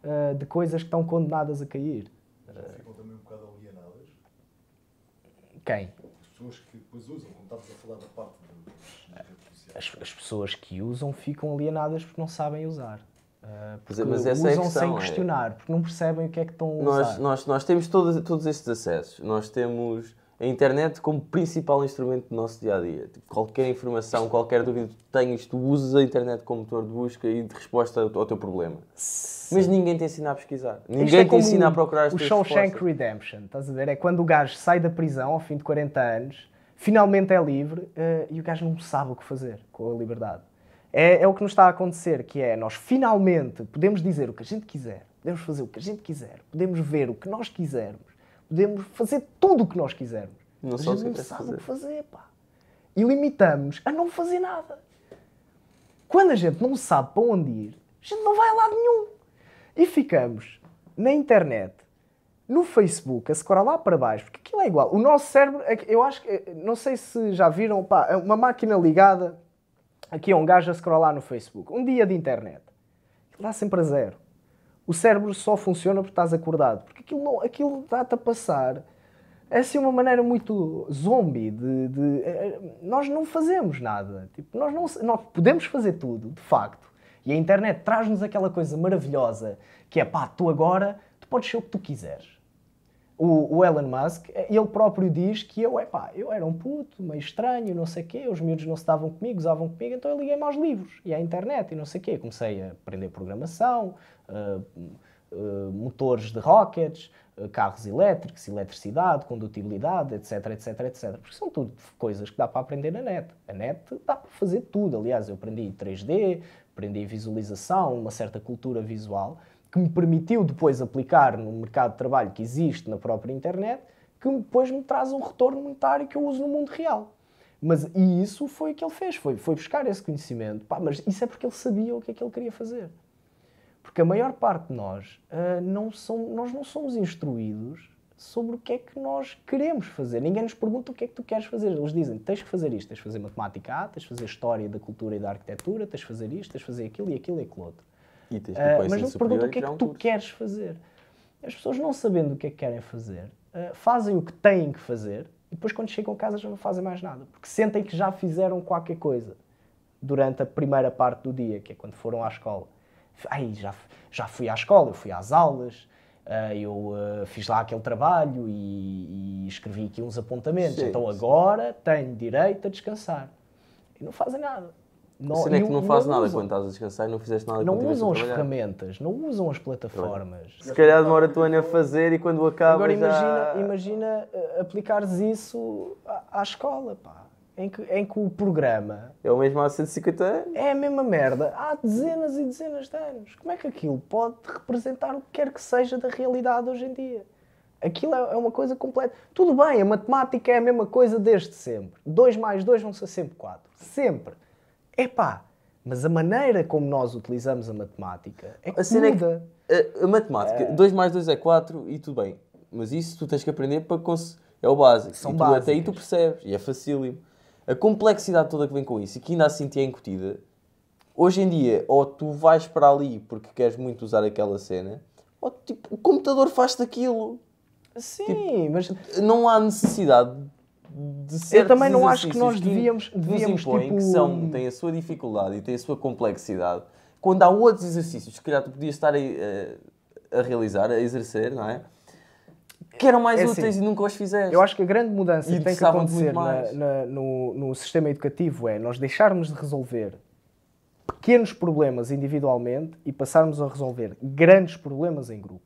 eh, de coisas que estão condenadas a cair. Já ficam também um bocado alienadas. Quem? As pessoas que depois usam, estavas a falar da parte sociais. As, as pessoas que usam ficam alienadas porque não sabem usar. Ah, é, porque mas essa é usam questão, sem é- questionar, porque não percebem o que é que estão a Nós, usar. nós, nós temos todos, todos estes acessos. Nós temos a internet como principal instrumento do nosso dia a dia. Tipo, qualquer informação, qualquer dúvida que tu tenhas, tu usas a internet como motor de busca e de resposta ao, teu problema. Mas ninguém te ensina a pesquisar. Isto Ninguém é te ensina a procurar as O Shawshank respostas. Redemption, estás a ver? É quando o gajo sai da prisão ao fim de 40 anos, finalmente é livre eh, e o gajo não sabe o que fazer com a liberdade. É, é o que nos está a acontecer, que é nós finalmente podemos dizer o que a gente quiser, podemos fazer o que a gente quiser, podemos ver o que nós quisermos, podemos fazer tudo o que nós quisermos. Não a gente não sabe fazer. o que fazer, pá. E limitamos a não fazer nada. Quando a gente não sabe para onde ir, a gente não vai a lado nenhum. E ficamos na internet, no Facebook, a scrollar lá para baixo, porque aquilo é igual. O nosso cérebro, é eu acho que, não sei se já viram, pá, é uma máquina ligada, aqui é um gajo a scrollar no Facebook. Um dia de internet. Dá sempre a zero. O cérebro só funciona porque estás acordado. Porque aquilo, não- aquilo dá-te a passar. É assim uma maneira muito zombie de, de- eh, nós não fazemos nada. Tipo, nós, não, nós podemos fazer tudo, de facto. E a internet traz-nos aquela coisa maravilhosa que é pá, tu agora tu podes ser o que tu quiseres. O, o Elon Musk, ele próprio diz que eu, epá, eu era um puto, meio estranho, não sei o quê, os miúdos não se davam comigo, usavam comigo, então eu liguei-me aos livros e à internet e não sei o quê. Comecei a aprender programação, ah, ah, motores de rockets, ah, carros elétricos, eletricidade, condutibilidade, etc, etc, etc. Porque são tudo coisas que dá para aprender na net. A net dá para fazer tudo. Aliás, eu aprendi 3D, aprendi visualização, uma certa cultura visual, que me permitiu depois aplicar no mercado de trabalho que existe na própria internet, que depois me traz um retorno monetário que eu uso no mundo real. Mas e isso foi o que ele fez, foi, foi buscar esse conhecimento. Pá, mas isso é porque ele sabia o que é que ele queria fazer. Porque a maior parte de nós, ah, não nós não somos instruídos sobre o que é que nós queremos fazer. Ninguém nos pergunta o que é que tu queres fazer. Eles dizem, tens que fazer isto, tens de fazer matemática A, tens de fazer história da cultura e da arquitetura, tens de fazer isto, tens de fazer aquilo e aquilo e aquilo outro. E tens o mas não te perguntam o que é que tu queres fazer. As pessoas não sabendo o que é que querem fazer, ah, fazem o que têm que fazer e depois quando chegam a casa já não fazem mais nada. Porque sentem que já fizeram qualquer coisa durante a primeira parte do dia, que é quando foram à escola. Ai, já, já fui à escola, eu fui às aulas, ah, eu ah, fiz lá aquele trabalho e, e escrevi aqui uns apontamentos. Sim, então sim. agora tenho direito a descansar. E não fazem nada. A cena é que não fazes nada usam. quando estás a descansar e não fizeste nada Não usam as ferramentas, não usam as plataformas. Se calhar demora tu ano a fazer e quando acaba Agora imagina, já... imagina eh, aplicares isso à, à escola, pá. Em que, em que o programa É o mesmo há 150 anos. é a mesma merda há dezenas e dezenas de anos. Como é que aquilo pode representar o que quer que seja da realidade hoje em dia? Aquilo é é uma coisa completa. Tudo bem, a matemática é a mesma coisa desde sempre. 2 mais 2 vão ser sempre 4. Sempre. Epá, mas a maneira como nós utilizamos a matemática é que A cena é que muda. a, a matemática, 2 mais 2 é 4 e tudo bem. Mas isso tu tens que aprender para cons... é o básico. São e tu, até aí tu percebes e é facílimo. A complexidade toda que vem com isso e que ainda assim te é incutida, hoje em dia, ou tu vais para ali porque queres muito usar aquela cena, ou tipo, o computador faz-te aquilo. Sim, mas Não há necessidade de certos também não acho que nós devíamos- nos devíamos, impõem, tipo, que são, têm a sua dificuldade e têm a sua complexidade, quando há outros exercícios que calhar tu podias estar a, a- a realizar, a exercer, não é? Que eram mais É assim, úteis e nunca os fizeste. Eu acho que a grande mudança E que tem que acontecer na- na- no, no sistema educativo é nós deixarmos de resolver pequenos problemas individualmente e passarmos a resolver grandes problemas em grupo.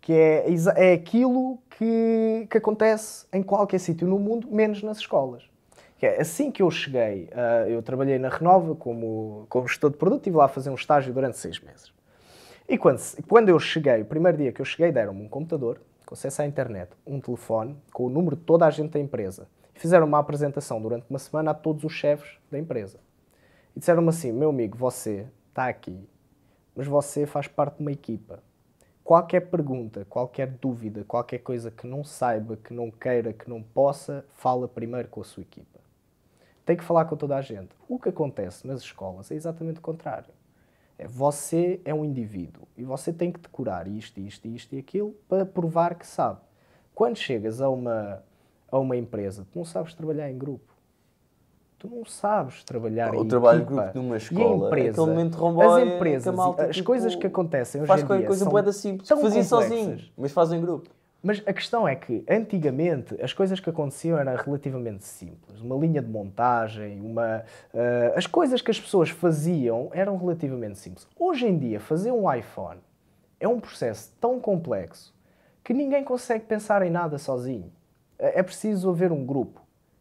Que é, é aquilo que, que acontece em qualquer sítio no mundo, menos nas escolas. Que é, assim que eu cheguei, ah, eu trabalhei na Renova como, como gestor de produto, estive lá a fazer um estágio durante seis meses. E quando, quando eu cheguei, o primeiro dia que eu cheguei, deram-me um computador, com acesso à internet, um telefone, com o número de toda a gente da empresa. Fizeram uma apresentação durante uma semana a todos os chefes da empresa. E disseram-me assim: meu amigo, você está aqui, mas você faz parte de uma equipa. Qualquer pergunta, qualquer dúvida, qualquer coisa que não saiba, que não queira, que não possa, fala primeiro com a sua equipa. Tem que falar com toda a gente. O que acontece nas escolas é exatamente o contrário. É, você é um indivíduo e você tem que decorar isto, isto, isto e aquilo para provar que sabe. Quando chegas a uma, a uma empresa, tu não sabes trabalhar em grupo. Tu não sabes trabalhar O em trabalho equipa. grupo numa E a escola, empresa, as empresas, malta, as tipo, coisas que acontecem hoje Faz em dia coisa são boeda simples. tão Fazia sozinho, mas faz em grupo. Mas a questão é que, antigamente, as coisas que aconteciam eram relativamente simples. Uma linha de montagem, uma, eh, as coisas que as pessoas faziam eram relativamente simples. Hoje em dia, fazer um iPhone é um processo tão complexo que ninguém consegue pensar em nada sozinho. É é preciso haver um grupo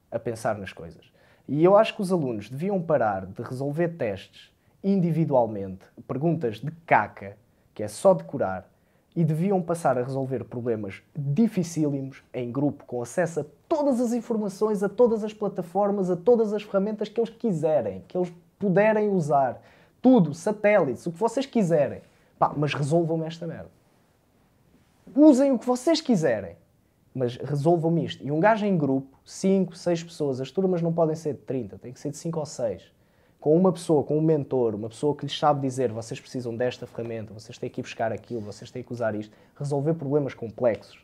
a pensar nas coisas. E eu acho que os alunos deviam parar de resolver testes individualmente, perguntas de caca, que é só decorar, e deviam passar a resolver problemas dificílimos em grupo, com acesso a todas as informações, a todas as plataformas, a todas as ferramentas que eles quiserem, que eles puderem usar. Tudo, satélites, o que vocês quiserem. Pá, mas resolvam esta merda. Usem o que vocês quiserem, mas resolvam-me isto. E um gajo em grupo, 5, 6 pessoas, as turmas não podem ser de 30, tem que ser de 5 ou 6. Com uma pessoa, com um mentor, uma pessoa que lhes sabe dizer vocês precisam desta ferramenta, vocês têm que ir buscar aquilo, vocês têm que usar isto, resolver problemas complexos.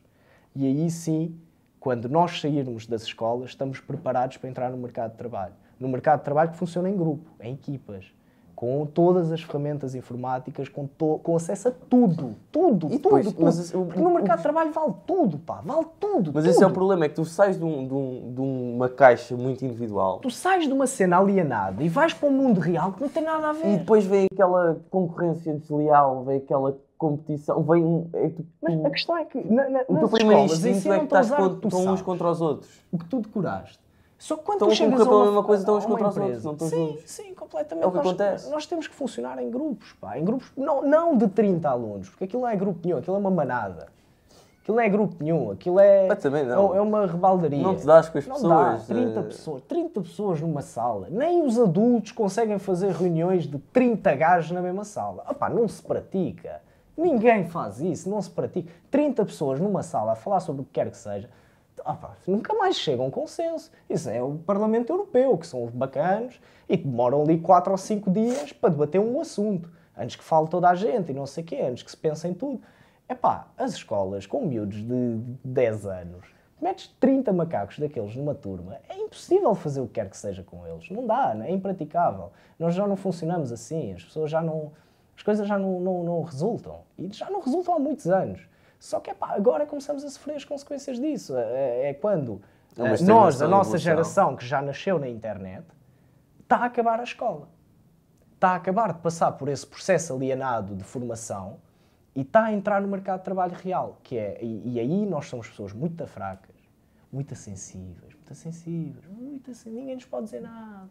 E aí sim, quando nós sairmos das escolas, estamos preparados para entrar no mercado de trabalho. No mercado de trabalho que funciona em grupo, em equipas, com todas as ferramentas informáticas, com, to- com acesso a tudo, tudo, depois, tudo, tudo. mas o- Porque no mercado de trabalho vale tudo, pá, vale tudo. Mas tudo. esse é o problema, é que tu sais de, um- de um- de uma caixa muito individual Tu sais de uma cena alienada e vais para um mundo real que não tem nada a ver. e depois vem aquela concorrência desleal, vem aquela competição, vem um... É, tu, Mas a questão é que na, na, o nas escolas instinto é que ensinam-te a usar o estão uns contra os outros. o que tu decoraste. Só que quando Estão tu a chegas a uma, mesma coisa, estão uns a uma empresa, não estão sim, juntos. Sim, completamente. É o que nós, acontece. Nós temos que funcionar em grupos, pá. Em grupos, não, não de 30 alunos, porque aquilo não é grupo nenhum, aquilo é uma manada. Aquilo não é grupo nenhum, aquilo é, Mas também não. é, é uma rebaldaria. Não te dás com as não pessoas, Dá, 30 eh. pessoas, 30 pessoas numa sala. Nem os adultos conseguem fazer reuniões de 30 gajos na mesma sala. Opá, não se pratica. Ninguém faz isso, não se pratica. 30 pessoas numa sala a falar sobre o que quer que seja. Opá, nunca mais chegam a um consenso. Isso é o Parlamento Europeu, que são os bacanos e demoram ali 4 ou 5 dias para debater um assunto. Antes que fale toda a gente e não sei o quê, antes que se pense em tudo. Epá, as escolas com miúdos de 10 anos, metes 30 macacos daqueles numa turma, é impossível fazer o que quer que seja com eles. Não dá, é impraticável. Nós já não funcionamos assim, as pessoas já não. As coisas já não, não, não resultam. E já não resultam há muitos anos. Só que epá, agora começamos a sofrer as consequências disso. É, é quando É eh, nós, a nossa geração que já nasceu na internet, está a acabar a escola está a acabar de passar por esse processo alienado de formação e está a entrar no mercado de trabalho real, que é, e, e aí nós somos pessoas muito fracas, muito sensíveis, muito sensíveis, muito sen- ninguém nos pode dizer nada.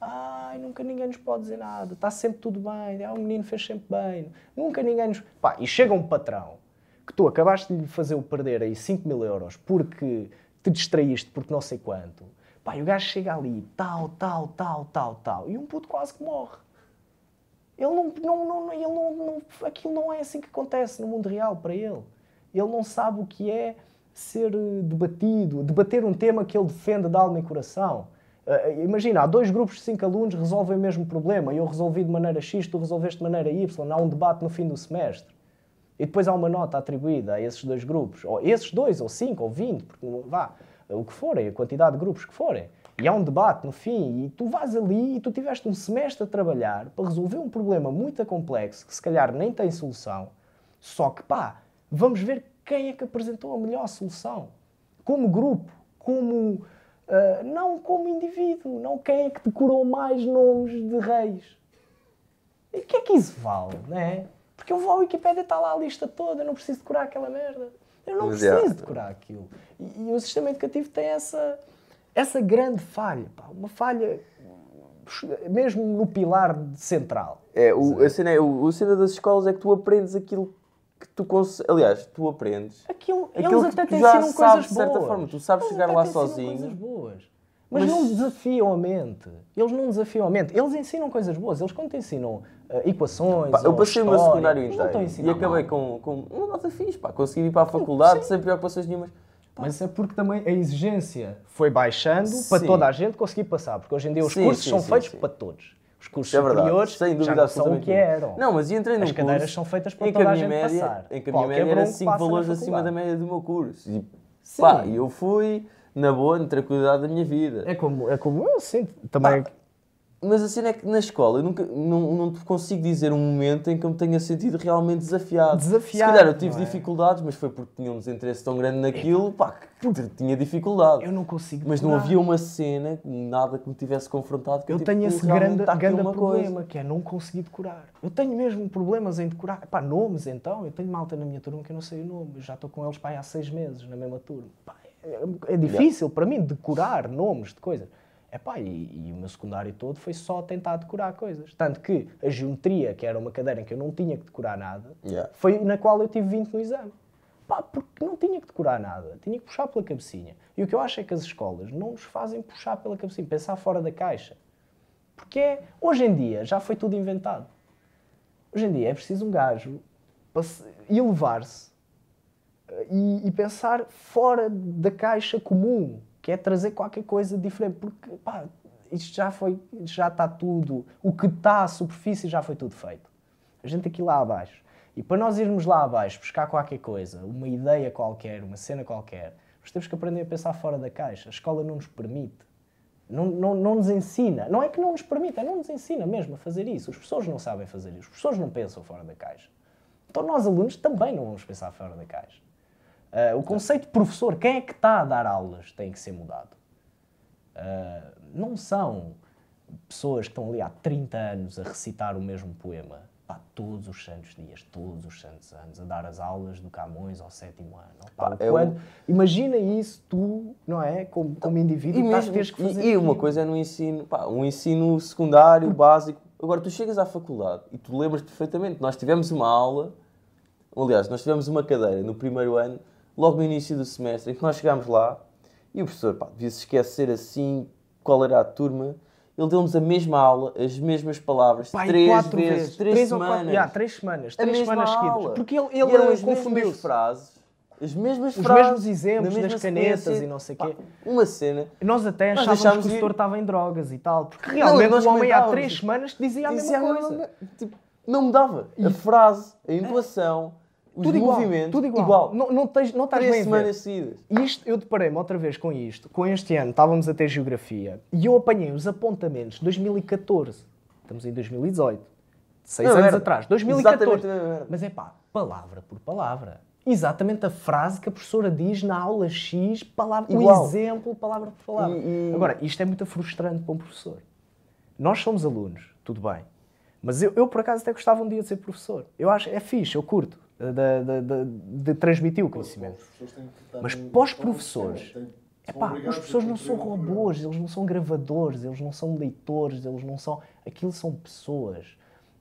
Ai, nunca ninguém nos pode dizer nada, está sempre tudo bem, ah, o menino fez sempre bem, nunca ninguém nos... Pá, e chega um patrão que tu acabaste de lhe fazer o perder aí 5 mil euros porque te distraíste porque não sei quanto, pá, e o gajo chega ali, tal, tal, tal, tal, tal, e um puto quase que morre. Ele não, não, não, ele não, não- aquilo não é assim que acontece no mundo real para ele. Ele não sabe o que é ser eh, debatido, debater um tema que ele defende de alma e coração. Eh, imagina, há dois grupos de cinco alunos resolvem o mesmo problema. Eu resolvi de maneira X, tu resolveste de maneira Y. Há um debate no fim do semestre. E depois há uma nota atribuída a esses dois grupos. Ou esses dois, ou cinco, ou vinte, porque vá. o que forem, a quantidade de grupos que forem. E há um debate no fim, e tu vais ali e tu tiveste um semestre a trabalhar para resolver um problema muito complexo que se calhar nem tem solução. Só que pá, vamos ver quem é que apresentou a melhor solução. Como grupo, como. Uh, não como indivíduo, não quem é que decorou mais nomes de reis. E o que é que isso vale, não é? Porque eu vou à Wikipédia e está lá a lista toda, eu não preciso decorar aquela merda. Eu não Mas preciso é. decorar aquilo. E, e o sistema educativo tem essa, essa grande falha, pá, uma falha mesmo no pilar central. É, o, a cena é, o, o cena das escolas é que tu aprendes aquilo que tu consegues. Aliás, tu aprendes. Aquilo, aquilo eles que até te ensinam coisas de certa boas. forma. Tu sabes Eles chegar lá te ensinam sozinho. coisas boas. Mas, Mas- não desafiam a mente. Eles não desafiam a mente. Eles ensinam coisas boas. Eles quando te ensinam equações. Pá, eu passei o meu secundário inteiro e acabei com, com uma nota fixe, pá. Consegui ir para a faculdade sem preocupações nenhumas. Mas é porque também a exigência foi baixando para Sim. toda a gente conseguir passar. Porque hoje em dia os Sim, cursos sim, são sim, feitos sim. para todos. Os cursos é verdade, superiores sem já dúvida não são o que eram. Não, mas entrei num As cadeiras curso são feitas para toda a, gente média, passar. Em que a minha média era bronco 5 passa na valores acima da média do meu curso. E, Sim. pá, eu fui na boa, na tranquilidade da minha vida. É como, é como eu sinto. Também Pá, Mas a cena é que na escola eu nunca, não, não te consigo dizer um momento em que eu me tenha sentido realmente desafiado. Desafiado, Se calhar eu tive é? dificuldades, mas foi porque tinha um desinteresse tão grande naquilo, pá, que tinha dificuldade. eu não consigo Mas não decorar. havia uma cena, nada que me tivesse confrontado. Que Eu tipo, tenho esse grande, aqui grande problema, coisa. que é não conseguir decorar. Eu tenho mesmo problemas em decorar. Pá, nomes então, eu tenho malta na minha turma que eu não sei o nome. Eu já estou com eles pá, há seis meses na mesma turma. Pá, é, é difícil para mim decorar nomes de coisas. É pá, e, e o meu secundário todo foi só tentar decorar coisas. Tanto que a geometria, que era uma cadeira em que eu não tinha que decorar nada, Yeah. foi na qual eu tive 20 no exame. Pá, porque não tinha que decorar nada, tinha que puxar pela cabecinha. E o que eu acho é que as escolas não nos fazem puxar pela cabecinha, pensar fora da caixa. Porque é- hoje em dia já foi tudo inventado. Hoje em dia é preciso um gajo elevar-se eh, e, e pensar fora da caixa comum, que é trazer qualquer coisa diferente. Porque, pá, isto já foi, já está tudo, o que está à superfície já foi tudo feito. A gente aqui lá abaixo. E para nós irmos lá abaixo buscar qualquer coisa, uma ideia qualquer, uma cena qualquer, nós temos que aprender a pensar fora da caixa. A escola não nos permite. Não, não, não nos ensina. Não é que não nos permite, é não nos ensina mesmo a fazer isso. Os professores não sabem fazer isso. Os professores não pensam fora da caixa. Então nós, alunos, também não vamos pensar fora da caixa. Ah, o conceito de professor, quem é que está a dar aulas, tem que ser mudado. Ah, não são pessoas que estão ali há 30 anos a recitar o mesmo poema, pá, todos os santos dias, todos os santos anos, a dar as aulas do Camões ao sétimo ano. Pá, Pá, é quando- Imagina isso, tu, não é? Como, como indivíduo, E, mesmo, teres que fazer e, e uma coisa é no ensino, pá, um ensino secundário, básico. Agora, tu chegas à faculdade e tu lembras perfeitamente, nós tivemos uma aula, aliás, nós tivemos uma cadeira no primeiro ano, logo no início do semestre, em que nós chegámos lá e o professor, pá, devia-se esquecer assim qual era a turma, ele deu-nos a mesma aula, as mesmas palavras, e três vezes, vezes, três, três ou semanas. quatro- já, três semanas, A três mesma semanas seguidas. aula. Porque ele- ele, eram eh, as mesmas frases, as mesmas Os frases, mesmos exemplos das canetas sequência. e não sei o quê. Uma cena. Nós até Nós achávamos que o setor estava em drogas e tal, porque Não, realmente nós o homem há três semanas te dizia a Dizia mesma a coisa. mesma- tipo, não mudava. A frase, a intuação, os Tudo igual, movimentos. tudo igual. Não, não, tens, não estás Três bem semanas seguidas. E isto, eu deparei-me outra vez com isto. Com este ano estávamos a ter geografia e eu apanhei os apontamentos de 2014. Estamos em 2018. Seis Não, anos era atrás. 2014. exatamente a mesma merda. Mas é pá, palavra por palavra. Exatamente a frase que a professora diz na aula X, palavra, o Igual. exemplo, palavra por palavra. E- e- Agora, isto é muito frustrante para um professor. Nós somos alunos, tudo bem. Mas eu, eu, por acaso, até gostava um dia de ser professor. Eu acho, é fixe, eu curto de, de- de- de transmitir o conhecimento. Mas para os no professores, epá, os professores não são robôs, eles não são gravadores, eles não são leitores, eles não são. Aquilo são pessoas.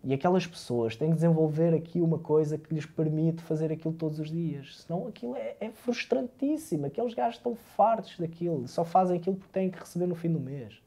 E aquelas pessoas têm que desenvolver aqui uma coisa que lhes permite fazer aquilo todos os dias. Senão aquilo é, é frustrantíssimo. Aqueles gajos estão fartos daquilo. Só fazem aquilo porque têm que receber no fim do mês.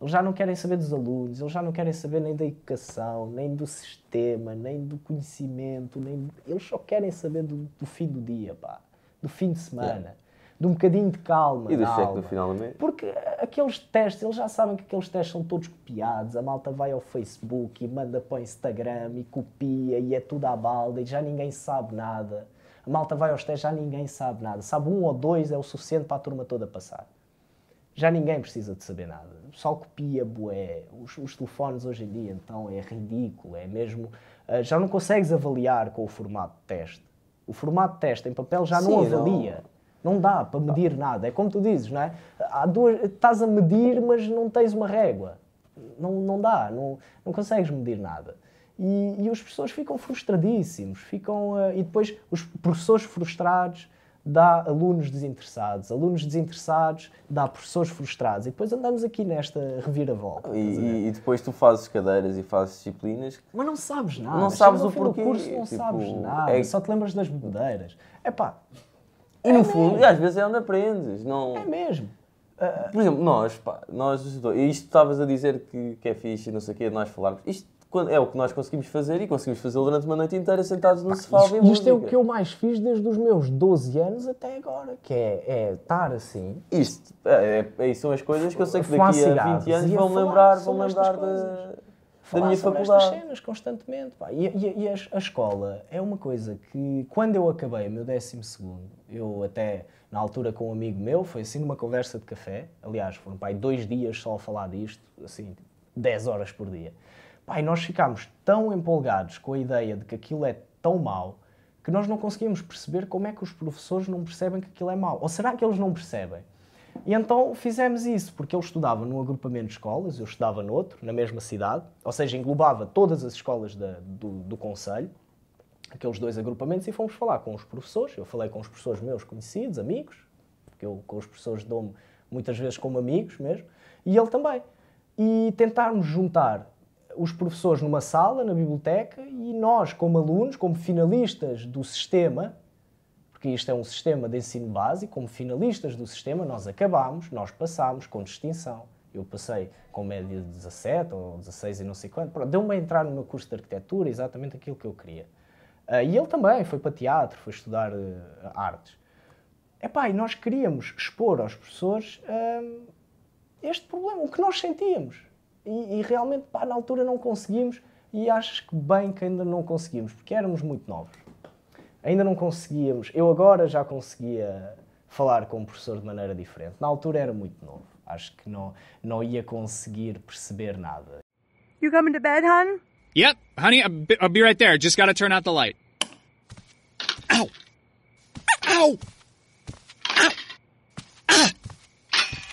Eles já não querem saber dos alunos, eles já não querem saber nem da educação, nem do sistema, nem do conhecimento, nem... eles só querem saber do, do fim do dia, pá. do fim de semana, de um bocadinho de calma. E do cheque do final do mês. Porque aqueles testes, eles já sabem que aqueles testes são todos copiados. A malta vai ao Facebook e manda para o Instagram e copia e é tudo à balda e já ninguém sabe nada. A malta vai aos testes, já ninguém sabe nada. Sabe um ou dois é o suficiente para a turma toda passar. Já ninguém precisa de saber nada. Pessoal copia, bué. Os, os telefones hoje em dia, então, é ridículo. É mesmo... Uh, já não consegues avaliar com o formato de teste. O formato de teste em papel já Sim, não não- avalia. Não dá para medir nada. É como tu dizes, não é? Há duas, estás a medir, mas não tens uma régua. Não, não dá, não, não consegues medir nada. E, e os professores ficam frustradíssimos. Ficam, eh, e depois os professores frustrados dá alunos desinteressados. Alunos desinteressados dá professores frustrados. E depois andamos aqui nesta reviravolta. E, e- depois tu fazes cadeiras e fazes disciplinas. Mas não sabes nada. Não sabes o porquê, curso, não tipo, sabes nada. é- Só te lembras das bebedeiras. É pá, E no fundo, e às vezes é onde aprendes. Não... é mesmo. Por exemplo, nós, pá, nós isto estavas a dizer que, que é fixe e não sei o quê, nós falarmos. Isto quando- é o que nós conseguimos fazer e conseguimos fazê-lo durante uma noite inteira sentados no sofá a ouvir Isto, isto é o que eu mais fiz desde os meus 12 anos até agora, que é, é estar assim. Isto, é, é, é- são as coisas que eu sei que daqui a cigarros 20 anos vão lembrar, vão lembrar da, da minha faculdade. estas cenas constantemente. pá. E, e- e a, a escola é uma coisa que, quando eu acabei o meu 12, eu até, na altura, com um amigo meu, foi assim numa conversa de café. Aliás, foram pá, aí dois dias só a falar disto, assim, 10 horas por dia. E nós ficámos tão empolgados com a ideia de que aquilo é tão mau que nós não conseguimos perceber como é que os professores não percebem que aquilo é mau. Ou será que eles não percebem? E então fizemos isso, porque ele estudava num agrupamento de escolas, eu estudava noutro, na mesma cidade, ou seja, englobava todas as escolas da- do, do Conselho, aqueles dois agrupamentos, e fomos falar com os professores. Eu falei com os professores meus conhecidos, amigos, porque eu com os professores dou-me muitas vezes como amigos mesmo, e ele também. E tentarmos juntar os professores numa sala, na biblioteca, e nós, como alunos, como finalistas do sistema, porque isto é um sistema de ensino básico, como finalistas do sistema, nós acabámos, nós passámos com distinção. Eu passei com média de 17 ou 16 e não sei quanto. Deu-me a entrar no meu curso de arquitetura exatamente aquilo que eu queria. Ah, e ele também foi para teatro, foi estudar eh, artes. Epá, e nós queríamos expor aos professores hum, este problema, o que nós sentíamos. E, e realmente, pá, na altura não conseguimos e acho que bem que ainda não conseguimos, porque éramos muito novos. Ainda não conseguíamos. Eu agora já conseguia falar com o professor de maneira diferente. Na altura era muito novo. Acho que não, não ia conseguir perceber nada. You coming to bed, hon? Yep, honey, I'll be, right there. Just gotta turn out the light. Ow! Ow!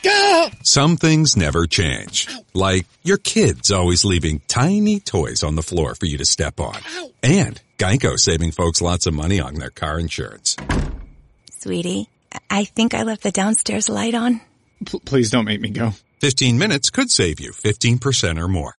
Gah! Some things never change. Like your kids always leaving tiny toys on the floor for you to step on. And Geico saving folks lots of money on their car insurance. Sweetie, I think I left the downstairs light on. P- please don't make me go. 15 minutes could save you 15% or more.